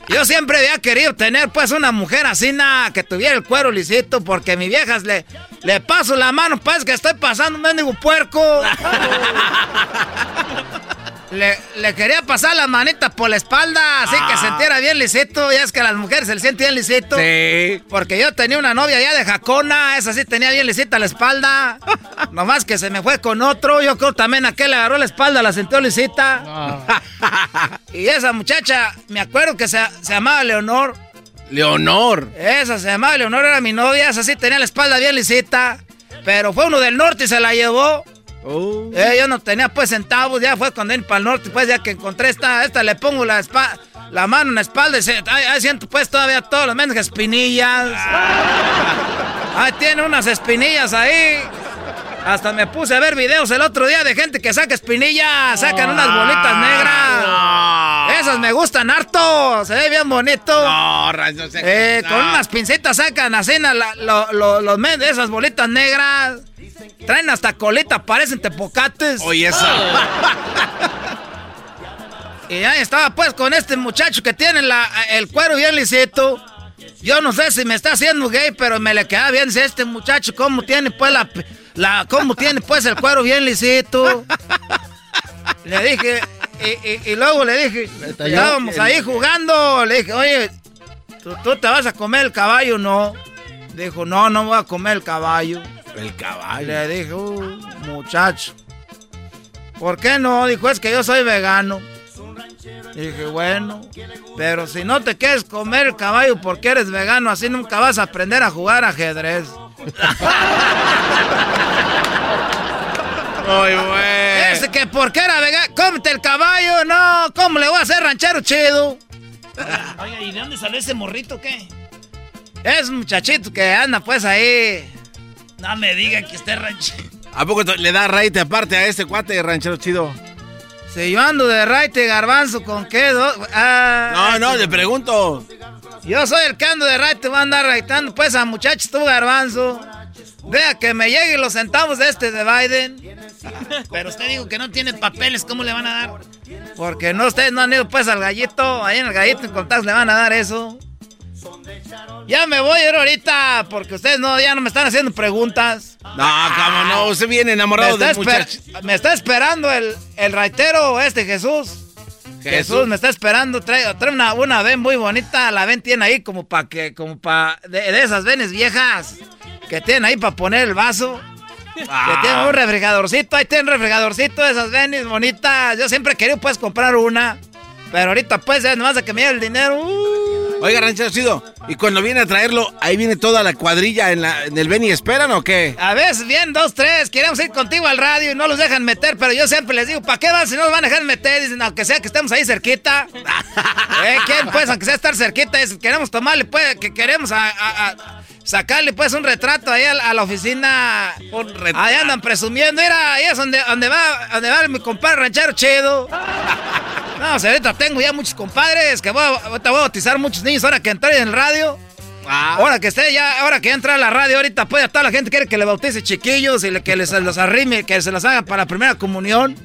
Yo siempre había querido tener, pues, una mujer así, na, que tuviera el cuero lisito, porque mi viejas le, le paso la mano, pues, que estoy pasando un mendigo puerco. *laughs* Le, le quería pasar las manitas por la espalda, así que Ah. sintiera bien lisito. Ya es que a las mujeres se les siente bien lisito. Sí. Porque yo tenía una novia ya de Jacona, esa sí tenía bien lisita la espalda. *laughs* Nomás que se me fue con otro. Yo creo también aquel le agarró la espalda, la sintió lisita. *laughs* y esa muchacha, me acuerdo que se, se llamaba Leonor. Leonor. Esa se llamaba Leonor, era mi novia. Esa sí tenía la espalda bien lisita. Pero fue uno del norte y se la llevó. Eh, yo no tenía pues centavos, ya fue cuando vine para el norte, pues ya que encontré esta, esta le pongo la espa- la mano en la espalda y se, siento pues todavía todos los menos espinillas. Ahí tiene unas espinillas ahí. Hasta me puse a ver videos el otro día de gente que saca espinillas, sacan unas bolitas negras. Esas me gustan harto, se ve bien bonito. No, Rancho, no sé- Eh. Con unas pincitas sacan así la- lo- lo- los esas bolitas negras. Traen hasta colita, parecen tepocates. Oye, esa. *laughs* Y ahí estaba pues con este muchacho que tiene la- el cuero bien lisito. Yo no sé si me está haciendo gay, pero me le queda bien si este muchacho cómo tiene pues la, la cómo tiene pues el cuero bien lisito. Le dije, y, y- y luego le dije, estábamos ahí jugando, le dije, oye, ¿tú, tú te vas a comer el caballo no? Dijo, no, no voy a comer el caballo. El caballo. Le dije, "Uh, muchacho, ¿por qué no? Dijo, es que yo soy vegano. Dije, bueno, pero si no te quieres comer el caballo porque eres vegano, así nunca vas a aprender a jugar ajedrez. Muy bueno. *laughs* Ese que porque era vegano, cómete el caballo, no, ¿cómo le voy a hacer ranchero chido? Oiga, ¿y de dónde salió ese morrito qué? Es un muchachito que anda pues ahí. No me diga que esté ranchero. ¿A poco le da raite aparte a este cuate ranchero chido? Si yo ando de raite garbanzo, ¿con qué? Ah, No, no, le pregunto. Yo soy el que ando de raite, voy a andar raitando pues a muchachos tú garbanzo. Vea que me lleguen los centavos de este de Biden. *laughs* Pero usted dijo que no tiene papeles, ¿cómo le van a dar? Porque no, ustedes no han ido pues al gallito, ahí en el gallito en contactos le van a dar eso. Ya me voy a ir ahorita porque ustedes no, ya no me están haciendo preguntas. No, cómo no, usted viene enamorado me, del está esper- muchacho. me está esperando el, el raitero este Jesús. Jesús. me está esperando, trae, trae una, una ven muy bonita, la ven tiene ahí como para que, como para, de, de esas venes viejas que tienen ahí para poner el vaso. Que tienen un refrigeradorcito, ahí tienen un refrigeradorcito de esas venis bonitas. Yo siempre he querido pues comprar una, pero ahorita pues nomás de que me llegue el dinero. uh. Oiga, ranchero chido, ¿y cuando viene a traerlo, ahí viene toda la cuadrilla en, la, en el Beni esperan o qué? A veces bien, dos, tres, queremos ir contigo al radio y no los dejan meter, pero yo siempre les digo, ¿para qué van si no los van a dejar meter? Dicen, aunque sea que estemos ahí cerquita. *laughs* ¿Eh? ¿Quién pues, aunque sea estar cerquita? Dicen, queremos tomarle, pues, que queremos a- a- a sacarle pues un retrato ahí a, la- a la oficina. Ahí andan presumiendo, mira, ahí es donde, donde va, donde va mi compadre ranchero chido. *laughs* No, o sea, ahorita tengo ya muchos compadres que voy a, voy a bautizar muchos niños ahora que entré en el radio. Ahora que esté ya, ahora que ya entra a la radio, ahorita pues ya toda la gente quiere que le bautice chiquillos y que les, los arrime, que se los haga para la primera comunión.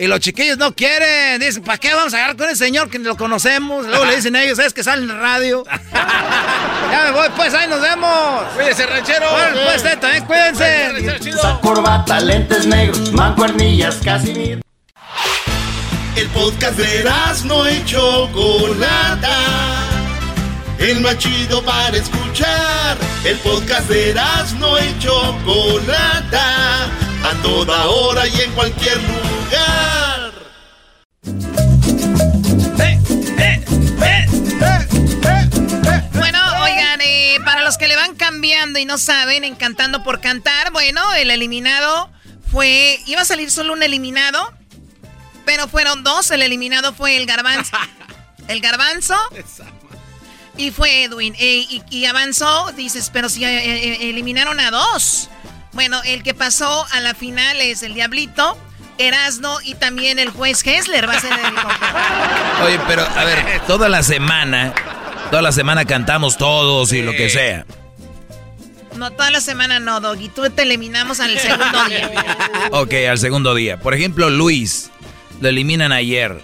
Y los chiquillos no quieren, dicen, ¿para qué vamos a agarrar con el señor que lo conocemos? Luego le dicen ellos, es que sale en la radio. *laughs* ya me voy, pues ahí nos vemos. Cuídese, ranchero. Bueno, pues ustedes también cuídense. Corbata, lentes negros, mancuernillas, casi. El podcast de no y Chocolata. el más chido para escuchar. El podcast de no y Chocolata, a toda hora y en cualquier lugar. Bueno, oigan, eh, para los que le van cambiando y no saben, encantando por cantar, bueno, el eliminado fue. Iba a salir solo un eliminado, pero fueron dos. El eliminado fue el garbanzo. *laughs* El garbanzo. Y fue Edwin. Eh, y, avanzó, dices, pero si eh, eh, eliminaron a dos. Bueno, el que pasó a la final es el Diablito, Erasno y también el juez Hessler va a ser el *laughs* Oye, pero a ver, toda la semana, toda la semana cantamos todos y lo que sea. No, toda la semana no, Doggy. Tú te eliminamos al segundo día. *laughs* ok, al segundo día. Por ejemplo, Luis, lo eliminan ayer.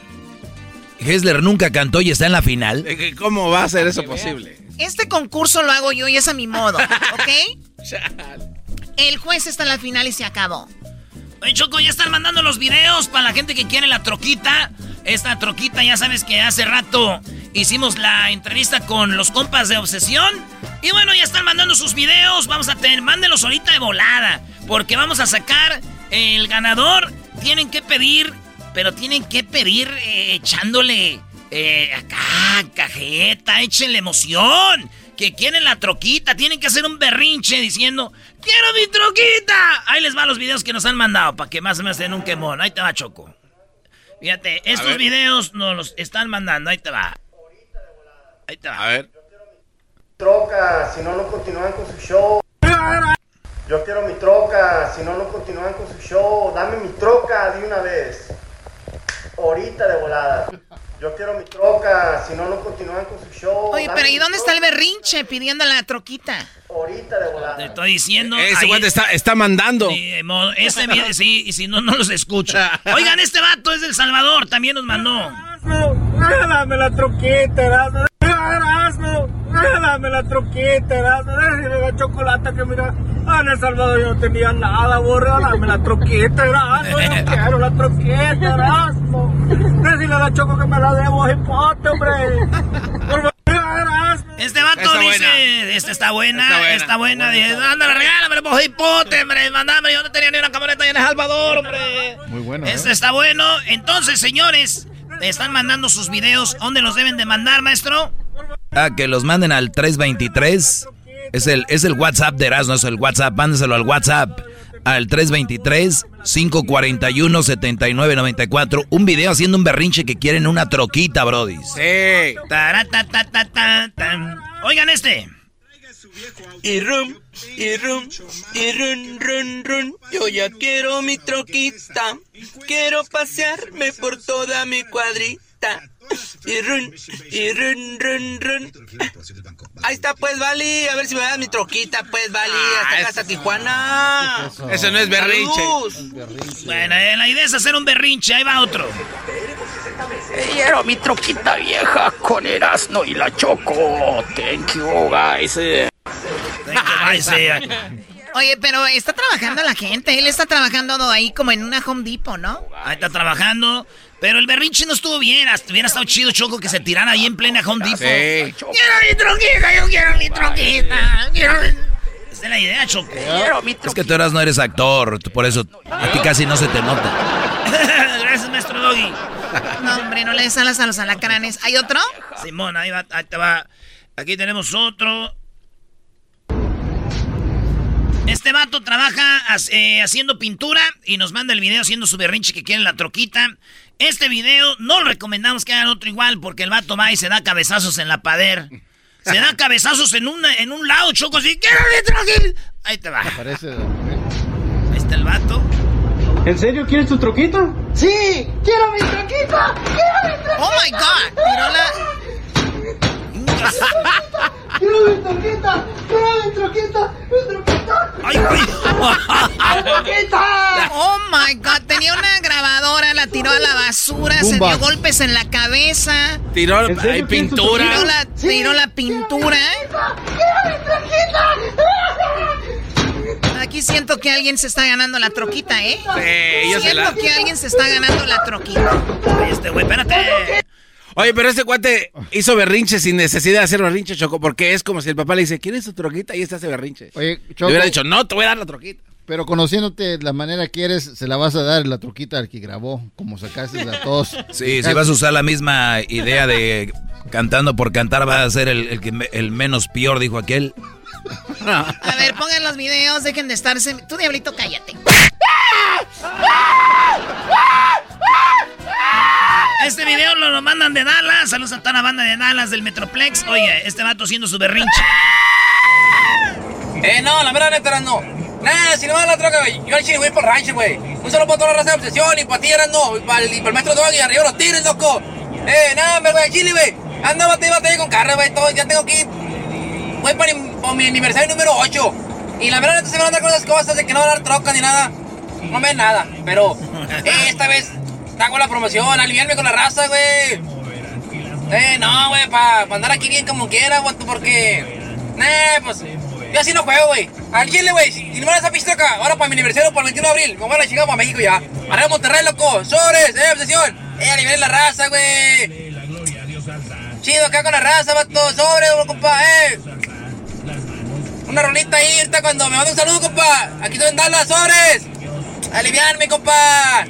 Hessler nunca cantó y está en la final. ¿Cómo va a ser eso posible? Este concurso lo hago yo y es a mi modo, ¿ok? *laughs* El juez está en la final y se acabó. Oye, Choco, ya están mandando los videos para la gente que quiere la troquita. Esta troquita, ya sabes que hace rato hicimos la entrevista con los compas de Obsesión. Y bueno, ya están mandando sus videos. Vamos a tener, mándenlos ahorita de volada. Porque vamos a sacar el ganador. Tienen que pedir pero tienen que pedir eh, echándole eh, acá, cajeta, échenle emoción. Que quieren la troquita, tienen que hacer un berrinche diciendo, ¡Quiero mi troquita! Ahí les va los videos que nos han mandado para que más me hacen un quemón. Ahí te va, Choco. Fíjate, estos videos nos los están mandando. Ahí te va. Ahí te va. A ver. Troca, si no, no continúan con su show. Yo quiero mi troca, si no, no continúan con su show. Dame mi troca de una vez ahorita de volada. Yo quiero mi troca, si no, no continúan con su show. Oye, pero ¿y dónde está el berrinche pidiendo la troquita? Ahorita de volada. Te estoy diciendo. Ese guante está, está mandando. Sí, ese video, sí, y si no, no los escucha. Oigan, este vato es del Salvador, también nos mandó. Dame la troquita, Erasmo. Erasmo, dame la troquita, Erasmo. Dame la chocolate que mira. Ah, en El Salvador yo no tenía nada, borra. Dame la troquita, Erasmo. Yo quiero la troquita, Erasmo. Decirle a la choco que me la debo, hipote, hombre. Este vato dice, esta está buena, está buena, dice, ándale, regálame, pues hipote, hombre, mandame, yo no tenía ni una camioneta en El Salvador, hombre. Muy bueno. Este está bueno. Entonces, señores, están mandando sus videos. ¿Dónde los deben de mandar, maestro? Ah, que los manden al 323. Es el, es el WhatsApp de Erasmo, es el WhatsApp. Mándenselo al WhatsApp. Al 323-541-7994. Un video haciendo un berrinche que quieren una troquita, Brody. Sí. Oigan este. Y rum, y rum, y run, run, run. Yo ya quiero mi troquita. Quiero pasearme por toda mi cuadrita. Y run, y run, run, run. Ahí está, pues, Vali. A ver si me das mi troquita, pues, Vali. Hasta acá, hasta Tijuana. Eso no es berrinche. Bueno, eh, la idea es hacer un berrinche. Ahí va otro. Quiero mi troquita vieja con Erasmo y la Choco. Thank you, guys. Ay, sí. Oye, pero está trabajando la gente. Él está trabajando ahí como en una Home Depot, ¿no? Ahí está trabajando. Pero el berrinche no estuvo bien. Hasta hubiera estado chido, Choco, que se tirara ahí en plena Home Depot. Sí. Quiero mi troquita, yo quiero mi troquita. Quiero... Esa es la idea, Choco. Quiero mi Es que tú eras no eres actor, por eso a ti casi no se te nota. *laughs* Gracias, maestro Doggy. No, hombre, no le des alas a los alacranes. ¿Hay otro? Simón, ahí, va, ahí te va. Aquí tenemos otro. Este vato trabaja eh, haciendo pintura y nos manda el video haciendo su berrinche que quiere la troquita. Este video no lo recomendamos que hagan otro igual porque el vato va y se da cabezazos en la pader. Se da cabezazos en, una, en un lado, choco así. ¡Quiero mi troquita! Ahí te va. Parece. Ahí está el vato. ¿En serio quieres tu troquita? Sí, quiero mi troquita. Quiero mi troquita. Oh my god. Tiró la. *laughs* *laughs* ¡Quiero mi troquita! ¡Mi troquita! ¡Ay, güey! ¡Mi troquita! Oh my god. Tenía una grabadora, la tiró a la basura, se dio golpes en la cabeza. Tiró ¿En serio hay pintura. Tiró la, tiró la pintura. ¡Quiero mi troquita! Aquí siento que alguien se está ganando la troquita, ¿eh? Sí, yo se siento la- que alguien se está ganando la troquita. Este güey, espérate. Oye, pero este cuate hizo berrinche sin necesidad de hacer berrinche, Choco, porque es como si el papá le dice, ¿quieres tu troquita? Y este hace berrinche. Oye, Le hubiera dicho, no, te voy a dar la troquita. Pero conociéndote la manera que eres, se la vas a dar la truquita al que grabó, como sacaste la tos. *laughs* Sí, si vas a usar la misma idea de cantando por cantar, va a ser el, el, que me- el menos peor, dijo aquel. A ver, pongan los videos, dejen de estarse. Tú, diablito, cállate. Este video lo, lo mandan de Dallas. Saludos a toda la banda de Dallas del Metroplex. Oye, este vato haciendo su berrinche. Eh, no, la verdad neta no. Nah, si no va la troca, güey. Yo al chile voy por rancho, güey. Un solo para toda la raza de obsesión y para ti, no. Y para el, y maestro Doggy, arriba los tigres, loco. Eh, nada, hombre, güey, al chile, güey. Anda, bate, bate con carro, güey. Todo, ya tengo que. Voy para, mi- para mi aniversario número 8. Y la verdad, neta se me van a dar con esas cosas de que no va a dar troca ni nada. No me nada. Pero, *laughs* eh, esta vez hago la promoción. Aliviarme con la raza, güey. Eh, no, güey, para andar aquí bien como quiera, güey, porque. Nah, pues. Yo así no juego, güey. Al chile, güey. Si, no me das esa pista acá, ahora para mi aniversario, para el 21 de abril, me voy a la chica para México ya. Arriba Monterrey, loco. Sobres, eh, obsesión. Eh, aliviar la raza, güey. Chido acá con la raza, vato. Sobres, compa, eh. Una rolita ahí, ahorita cuando me manda un saludo, compa. Aquí estoy en Dallas, sobres. Aliviarme, compa.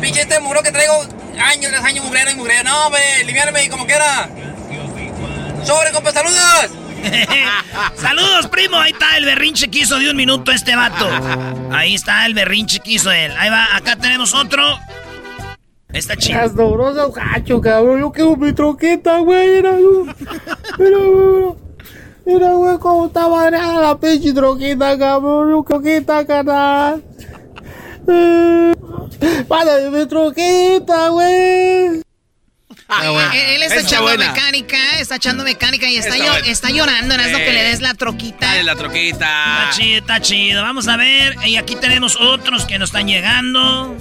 Pinche este muro que traigo años tras años mugrero y mugrero. No, hombre, aliviarme y como quiera. Sobre, compa, saludos. *laughs* Saludos, primo. Ahí está el berrinche que hizo de un minuto este vato. Ahí está el berrinche que hizo él. Ahí va, acá tenemos otro. Está chido. Las dobrosas, gacho, cabrón. Yo quiero mi troqueta, güey. Mira, güey. Mira, güey. Cómo está variada la pinche troqueta, cabrón. Yo troqueta, canal. Mándame *laughs* mi troqueta, güey. Eh, Él está echando buena. mecánica, está echando mecánica y está, llorando, ¿no? Es lo que le des la troquita. Dale la troquita. Está chido, está chido. Vamos a ver. Y aquí tenemos otros que nos están llegando.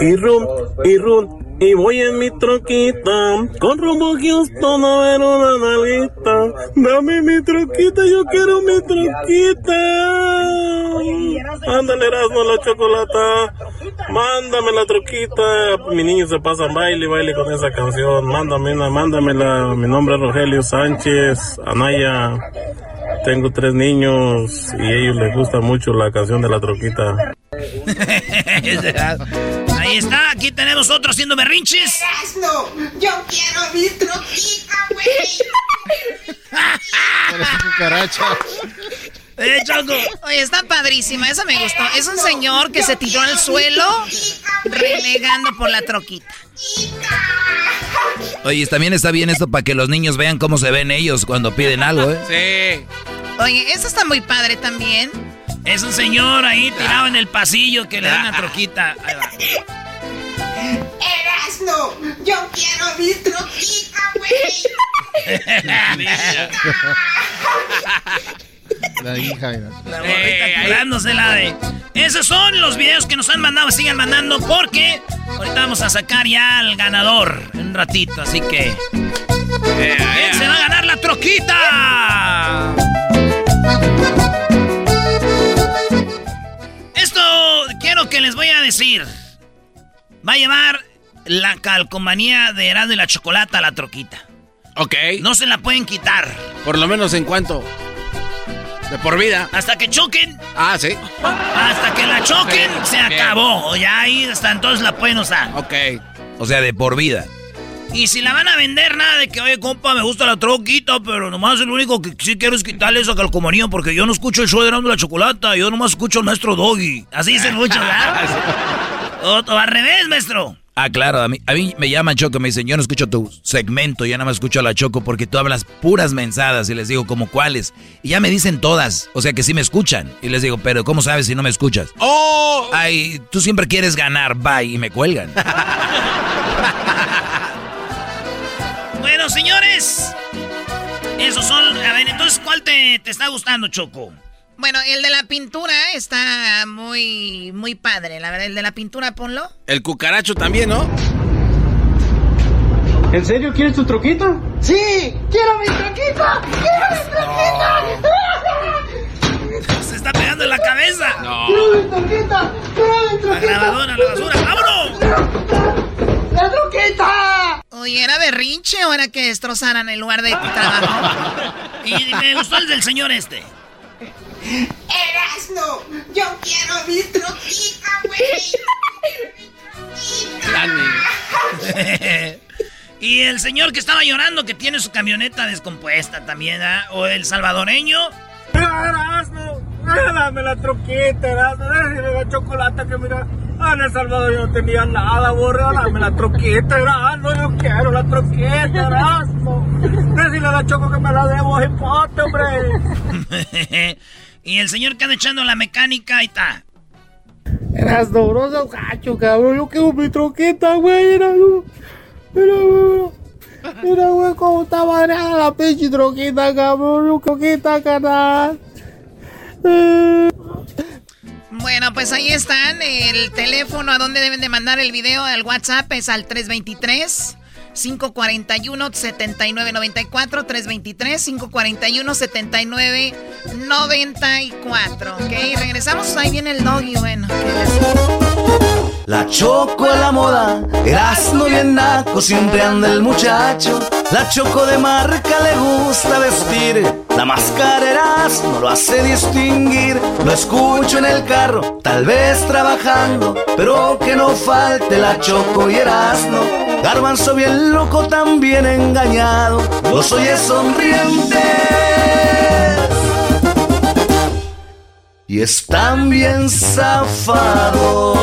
Y rum, y voy en mi troquita, con rumbo Houston a ver una nalguita. Dame mi troquita, yo quiero mi troquita. Ándale, Erasmo, la chocolata. Mándame la troquita. Mi niño se pasa baile, baile con esa canción. Mándame una, mándamela. Mi nombre es Rogelio Sánchez, Anaya. Tengo tres niños y a ellos les gusta mucho la canción de la troquita. *laughs* Ahí está. Aquí tenemos otro haciendo berrinches. No, yo quiero mi troquita, güey. Parece cucaracha. Eh, Choco. Oye, está padrísima, esa me gustó. Es un señor que se tiró al suelo renegando por la troquita. Oye, también está bien esto para que los niños vean cómo se ven ellos cuando piden algo, ¿eh? Sí. Oye, eso está muy padre también. Es un señor ahí tirado en el pasillo que le da una troquita. Ahí va. Erasno, yo quiero mi troquita, güey. La hija. mira. La morrita curándosela de. Esos son los videos que nos han mandado. Sigan mandando porque ahorita vamos a sacar ya al ganador en un ratito. Así que. ¿Quién se va a ganar la troquita? Quiero que les voy a decir. Va a llevar la calcomanía de Erasmo y la Chocolata a la troquita. Ok. No se la pueden quitar. Por lo menos en cuanto. De por vida. Hasta que choquen. Ah, sí. Hasta que la choquen, se bien. acabó. Ya ahí hasta entonces la pueden usar. Ok. O sea, de por vida. Y si la van a vender, nada de que, oye, compa, me gusta la troquita, pero nomás lo único que sí quiero es quitarle esa calcomanía porque yo no escucho el show de Erasmo la Chocolata, yo nomás escucho al maestro Doggy. Así dicen muchos, ¿verdad? *laughs* o, o al revés, maestro. Ah, claro, a mí, a mí me llaman Choco, me dicen, yo no escucho tu segmento, ya nada más escucho a la Choco porque tú hablas puras mensadas y les digo, ¿como cuáles? Y ya me dicen todas, o sea que sí me escuchan. Y les digo, pero ¿cómo sabes si no me escuchas? ¡Oh! Ay, tú siempre quieres ganar, bye, y me cuelgan. *laughs* Bueno, señores. Esos son. A ver, entonces, ¿cuál te, te está gustando, Choco? Bueno, el de la pintura está muy, muy padre. La verdad, el de la pintura, ponlo. El cucaracho también, ¿no? ¿En serio quieres tu troquita? Sí, quiero mi troquita. Quiero mi troquita. *laughs* Se está pegando en la cabeza. No. Quiero mi troquita. Quiero mi La troquita. grabadora, la basura. ¡Vámonos! ¡La troquita! Berrinche o era que destrozaran el lugar de trabajo? *laughs* y me gustó el del señor este. Erasno, yo quiero mi troquita, güey. *laughs* y el señor que estaba llorando que tiene su camioneta descompuesta también, ¿ah? O el salvadoreño. Erasno, dame la troquita, dame la chocolate que mira. Ah, en El Salvador yo no tenía nada, borra, dame la troquita, Erasno, yo quiero la troquita, Erasno. Decirle a la choco que me la debo, hipote, hombre. *laughs* y el señor que anda echando la mecánica, ahí está. Eras dobroso, gacho, cabrón. Yo quiero mi troqueta, güey. Era, mira, güey. Mira, güey, cómo está variada la pinche troqueta, cabrón. Yo troqueta, canal. Bueno, pues ahí están. El teléfono a donde deben de mandar el video al WhatsApp es al 323 541-7994, 323-541-7994. Ok, regresamos. Ahí viene el doggy, bueno. La choco a la moda, Erasmo bien naco, siempre anda el muchacho. La choco de marca le gusta vestir, la máscara no lo hace distinguir. Lo escucho en el carro, tal vez trabajando, pero que no falte la choco y Erasmo. Garbanzo bien loco, también engañado, los oye sonrientes. Y están bien zafados.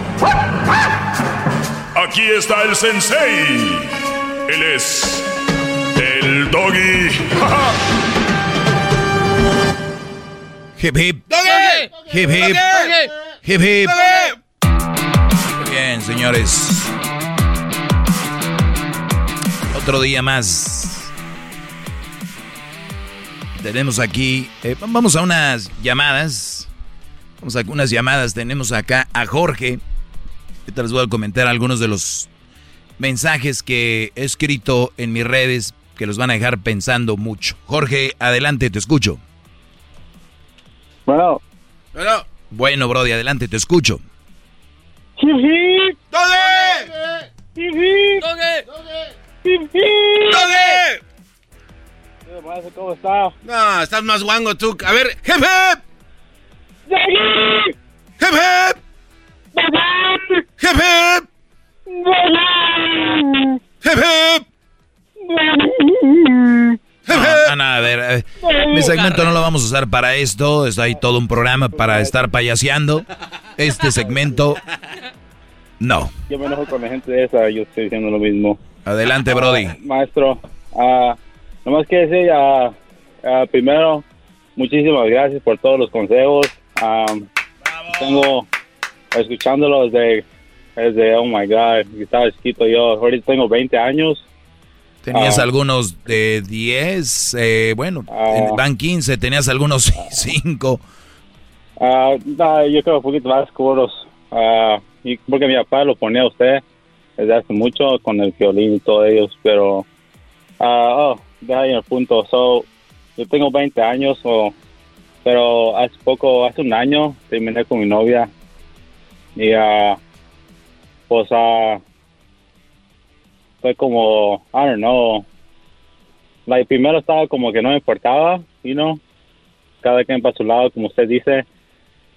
Aquí está el sensei. Él es el doggy. hip hip. Doggy. Hip hip. Hip hip. Muy bien, señores. Otro día más. Tenemos aquí. Eh, vamos a unas llamadas. Vamos a unas llamadas. Tenemos acá a Jorge. Ahorita les voy a comentar algunos de los mensajes que he escrito en mis redes que los van a dejar pensando mucho. Jorge, adelante, te escucho. Bueno. Bueno. Bueno, Brody, adelante, te escucho. ¡Doge! ¡Doge! ¡Doge! ¿Cómo está? No, estás más guango tú. A ver, jefe. ¡Jefe! ¡Hip hip! No, a ver, eh, mi segmento no lo vamos a usar para esto, está ahí todo un programa para estar payaseando. Este segmento, no. Yo me enojo con la gente de esa, yo estoy diciendo lo mismo. Adelante, Brody. Ah, maestro, uh, nomás que decir, uh, primero, muchísimas gracias por todos los consejos. tengo escuchándolo desde, desde, oh my God, estaba chiquito yo. Ahorita tengo 20 años. Tenías ah. algunos de 10, eh, bueno, uh, van 15, tenías algunos 5. Uh, no, yo creo un poquito más seguros. porque mi papá lo ponía a usted desde hace mucho con el violín y todos ellos, pero, oh, deja ahí el punto. So, yo tengo 20 años, pero hace poco, hace un año, terminé con mi novia y uh, pues uh, fue como, I don't know, like, primero estaba como que no me importaba, you know, cada quien para su lado, como usted dice,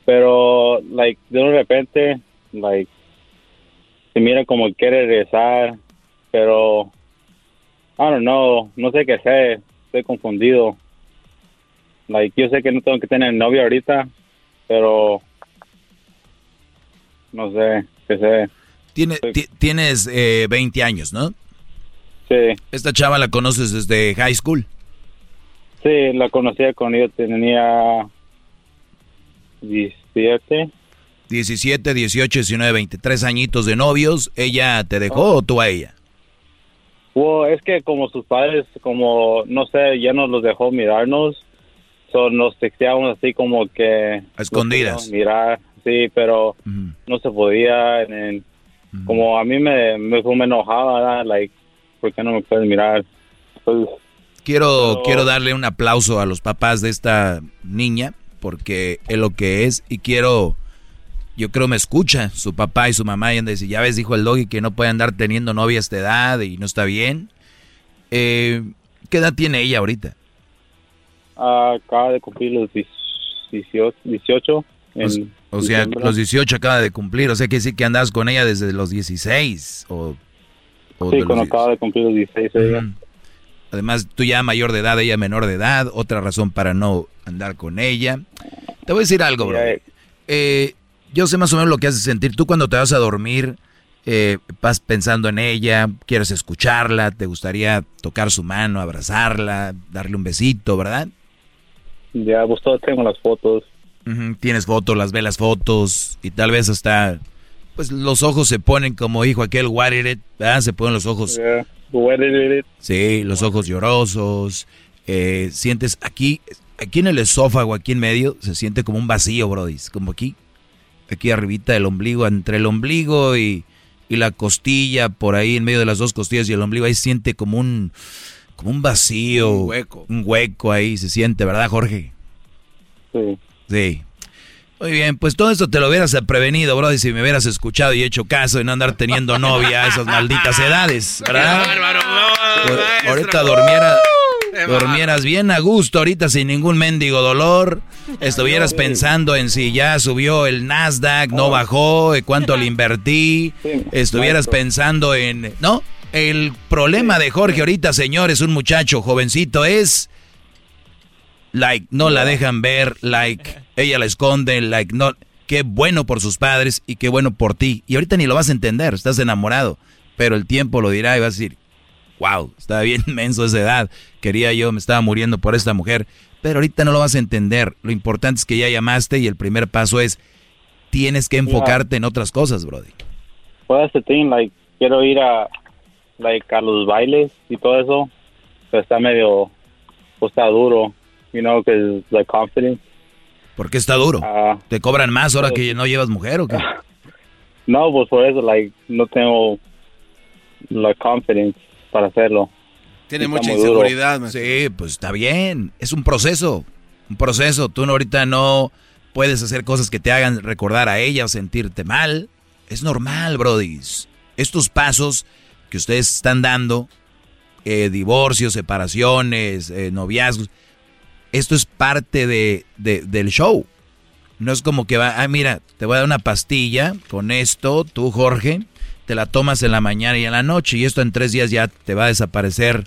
pero, like, de repente, like, se mira como quiere regresar, pero, I don't know, no sé qué hacer, estoy confundido. Like, yo sé que no tengo que tener novia ahorita, pero no sé, qué sé. Tiene, tienes eh, 20 años, ¿no? Sí. ¿Esta chava la conoces desde high school? Sí, la conocía cuando yo tenía 17. 17, 18, 19, 20. Tres añitos de novios. ¿Ella te dejó o tú a ella? Well, es que como sus padres, como, no sé, ya nos los dejó mirarnos, so nos texteábamos así como que... A escondidas. Mirar, sí, pero no se podía. en- Como a mí me, me, me enojaba, ¿verdad? like, ¿por qué no me puedes mirar? Pues, Quiero, Pero- quiero darle un aplauso a los papás de esta niña porque es lo que es y quiero, yo creo me escucha su papá y su mamá y han de decir, ya ves, dijo el doggy que no puede andar teniendo novia a esta edad y no está bien. Eh, ¿Qué edad tiene ella ahorita? acaba de cumplir los 18, 18 en O sea, los 18 acaba de cumplir, o sea que sí que andas con ella desde los 16 o... o Sí, cuando 10. acaba de cumplir los 16 ella. Ujú. Además, tú ya mayor de edad, ella menor de edad, otra razón para no andar con ella. Te voy a decir algo, bro. Eh, yo sé más o menos lo que hace sentir. Tú cuando te vas a dormir, eh, vas pensando en ella, quieres escucharla, te gustaría tocar su mano, abrazarla, darle un besito, ¿verdad? Ya, pues tengo las fotos. Tienes fotos, las ves las fotos y tal vez hasta, pues los ojos se ponen como dijo aquel what it, it, ¿verdad? Se ponen los ojos Yeah, what did it- Sí, los ojos llorosos. eh, sientes aquí, aquí en el esófago, aquí en medio, se siente como un vacío, Brody. Como aquí, aquí arribita del ombligo, entre el ombligo y, y la costilla, por ahí en medio de las dos costillas y el ombligo, ahí siente como un, como un vacío. Un hueco. Un hueco ahí se siente, ¿verdad, Jorge? Sí. Sí. Muy bien, pues todo esto te lo hubieras prevenido, Brody, si me hubieras escuchado y hecho caso y no andar teniendo *laughs* novia a esas malditas edades, ¿verdad? Ahor- Ahorita dormiera, dormieras bien a gusto, ahorita sin ningún mendigo dolor. Estuvieras pensando en si ya subió el Nasdaq, no bajó, eh, cuánto le invertí. Estuvieras pensando en... No, el problema de Jorge ahorita, señores, un muchacho jovencito es... Like, no la dejan ver, like, ella la esconde, like, no... Qué bueno por sus padres y qué bueno por ti. Y ahorita ni lo vas a entender, estás enamorado. Pero el tiempo lo dirá y vas a decir, wow, estaba bien *laughs* menso esa edad. Quería yo, me estaba muriendo por esta mujer. Pero ahorita no lo vas a entender. Lo importante es que ya llamaste y el primer paso es, tienes que enfocarte en otras cosas, Brody. Pues ese thing, like, quiero ir a, like, a los bailes y todo eso, pero está medio, pues está duro, you know, because, like, confidence. ¿Por qué está duro? Ah. ¿Te cobran más ahora que no llevas mujer o qué? *laughs* No, pues por eso, like, no tengo la confidence para hacerlo. Tiene Está mucha inseguridad. Sí, pues está bien. Es un proceso. Un proceso. Tú no- ahorita no puedes hacer cosas que te hagan recordar a ella o sentirte mal. Es normal, brodis. Estos pasos que ustedes están dando, eh, divorcios, separaciones, eh, noviazgos, esto es parte de, de- del show. No es como que va, ah, mira, te voy a dar una pastilla con esto, tú, Jorge, te la tomas en la mañana y en la noche, y esto en tres días ya te va a desaparecer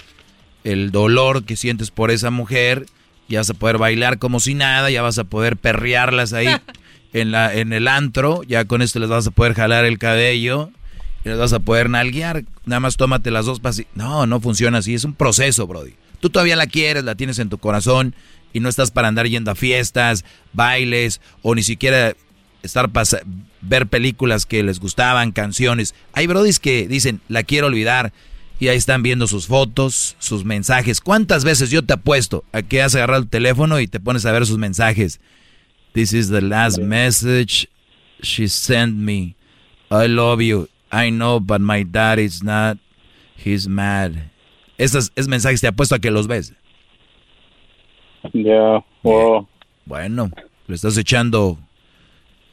el dolor que sientes por esa mujer, ya vas a poder bailar como si nada, ya vas a poder perrearlas ahí *laughs* en, la, en el antro, ya con esto les vas a poder jalar el cabello, y les vas a poder nalguear, nada más tómate las dos pastillas. No, no funciona así, es un proceso, Brody. Tú todavía la quieres, la tienes en tu corazón, y no estás para andar yendo a fiestas, bailes, o ni siquiera estar ver películas que les gustaban, canciones. Hay brodis que dicen, la quiero olvidar, y ahí están viendo sus fotos, sus mensajes. ¿Cuántas veces yo te apuesto a que has agarrado el teléfono y te pones a ver sus mensajes? This is the last message she sent me. I love you. I know, but my dad is not. He's mad. Esos, esos mensajes te apuesto a que los ves. Ya, wow. Bueno, le estás echando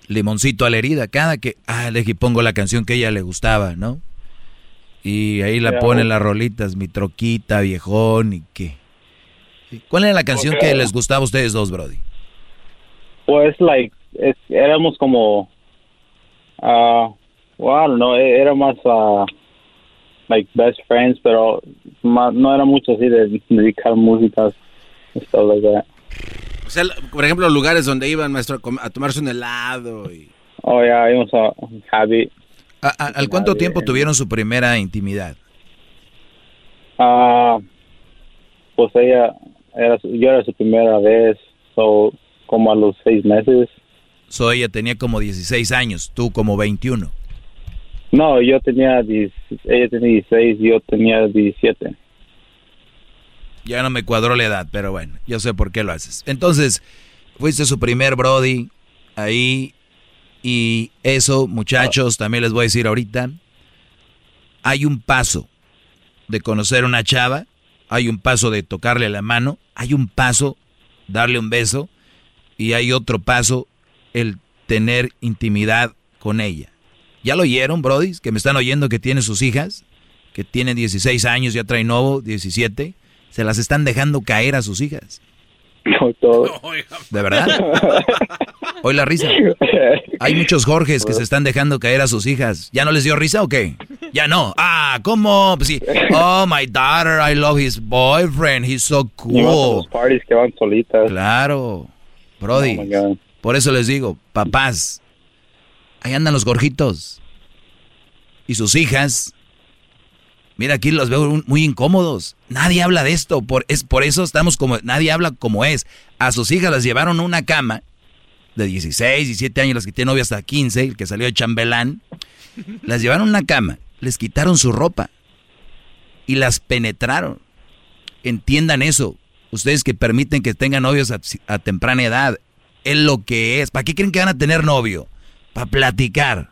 limoncito a la herida. Cada que, ah, le dije, pongo la canción que a ella le gustaba, ¿no? Y ahí la Ya, ponen las rolitas, mi troquita, viejón y qué. ¿Cuál era la canción que les gustaba a ustedes dos, Brody? Pues, like, es- éramos como, ah, well, don't know, e- era más, ah, like, best friends, pero no era mucho así de dedicar músicas, stuff like that. O sea, por ejemplo, lugares donde iban, maestro, a tomarse un helado y... Oh, yeah, íbamos a Javi. ¿A- a- ¿Al cuánto tiempo tuvieron su primera intimidad? Ah, pues ella, era, yo era su primera vez, so, como a los seis meses. So ella tenía como 16 años, tú como 21. No, yo tenía, 10 ella tenía 16, yo tenía 17. Ya no me cuadró la edad, pero bueno, yo sé por qué lo haces. Entonces, fuiste su primer Brody ahí y eso, muchachos, también les voy a decir ahorita, hay un paso de conocer una chava, hay un paso de tocarle la mano, hay un paso darle un beso y hay otro paso el tener intimidad con ella. ¿Ya lo oyeron, Brody? Que me están oyendo que tiene sus hijas, que tienen 16 años, ya trae nuevo, 17. Se las están dejando caer a sus hijas. No todo. *laughs* ¿De verdad? *laughs* Hoy la risa. Hay muchos Jorges que se están dejando caer a sus hijas. ¿Ya no les dio risa o qué? Ya no. Ah, ¿cómo? Pues sí. Oh, my daughter, I love his boyfriend. He's so cool. Parties que van solitas. Claro. Brody. Oh, Por eso les digo, papás, ahí andan los gorjitos. Y sus hijas. Mira, aquí los veo muy incómodos. Nadie habla de esto. Por, es, por eso estamos como. Nadie habla como es. A sus hijas las llevaron a una cama de 16, 17 años, las que tienen novia hasta 15, el que salió de chambelán. Las llevaron a una cama, les quitaron su ropa y las penetraron. Entiendan eso. Ustedes que permiten que tengan novios a, a temprana edad. Es lo que es. ¿Para qué creen que van a tener novio? Para platicar.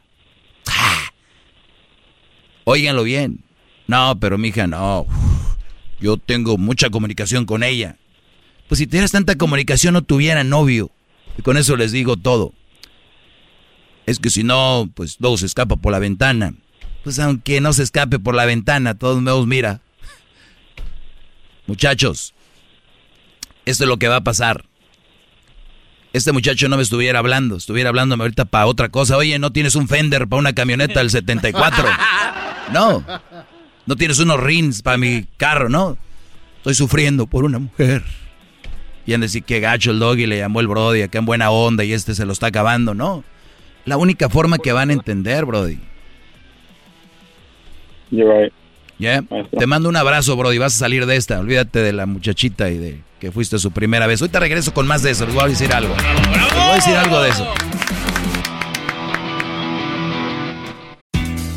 Óiganlo bien. No, pero mi hija, no. Yo tengo mucha comunicación con ella. Pues si tuvieras tanta comunicación no tuviera novio. Y con eso les digo todo. Es que si no, pues luego se escapa por la ventana. Pues aunque no se escape por la ventana, todos modos, mira. Muchachos, esto es lo que va a pasar. Este muchacho no me estuviera hablando, estuviera hablándome ahorita para otra cosa. Oye, ¿no tienes un fender para una camioneta del 74? *laughs* No. No tienes unos rins para mi carro, ¿no? Estoy sufriendo por una mujer. Y han decir que gacho el doggy le llamó el Brody, acá en buena onda y este se lo está acabando, ¿no? La única forma que van a entender, Brody. You're right. ¿Ya? Te mando un abrazo, Brody. Vas a salir de esta. Olvídate de la muchachita y de que fuiste su primera vez. Hoy te regreso con más de eso. Les voy a decir algo. Les voy a decir algo de eso.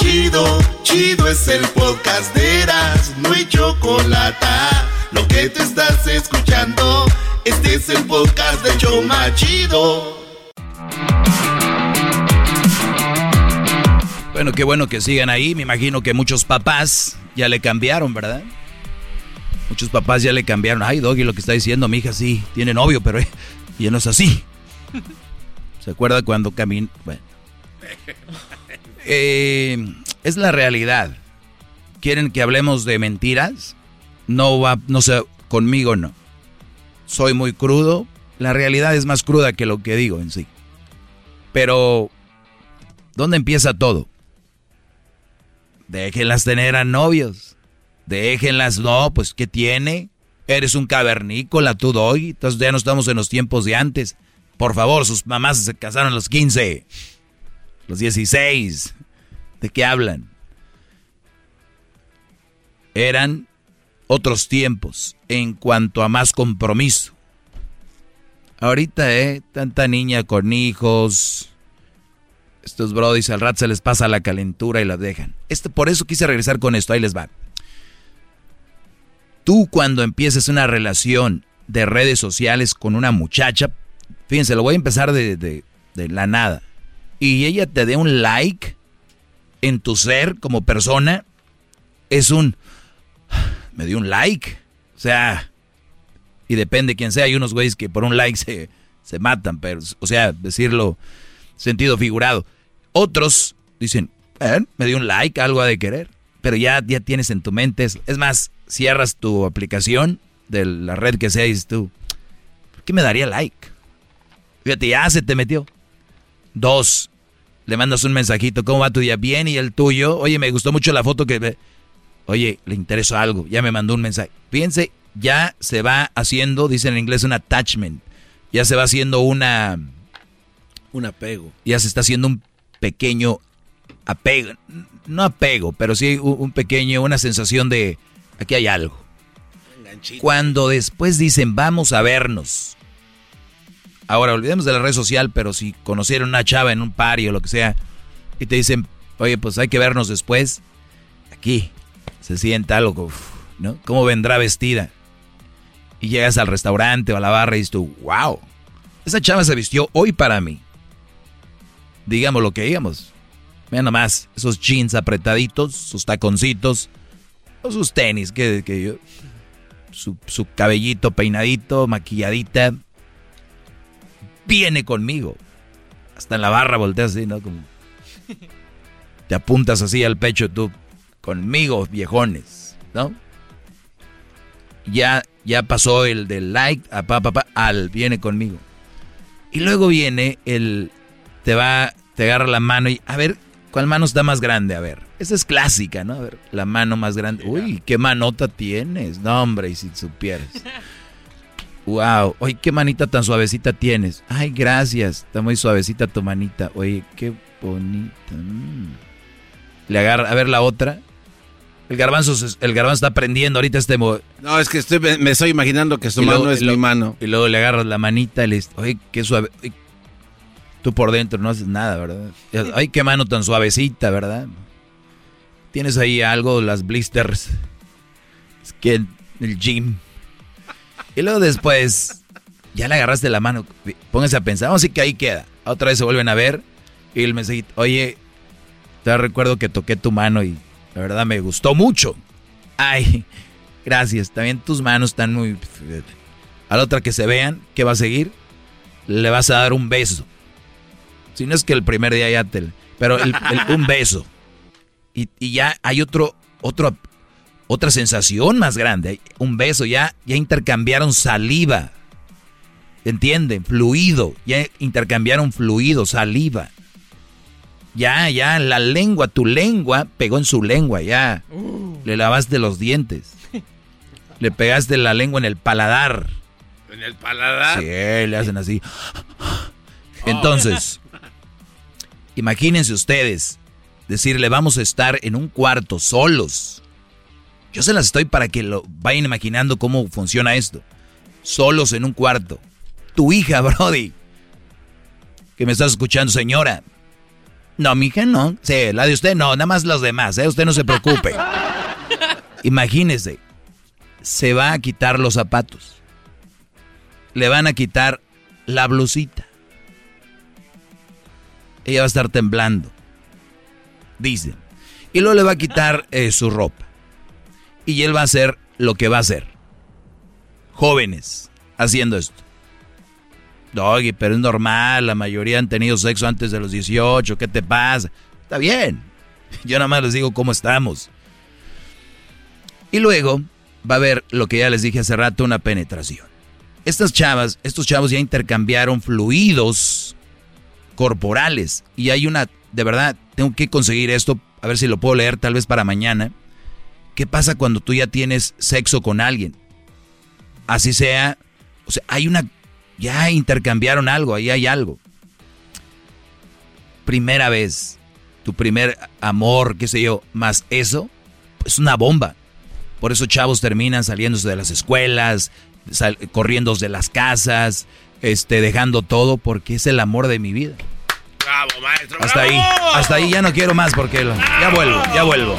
Chido, chido es el podcast de Eras, no hay chocolate. Lo que te estás escuchando, este es el podcast de Choma Chido. Bueno, qué bueno que sigan ahí. Me imagino que muchos papás ya le cambiaron, ¿verdad? Muchos papás ya le cambiaron. Ay, Doggy, lo que está diciendo, mi hija sí, tiene novio, pero eh, ya no es así. *laughs* ¿Se acuerda cuando caminó? Bueno. *laughs* Eh, es la realidad. ¿Quieren que hablemos de mentiras? No va, no sé, conmigo no. Soy muy crudo. La realidad es más cruda que lo que digo en sí. Pero, ¿dónde empieza todo? Déjenlas tener a novios. Déjenlas, no, pues, ¿qué tiene? Eres un cavernícola, tú doy. Entonces ya no estamos en los tiempos de antes. Por favor, sus mamás se casaron a los 15, los 16. ¿De qué hablan? Eran otros tiempos en cuanto a más compromiso. Ahorita, ¿eh? Tanta niña con hijos. Estos brodis al rato se les pasa la calentura y la dejan. Este, por eso quise regresar con esto. Ahí les va. Tú cuando empieces una relación de redes sociales con una muchacha, fíjense, lo voy a empezar de, de la nada. Y ella te dé un like en tu ser como persona, es un... Me dio un like. O sea, y depende quién sea. Hay unos güeyes que por un like se, se matan, pero, o sea, decirlo sentido figurado. Otros dicen, me dio un like, algo ha de querer. Pero ya, ya tienes en tu mente, es, es más, cierras tu aplicación de la red que sea y dices tú, ¿por qué me daría like? Fíjate, ya se te metió. Dos, le mandas un mensajito, ¿cómo va tu día? Bien, y el tuyo, oye, me gustó mucho la foto que... Oye, le interesó algo, ya me mandó un mensaje. Fíjense, ya se va haciendo, dice en inglés, un attachment. Ya se va haciendo una... Un apego. Ya se está haciendo un pequeño apego. No apego, pero sí un pequeño, una sensación de... Aquí hay algo. Cuando después dicen, vamos a vernos. Ahora, olvidemos de la red social, pero si conocieron una chava en un party o lo que sea, y te dicen, oye, pues hay que vernos después, aquí se sienta algo, ¿no? ¿Cómo vendrá vestida? Y llegas al restaurante o a la barra y dices tú, wow, esa chava se vistió hoy para mí. Digamos lo que digamos. Vean nomás, esos jeans apretaditos, sus taconcitos, o sus tenis, que, que yo, su, su cabellito peinadito, maquilladita, viene conmigo. Hasta en la barra volteas así, ¿no? Como te apuntas así al pecho tú, conmigo, viejones, ¿no? Ya, ya pasó el del like, a pa, pa, al, viene conmigo. Y luego viene el, te va, te agarra la mano y, a ver, ¿cuál mano está más grande? A ver, esa es clásica, ¿no? A ver, la mano más grande. Uy, qué manota tienes. No, hombre, y si supieras. Wow, oye, qué manita tan suavecita tienes. Ay, gracias, está muy suavecita tu manita. Oye, qué bonita. Mm. Le agarra, a ver la otra. El garbanzo, el garbanzo está aprendiendo ahorita este... No, es que estoy, me estoy imaginando que su mano es mi mano. Y luego le agarras la manita y le dices, oye, qué suave. tú por dentro no haces nada, ¿verdad? Ay, qué mano tan suavecita, ¿verdad? Tienes ahí algo, las blisters. Es que el gym. Y luego después, ya le agarraste la mano. Póngase a pensar, vamos a que ahí queda. Otra vez se vuelven a ver. Y el mensajito, oye, te recuerdo que toqué tu mano y la verdad me gustó mucho. Ay, gracias. También tus manos están muy... A la otra que se vean, ¿qué va a seguir? Le vas a dar un beso. Si no es que el primer día ya te... Pero un beso. Y, y, ya hay otro, otro otra sensación más grande. Un beso, ya, ya intercambiaron saliva. ¿Entienden? Fluido. Ya intercambiaron fluido, saliva. Ya, ya, la lengua, tu lengua pegó en su lengua, ya. Uh. Le lavaste los dientes. Le pegaste la lengua en el paladar. ¿En el paladar? Sí, le hacen así. Entonces, *laughs* imagínense ustedes decirle, vamos a estar en un cuarto solos yo se las estoy para que lo vayan imaginando cómo funciona esto. Solos en un cuarto. Tu hija, *laughs* Brody. Que me estás escuchando, señora. No, mi hija no. Sí, la de usted no, nada más los demás, ¿eh? Usted no se preocupe. *laughs* Imagínese. Se va a quitar los zapatos. Le van a quitar la blusita. Ella va a estar temblando. Dice. Y luego le va a quitar eh, su ropa y él va a hacer lo que va a hacer. Jóvenes haciendo esto. Doggy, pero es normal, la mayoría han tenido sexo antes de los 18, ¿qué te pasa? Está bien. *laughs* Yo nada más les digo cómo estamos. Y luego va a haber lo que ya les dije hace rato, una penetración. Estas chavas, estos chavos ya intercambiaron fluidos corporales y hay una, de verdad, tengo que conseguir esto, a ver si lo puedo leer tal vez para mañana. ¿Qué pasa cuando tú ya tienes sexo con alguien? Así sea, o sea, hay una, ya intercambiaron algo, ahí hay algo. Primera vez, tu primer amor, qué sé yo, más eso, es una bomba. Por eso chavos terminan saliéndose de las escuelas, corriendo de las casas, este, dejando todo porque es el amor de mi vida. Bravo, maestro. Hasta ahí, hasta ahí ya no quiero más porque ya vuelvo, ya vuelvo.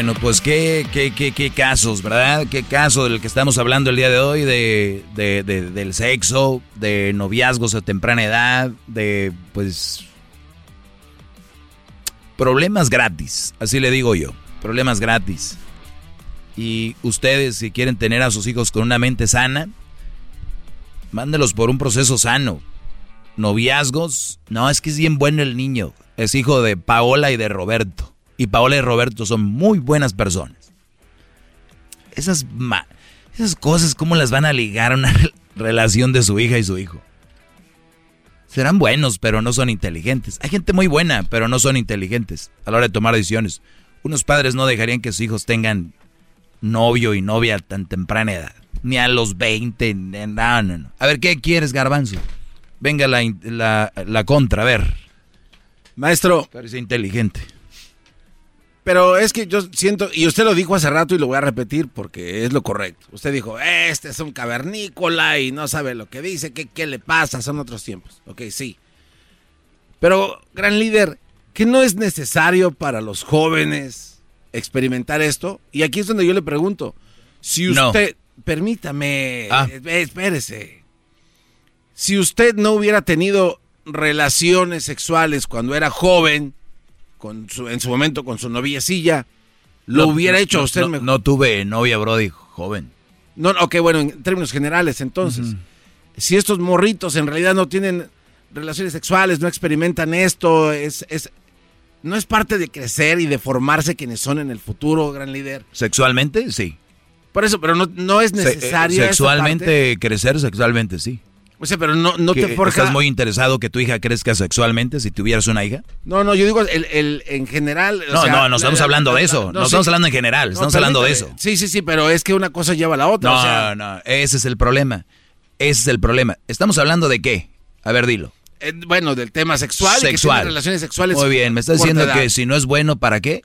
Bueno, pues qué, qué, qué, qué casos, ¿verdad? Qué caso del que estamos hablando el día de hoy, de, de, del sexo, de noviazgos a temprana edad, de pues Problemas gratis, así le digo yo. Problemas gratis. Y ustedes, si quieren tener a sus hijos con una mente sana, mándelos por un proceso sano. Noviazgos, no, es que es bien bueno el niño. Es hijo de Paola y de Roberto. Y Paola y Roberto son muy buenas personas. Esas, ma esas cosas, ¿cómo las van a ligar a una relación de su hija y su hijo? Serán buenos, pero no son inteligentes. Hay gente muy buena, pero no son inteligentes a la hora de tomar decisiones. Unos padres no dejarían que sus hijos tengan novio y novia a tan temprana edad. Ni a los 20. No, no, no. A ver, ¿qué quieres, garbanzo? Venga la, la, la contra, a ver. Maestro. Parece inteligente. Pero es que yo siento, y usted lo dijo hace rato y lo voy a repetir porque es lo correcto. Usted dijo, este es un cavernícola y no sabe lo que dice, ¿qué, qué le pasa? Son otros tiempos. Ok, sí. Pero, gran líder, ¿que no es necesario para los jóvenes experimentar esto? Y aquí es donde yo le pregunto, si usted, permítame, Ah. eh, espérese, si usted no hubiera tenido relaciones sexuales cuando era joven, con su, en su momento con su noviecilla, lo No, hubiera no, hecho usted no, mejor. no tuve novia, Brody, joven. No, ok, bueno, en términos generales, entonces, si estos morritos en realidad no tienen relaciones sexuales, no experimentan esto, es, es, no es parte de crecer y de formarse quienes son en el futuro, gran líder. ¿Sexualmente? Sí. Por eso, pero no, no es Se- eh, necesario. esa sexualmente, crecer sexualmente, sí. O sea, pero no, no ¿Que te forja. ¿Estás muy interesado que tu hija crezca sexualmente si tuvieras una hija? No, no, yo digo el, el- en general. o No, sea, no, no estamos la- hablando de eso. no, No sí. estamos hablando en general. No, Estamos hablando de eso. Sí, sí, sí, pero es que una cosa lleva a la otra. No, o sea, no, ese es el problema. Ese es el problema. ¿Estamos hablando de qué? A ver, dilo. eh, bueno, del tema sexual. que Sexual. tienen relaciones sexuales. Muy bien, me estás diciendo edad. que si no es bueno, ¿para qué?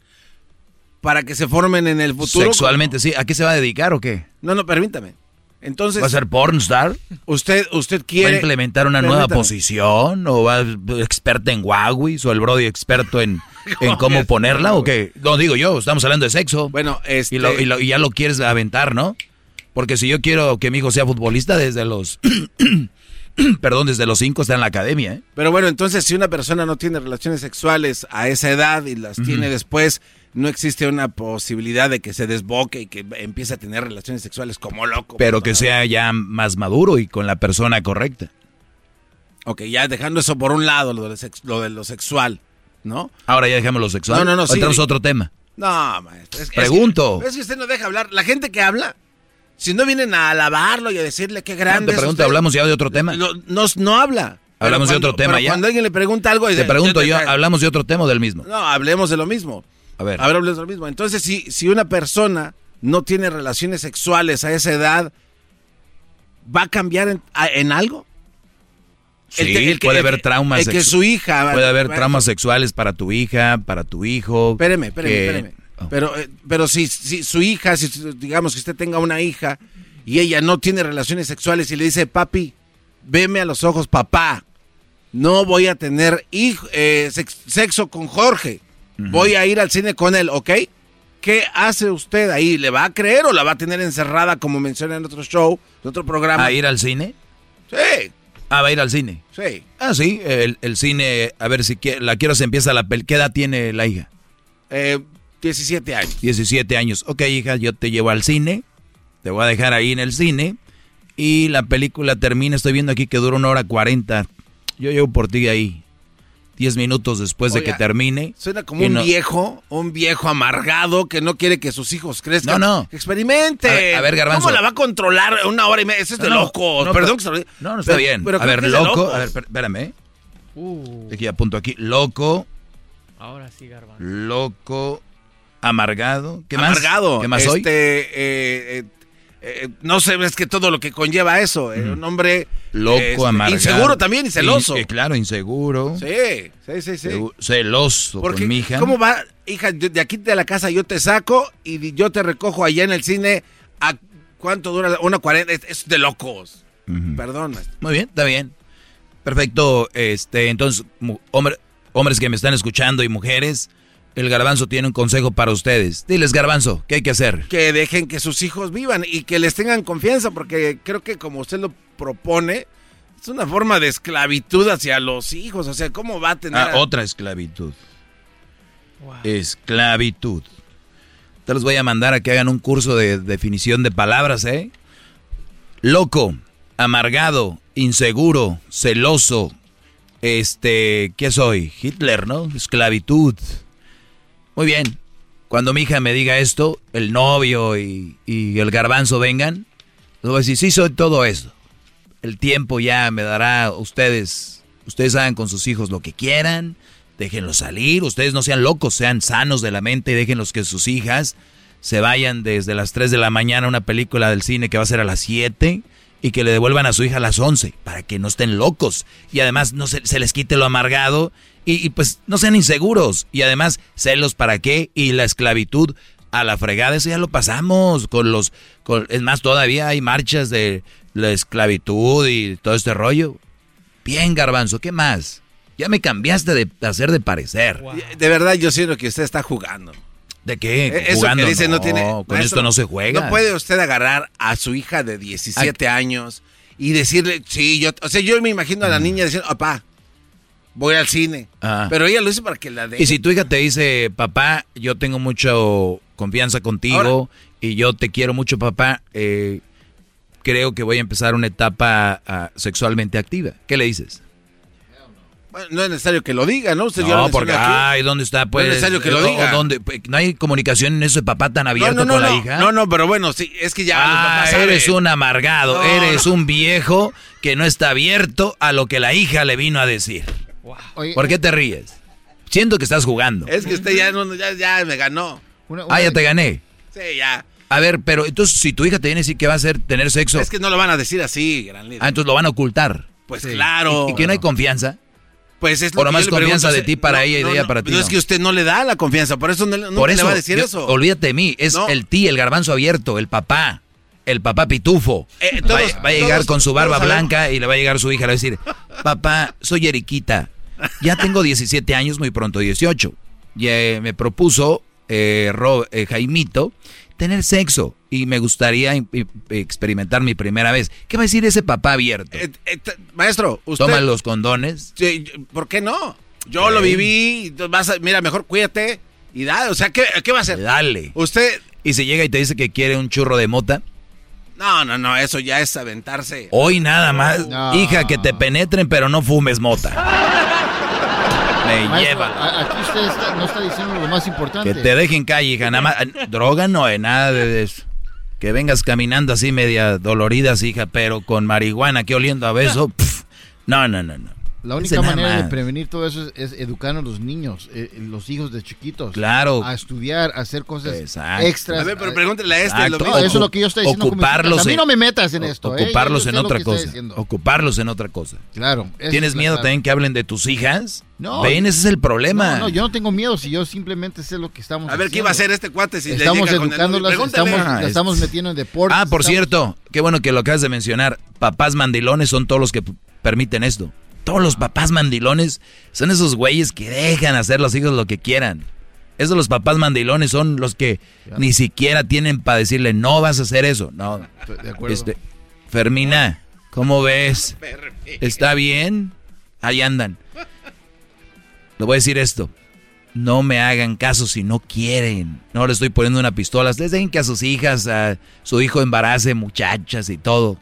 Para que se formen en el futuro. Sexualmente, sí. ¿A qué se va a dedicar o qué? No, no, permítame. Entonces. ¿Va a ser pornstar? Usted, usted ¿Va quiere. a implementar una nueva posición? ¿O va a experta en Huawei? ¿O el Brody experto en, en *laughs* cómo ponerla? ¿O qué? No, digo yo, estamos hablando de sexo. Bueno, este. Y, lo- y lo- y ya lo quieres aventar, ¿no? Porque si yo quiero que mi hijo sea futbolista desde los... *clears throat* *clears throat* Perdón, desde los cinco está en la academia, ¿eh? Pero bueno, entonces si una persona no tiene relaciones sexuales a esa edad y las tiene después, no existe una posibilidad de que se desboque y que empiece a tener relaciones sexuales como loco. Pero que sea ya más maduro y con la persona correcta. Ok, ya dejando eso por un lado, lo de, sex- lo, de lo sexual, ¿no? Ahora ya dejamos lo sexual. No, no, no, sí. Entramos otro tema. No, maestro. Es, es Pregunto. que- Es que, usted no deja hablar. La gente que habla, si no vienen a alabarlo y a decirle qué grande te pregunto, ¿hablamos ya de otro tema? no, no habla. Hablamos de otro tema ya. Cuando alguien le pregunta algo... Te dice, pregunto yo, te- ¿hablamos de otro tema o del mismo? No, hablemos de lo mismo. A ver. Ahora hablemos de lo mismo. Entonces, si, si una persona no tiene relaciones sexuales a esa edad, ¿va a cambiar en, a- en algo? Sí, que- el que- puede el haber traumas. el que su hija- Puede haber traumas sexuales para tu hija, para tu hijo. Espéreme, espéreme, que- espéreme. Pero, eh, pero si, si su hija, si digamos que usted tenga una hija y ella no tiene relaciones sexuales y le dice, papi, veme a los ojos, papá, no voy a tener eh, sex- sexo con Jorge, voy a ir al cine con él, ¿ok? ¿Qué hace usted ahí? ¿Le va a creer o la va a tener encerrada como menciona en otro show, en otro programa? ¿A ir al cine? Sí, Ah, va a ir al cine. sí. Ah, sí, el, el cine, a ver si la quiero se empieza la pel. ¿Qué edad tiene la hija? Eh, 17 años. 17 años. Ok, hija, yo te llevo al cine. Te voy a dejar ahí en el cine. Y la película termina. Estoy viendo aquí que dura una hora 40. Yo llevo por ti ahí. 10 minutos después de que termine. Suena como un no- viejo, un viejo amargado que no quiere que sus hijos crezcan. No, no. Experimente. A ver, a ver, Garbanzo. ¿Cómo la va a controlar una hora y media? Eso es de No, no, locos. no, Perdón pero- que se lo diga. No, no está Pero- bien. pero a ver, loco. A ver, espé- espérame. ¿eh? Uh, Aquí apunto aquí. Loco, ahora sí, Garbanzo. loco, amargado. ¿Qué más? Amargado. ¿Qué más este, hoy? eh, eh, eh, no sé, es que todo lo que conlleva eso. eh, Un hombre Loco, este, amargado. Inseguro también y celoso. In- claro, inseguro. Sí, sí, sí, sí. Celoso Porque, con mi hija. ¿cómo va, hija? de aquí de la casa yo te saco y yo te recojo allá en el cine. ¿A cuánto dura? Una cuarenta. Es, es de locos. Perdón, maestro. Muy bien, está bien. Perfecto. Este, entonces, hombre- hombres que me están escuchando y mujeres, el garbanzo tiene un consejo para ustedes. Diles, garbanzo, ¿qué hay que hacer? Que dejen que sus hijos vivan y que les tengan confianza, porque creo que como usted lo propone, es una forma de esclavitud hacia los hijos. O sea, ¿cómo va a tener... Ah, a- otra esclavitud. Esclavitud. Te los voy a mandar a que hagan un curso de definición de palabras, ¿eh? Loco, amargado, inseguro, celoso. Este, ¿qué soy? Hitler, ¿no? Esclavitud. Muy bien. Cuando mi hija me diga esto, el novio y, el garbanzo vengan, les voy a decir, sí soy todo eso. El tiempo ya me dará ustedes. Ustedes hagan con sus hijos lo que quieran. Déjenlos salir. Ustedes no sean locos, sean sanos de la mente y déjenlos que sus hijas se vayan desde las 3 de la mañana a una película del cine que va a ser a las 7 y que le devuelvan a su hija a las 11 para que no estén locos y además no se, se les quite lo amargado y, y, pues no sean inseguros y además celos para qué y la esclavitud a la fregada eso ya lo pasamos con los con, es más todavía hay marchas de la esclavitud y todo este rollo bien garbanzo qué más ya me cambiaste de hacer de parecer De verdad, yo siento que usted está jugando. ¿De qué? Eh, Eso Jugando. que dice no, No, tiene. con maestro, esto no se juega. No puede usted agarrar a su hija de 17 años y decirle, sí, yo. O sea, yo me imagino a la niña diciendo, papá, voy al cine. Mm. Ah. Pero ella lo hizo para que la de. Y si tu hija te dice, papá, yo tengo mucha confianza contigo y yo te quiero mucho, papá, eh, creo que voy a empezar una etapa ah, sexualmente activa. ¿Qué le dices? Bueno, no es necesario que lo diga, ¿no? Usted No, porque, ay, ¿dónde está? Pues, no es necesario que lo diga. dónde? Pues, ¿No hay comunicación en eso de papá tan abierto no, no, con la hija? No, no, pero bueno, sí, es que ya Ah, eres un amargado, eres un viejo que no está abierto a lo que la hija le vino a decir. ¿Por qué te ríes? Siento que estás jugando. Es que usted ya, no, ya, ya me ganó. Ah, ya te gané. Sí, ya. A ver, pero entonces si tu hija te viene a decir que va a hacer tener sexo, Es que no lo van a decir así, gran líder. ah, entonces lo van a ocultar. Pues claro. ¿Y, y que no hay confianza? Pues es o que nomás yo le confianza pregunto, de ti para no, ella y no, de ella no, para ti. pero es no. que usted no le da la confianza, por eso no, Por le va a decir yo- eso. olvídate de mí, es No. el ti, el garbanzo abierto, el papá, el papá pitufo. Eh, va, todos- va a llegar todos- con su barba blanca y le va a llegar su hija, le va a decir, papá, soy Eriquita, ya tengo 17 años, muy pronto 18. Y eh, me propuso eh, Ro- eh, Jaimito tener sexo y me gustaría im- im- experimentar mi primera vez. ¿Qué va a decir ese papá abierto? Eh, eh, maestro, usted... Toma los condones. Sí, ¿Por qué no? Yo lo viví, vas a- mira, mejor cuídate y da, o sea, ¿qué, qué va a hacer? Dale. Usted... Y si llega y te dice que quiere un churro de mota, No, no, no, eso ya es aventarse. Hoy nada más, No. hija, que te penetren, pero no fumes mota. *laughs* Me Maestro, lleva. a- Aquí usted está- no está diciendo lo más importante. Que te dejen calle, hija. Nada más, *laughs* droga no hay nada de eso. Que vengas caminando así media doloridas, hija, pero con marihuana que oliendo a beso. *laughs* pf, no, no, no, no. La única manera de prevenir todo eso es, es educar a los niños, eh, los hijos de chiquitos. Claro. A estudiar, a hacer cosas Exacto. extras. A ver, pero pregúntele a este, lo mismo. Eso es lo que yo estoy diciendo. con. Ocuparlos a mí en- no me metas en esto. ¿eh? Ocuparlos en otra cosa. Ocuparlos en otra cosa. Claro. ¿Tienes miedo también que hablen de tus hijas? No. Ven, ese es el problema. No, no, yo no tengo miedo si yo simplemente sé lo que estamos A ver, ¿qué iba a hacer este cuate si le Estamos llega con el educándolas, novio? Pregúntale. estamos, Ah, la estamos es- metiendo en deportes. Ah, por estamos- cierto, qué bueno que lo acabas de mencionar. Papás mandilones son todos los que permiten esto. Todos los papás mandilones son esos güeyes que dejan hacer los hijos lo que quieran. Esos los papás mandilones son los que ni siquiera tienen para decirle, no vas a hacer eso. No. De acuerdo. Este, Fermina, ¿cómo ves? ¿Está bien? Ahí andan. Le voy a decir esto. No me hagan caso si no quieren. No le estoy poniendo una pistola. Ustedes dejen que a sus hijas, a su hijo embarace muchachas y todo.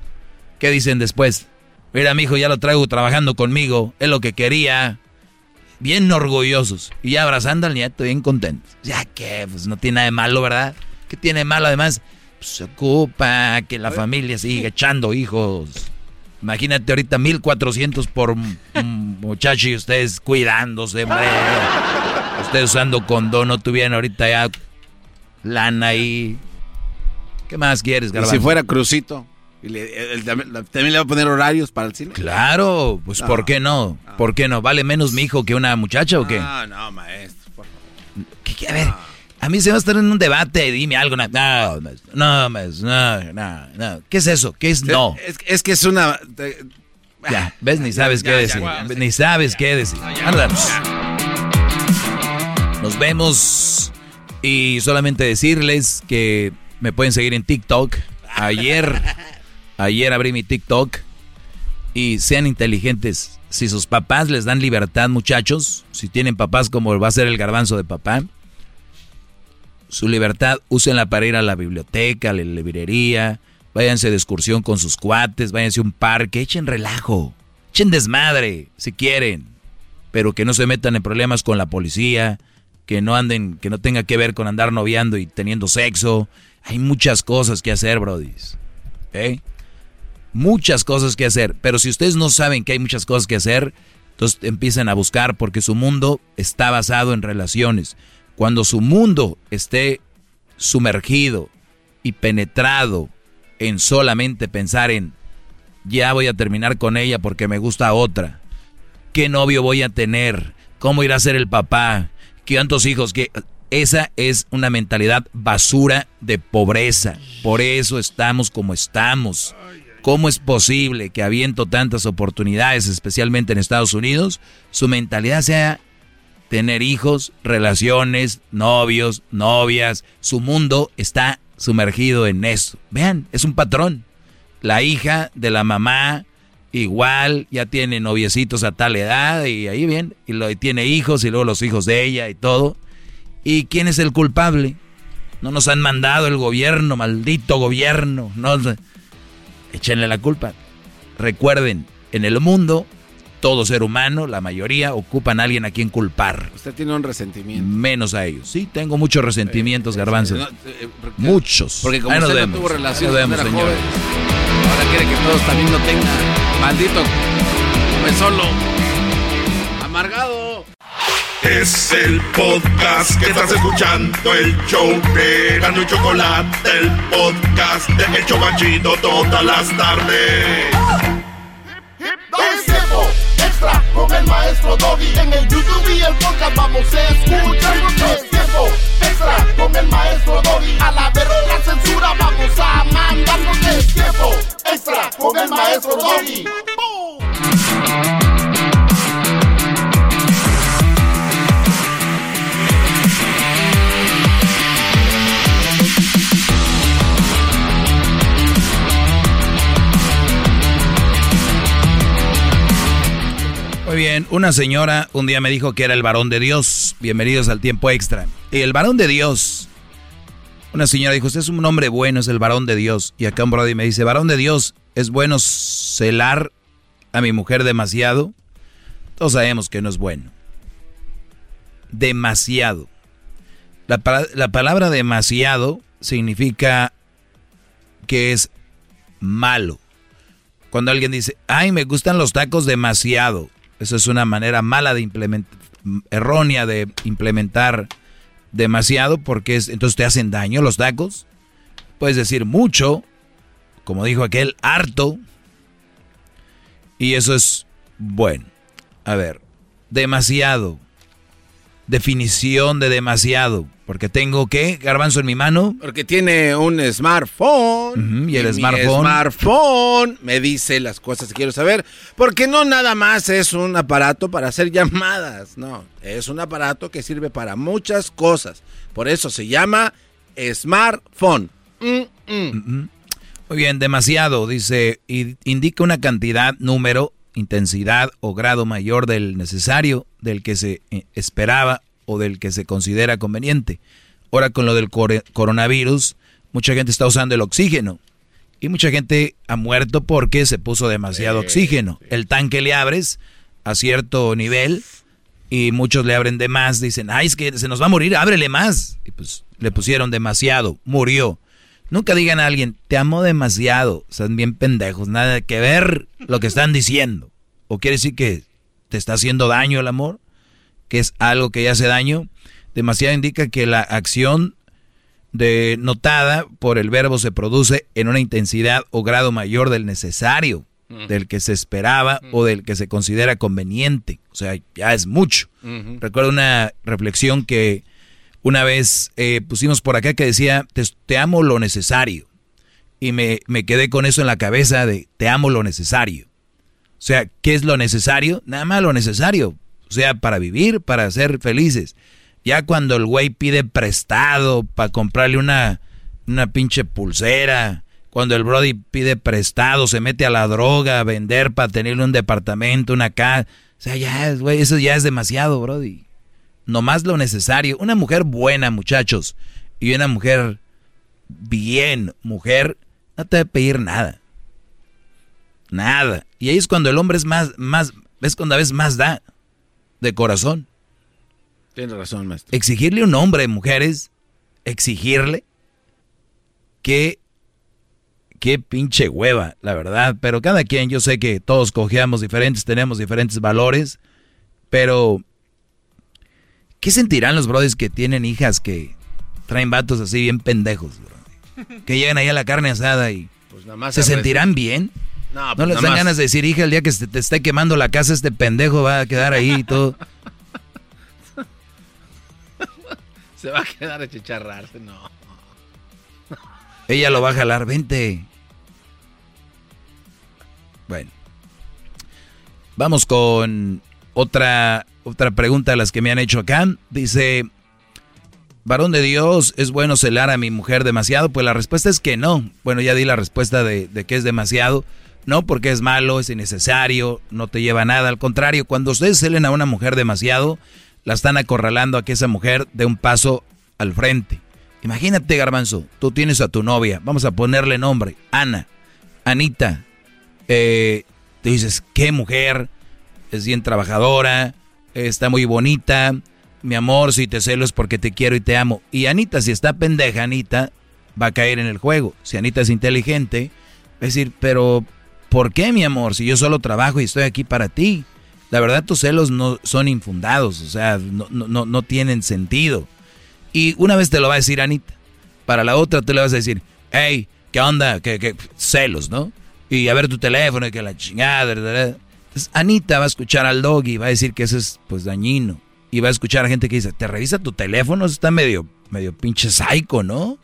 ¿Qué dicen después? Mira, mi hijo ya lo traigo trabajando conmigo. Es lo que quería. Bien orgullosos. Y ya abrazando al nieto, bien contentos. Ya que, pues no tiene nada de malo, ¿verdad? ¿Qué tiene de malo? Además, pues, se ocupa que la familia siga echando hijos. Imagínate ahorita 1400 por muchacho y ustedes cuidándose, hombre. Ustedes usando condón, no tuvieran ahorita ya lana ahí. ¿Qué más quieres, Y Garbanzo? si fuera Crucito, y también también le va a poner horarios para el cine. Claro, pues No. ¿por qué no? ¿Por qué no? ¿Vale menos mi hijo que una muchacha o qué? No, no, maestro, por favor. ¿Qué- qué? A ver, a mí se va a estar en un debate, dime algo. No, no, no, no, no, no. ¿Qué es eso? ¿Qué es no? Es, es que es una... eh, Ya, ¿ves? Ni sabes ya, qué ya, decir. ya. Ni sabes qué decir. Ándanos. Nos vemos y solamente decirles que me pueden seguir en TikTok. Ayer, ayer abrí mi TikTok y sean inteligentes. Si sus papás les dan libertad, muchachos, si tienen papás como va a ser el garbanzo de papá, su libertad, úsenla para ir a la biblioteca, a la librería, váyanse de excursión con sus cuates, váyanse a un parque, echen relajo, echen desmadre, si quieren, pero que no se metan en problemas con la policía, que no anden, que no tenga que ver con andar noviando y teniendo sexo. Hay muchas cosas que hacer, brodis. ¿Eh? Muchas cosas que hacer. Pero si ustedes no saben que hay muchas cosas que hacer, entonces empiezan a buscar porque su mundo está basado en relaciones. Cuando su mundo esté sumergido y penetrado en solamente pensar en ya voy a terminar con ella porque me gusta otra. ¿Qué novio voy a tener? ¿Cómo irá a ser el papá? ¿Cuántos hijos? que Esa es una mentalidad basura de pobreza. Por eso estamos como estamos. ¿Cómo es posible que habiendo tantas oportunidades, especialmente en Estados Unidos, su mentalidad sea tener hijos, relaciones, novios, novias? Su mundo está sumergido en eso. Vean, es un patrón. La hija de la mamá igual ya tiene noviecitos a tal edad y ahí bien, y, lo, tiene hijos y luego los hijos de ella y todo. ¿Y quién es el culpable? No nos han mandado el gobierno, maldito gobierno. No, échenle la culpa. Recuerden, en el mundo, todo ser humano, la mayoría, ocupan a alguien a quien culpar. Usted tiene un resentimiento. Menos a ellos. Sí, tengo muchos resentimientos, garbanzos. Eh, muchos. Porque como usted no tuvo relaciones era joven, ahora quiere que todos también lo tengan. Maldito, pues solo. Amargado. Es el podcast que estás escuchando, el show de y Chocolate, el podcast de El Chocachito todas las tardes. Es tiempo extra con el maestro Doggy. En el YouTube y el podcast vamos a escuchar. Es tiempo extra con el maestro Doggy. A la verga la censura vamos a mandar. Es tiempo extra con el maestro Doggy. Una señora un día me dijo que era el varón de Dios. Bienvenidos al tiempo extra. Y el varón de Dios. Una señora dijo, usted es un hombre bueno, es el varón de Dios. Y acá un brody me dice, varón de Dios, ¿es bueno celar a mi mujer demasiado? Todos sabemos que no es bueno. Demasiado. La, la palabra demasiado significa que es malo. Cuando alguien dice, ay, me gustan los tacos demasiado. Eso es una manera mala de implementar, errónea de implementar demasiado porque es, entonces te hacen daño los tacos. Puedes decir mucho, como dijo aquel, harto. Y eso es bueno. A ver, demasiado. Definición de demasiado. Porque tengo qué, garbanzo en mi mano. Porque tiene un smartphone. y el smartphone. smartphone me dice las cosas que quiero saber. Porque no nada más es un aparato para hacer llamadas. No, es un aparato que sirve para muchas cosas. Por eso se llama smartphone. Mm, mm. Muy bien, demasiado. Dice, indica una cantidad, número, intensidad o grado mayor del necesario, del que se eh, esperaba o del que se considera conveniente. Ahora con lo del coronavirus, mucha gente está usando el oxígeno y mucha gente ha muerto porque se puso demasiado oxígeno. El tanque le abres a cierto nivel y muchos le abren de más, dicen, ay, es que se nos va a morir, ábrele más. Y pues le pusieron demasiado, murió. Nunca digan a alguien, te amo demasiado, son bien pendejos, nada que ver lo que están diciendo. ¿O quiere decir que te está haciendo daño el amor? Que es algo que ya hace daño, demasiado indica que la acción de notada por el verbo se produce en una intensidad o grado mayor del necesario, del que se esperaba o del que se considera conveniente. O sea, ya es mucho. Recuerdo una reflexión que una vez eh, pusimos por acá que decía, te, amo lo necesario. Y me, me quedé con eso en la cabeza de, te amo lo necesario. O sea, ¿qué es lo necesario? Nada más lo necesario. O sea, para vivir, para ser felices. Ya cuando el güey pide prestado para comprarle una, una pinche pulsera, Cuando el Brody pide prestado, se mete a la droga, a vender para tener un departamento, una casa. O sea, ya, güey, eso ya es demasiado, Brody. Nomás lo necesario. Una mujer buena, muchachos. Y una mujer bien, mujer, no te debe pedir nada. Nada. Y ahí es cuando el hombre es más, más, ves cuando a veces más da de corazón. Tienes razón, maestro. Exigirle a un hombre, mujeres, exigirle que qué pinche hueva, la verdad. Pero cada quien, yo sé que todos cojeamos diferentes, tenemos diferentes valores, pero ¿qué sentirán los brothers que tienen hijas que traen vatos así bien pendejos? Que llegan ahí a la carne asada y pues nada más se sentirán bien. No, No pues les nada dan más. ganas de decir, hija, el día que se te esté quemando la casa, este pendejo va a quedar ahí y todo. *laughs* Se va a quedar a chicharrarse, no. Ella lo va a jalar, vente. Bueno. Vamos con otra, otra pregunta de las que me han hecho acá. Dice, varón de Dios, ¿es bueno celar a mi mujer demasiado? Pues la respuesta es que no. Bueno, ya di la respuesta de, de que es demasiado. No, porque es malo, es innecesario, no te lleva a nada. Al contrario, cuando ustedes celen a una mujer demasiado, la están acorralando a que esa mujer dé un paso al frente. Imagínate, Garbanzo, tú tienes a tu novia, vamos a ponerle nombre, Ana, Anita. Eh, te dices, qué mujer, es bien trabajadora, está muy bonita, mi amor, si te celo es porque te quiero y te amo. Y Anita, si está pendeja, Anita va a caer en el juego. Si Anita es inteligente, a decir, pero ¿por qué, mi amor? Si yo solo trabajo y estoy aquí para ti. La verdad, tus celos no son infundados, o sea, no, no, no, tienen sentido. Y una vez te lo va a decir Anita, para la otra te le vas a decir, hey, ¿qué onda? ¿Qué? Celos, ¿no? Y a ver tu teléfono y que la chingada. da, da, da. Entonces, Anita va a escuchar al doggy y va a decir que eso es pues dañino. Y va a escuchar a gente que dice, ¿te revisa tu teléfono? Eso está medio, medio pinche psycho, ¿no?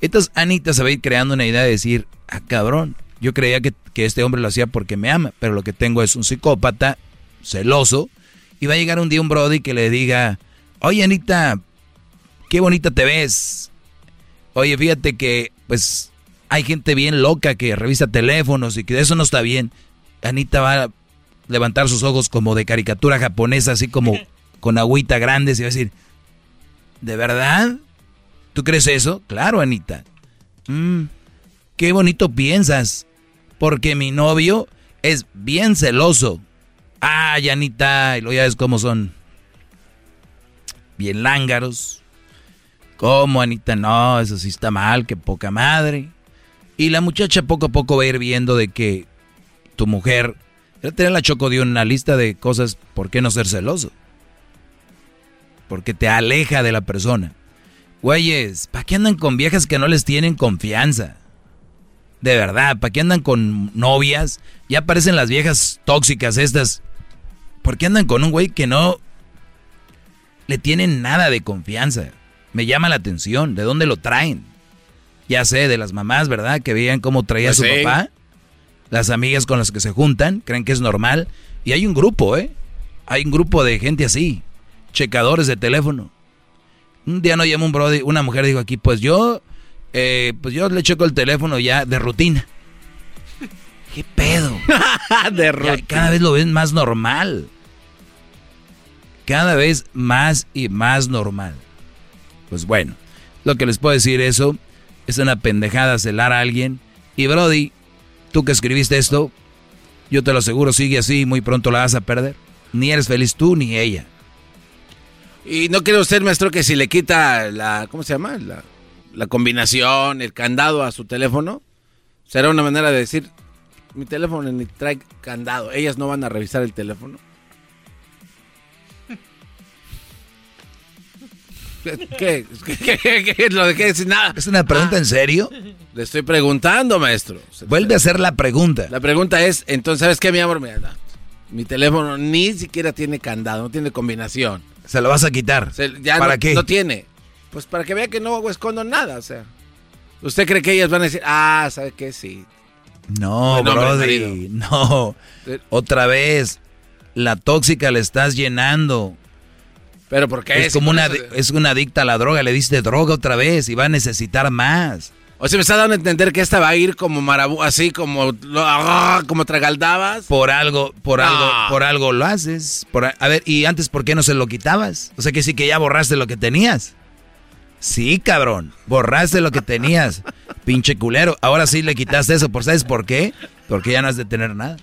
Entonces Anita se va a ir creando una idea de decir, ah, cabrón, yo creía que, que este hombre lo hacía porque me ama, pero lo que tengo es un psicópata celoso. Y va a llegar un día un brody que le diga, oye Anita, qué bonita te ves. Oye, fíjate que, pues, hay gente bien loca que revisa teléfonos y que eso no está bien. Anita va a levantar sus ojos como de caricatura japonesa, así como *laughs* con agüita grandes y va a decir, ¿de verdad? ¿Tú crees eso? Claro, Anita. "Mm, qué bonito piensas, porque mi novio es bien celoso. Ay, Anita, y luego ya ves cómo son. Bien lángaros. ¿Cómo, Anita? No, eso sí está mal, que poca madre. Y la muchacha poco a poco va a ir viendo de que tu mujer... Tener la Choco dio una lista de cosas por qué no ser celoso. Porque te aleja de la persona. Güeyes, ¿para qué andan con viejas que no les tienen confianza? De verdad, ¿para qué andan con novias? Ya aparecen las viejas tóxicas estas. ¿Por qué andan con un güey que no le tienen nada de confianza? Me llama la atención. ¿De dónde lo traen? Ya sé, de las mamás, ¿verdad? Que veían cómo traía Pues su sí. papá. Las amigas con las que se juntan, creen que es normal. Y hay un grupo, ¿eh? Hay un grupo de gente así. Checadores de teléfono. Un día no llamó un brody, una mujer dijo aquí, pues yo, eh, pues yo le checo el teléfono ya de rutina. ¿Qué pedo? *laughs* de Ya cada vez lo ven más normal. Cada vez más y más normal. Pues bueno, lo que les puedo decir eso es una pendejada celar a alguien. Y Brody, tú que escribiste esto, yo te lo aseguro, sigue así muy pronto la vas a perder. Ni eres feliz tú ni ella. ¿Y no cree usted, maestro, que si le quita la, ¿cómo se llama? La, la combinación, el candado a su teléfono, será una manera de decir, mi teléfono ni trae candado, ellas no van a revisar el teléfono. ¿Qué? *laughs* ¿Qué? ¿Qué? ¿Qué? ¿Qué? ¿Lo dejé decir nada? ¿Es una pregunta en serio? Le estoy preguntando, maestro. Vuelve a hacer la pregunta. La pregunta es, entonces, ¿sabes qué, mi amor? Mira, mi teléfono ni siquiera tiene candado, no tiene combinación. Se lo vas a quitar. Se- ya ¿Para no, qué? No tiene. Pues para que vea que no escondo nada, o sea. ¿Usted cree que ellas van a decir, ah, ¿sabe qué? Sí. No, hombre, Brody, marido. no. Otra vez, la tóxica le estás llenando. Pero ¿por qué? Es como una, es una adicta a la droga, le diste droga otra vez y va a necesitar más. O sea, me está dando a entender que esta va a ir como marabu, así como, ah, como tragaldabas. Por algo, por Ah. algo, por algo lo haces. Por a ver, y antes, ¿por qué no se lo quitabas? O sea que sí que ya borraste lo que tenías. Sí, cabrón, borraste lo que tenías, pinche culero. Ahora sí le quitaste eso, ¿por sabes por qué? Porque ya no has de tener nada.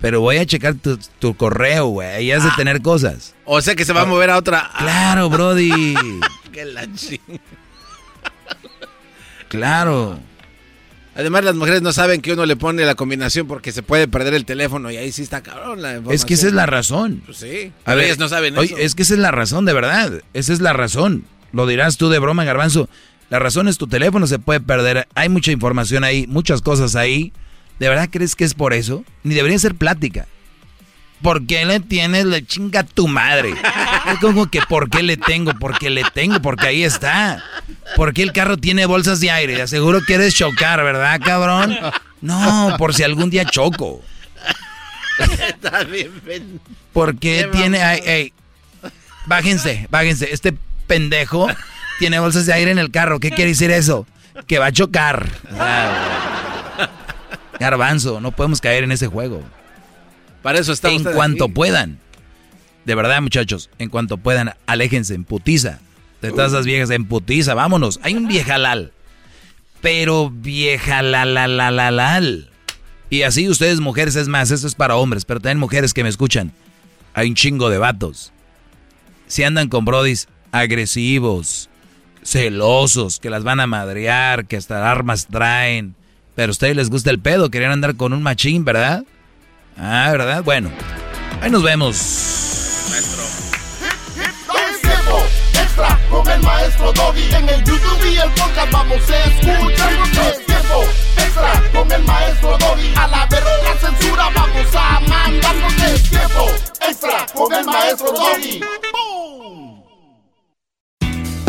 Pero voy a checar tu, tu correo, güey. Ahí has de tener cosas. O sea que se va a mover a otra. Claro, Brody. *laughs* Que la Claro. Además, las mujeres no saben que uno le pone la combinación porque se puede perder el teléfono y ahí sí está cabrón la Es que esa es la razón. Pues sí. A ver, ellas no saben oye, eso. es que esa es la razón, de verdad. Esa es la razón. Lo dirás tú de broma, Garbanzo. La razón es tu teléfono se puede perder. Hay mucha información ahí, muchas cosas ahí. ¿De verdad crees que es por eso? Ni debería ser plática. ¿Por qué le tienes? Le chinga a tu madre. Es como que ¿por qué le tengo? Porque le tengo, porque ahí está. ¿Por qué el carro tiene bolsas de aire? Aseguro quieres chocar, ¿verdad, cabrón? No, por si algún día choco. Está bien, ¿Por qué tiene... Ay, bájense, bájense. Este pendejo tiene bolsas de aire en el carro. ¿Qué quiere decir eso? Que va a chocar. Ah, Garbanzo, no podemos caer en ese juego. Para eso está En cuanto aquí. puedan. De verdad, muchachos, en cuanto puedan, aléjense en putiza. De todas esas viejas en putiza, vámonos. Hay un viejalal. Pero vieja la la la la lal. Y así ustedes mujeres, es más, esto es para hombres, pero también mujeres que me escuchan. Hay un chingo de vatos. Si andan con brodis agresivos, celosos, que las van a madrear, que hasta armas traen. Pero a ustedes les gusta el pedo, querían andar con un machín, ¿verdad? Ah, ¿verdad? Bueno, ahí nos vemos. Es tiempo extra con el maestro Doggy. En el YouTube y el podcast vamos a escuchar. Es tiempo extra con el maestro Doggy. A la verga la censura vamos a mandarnos. Es tiempo extra con el maestro Doggy.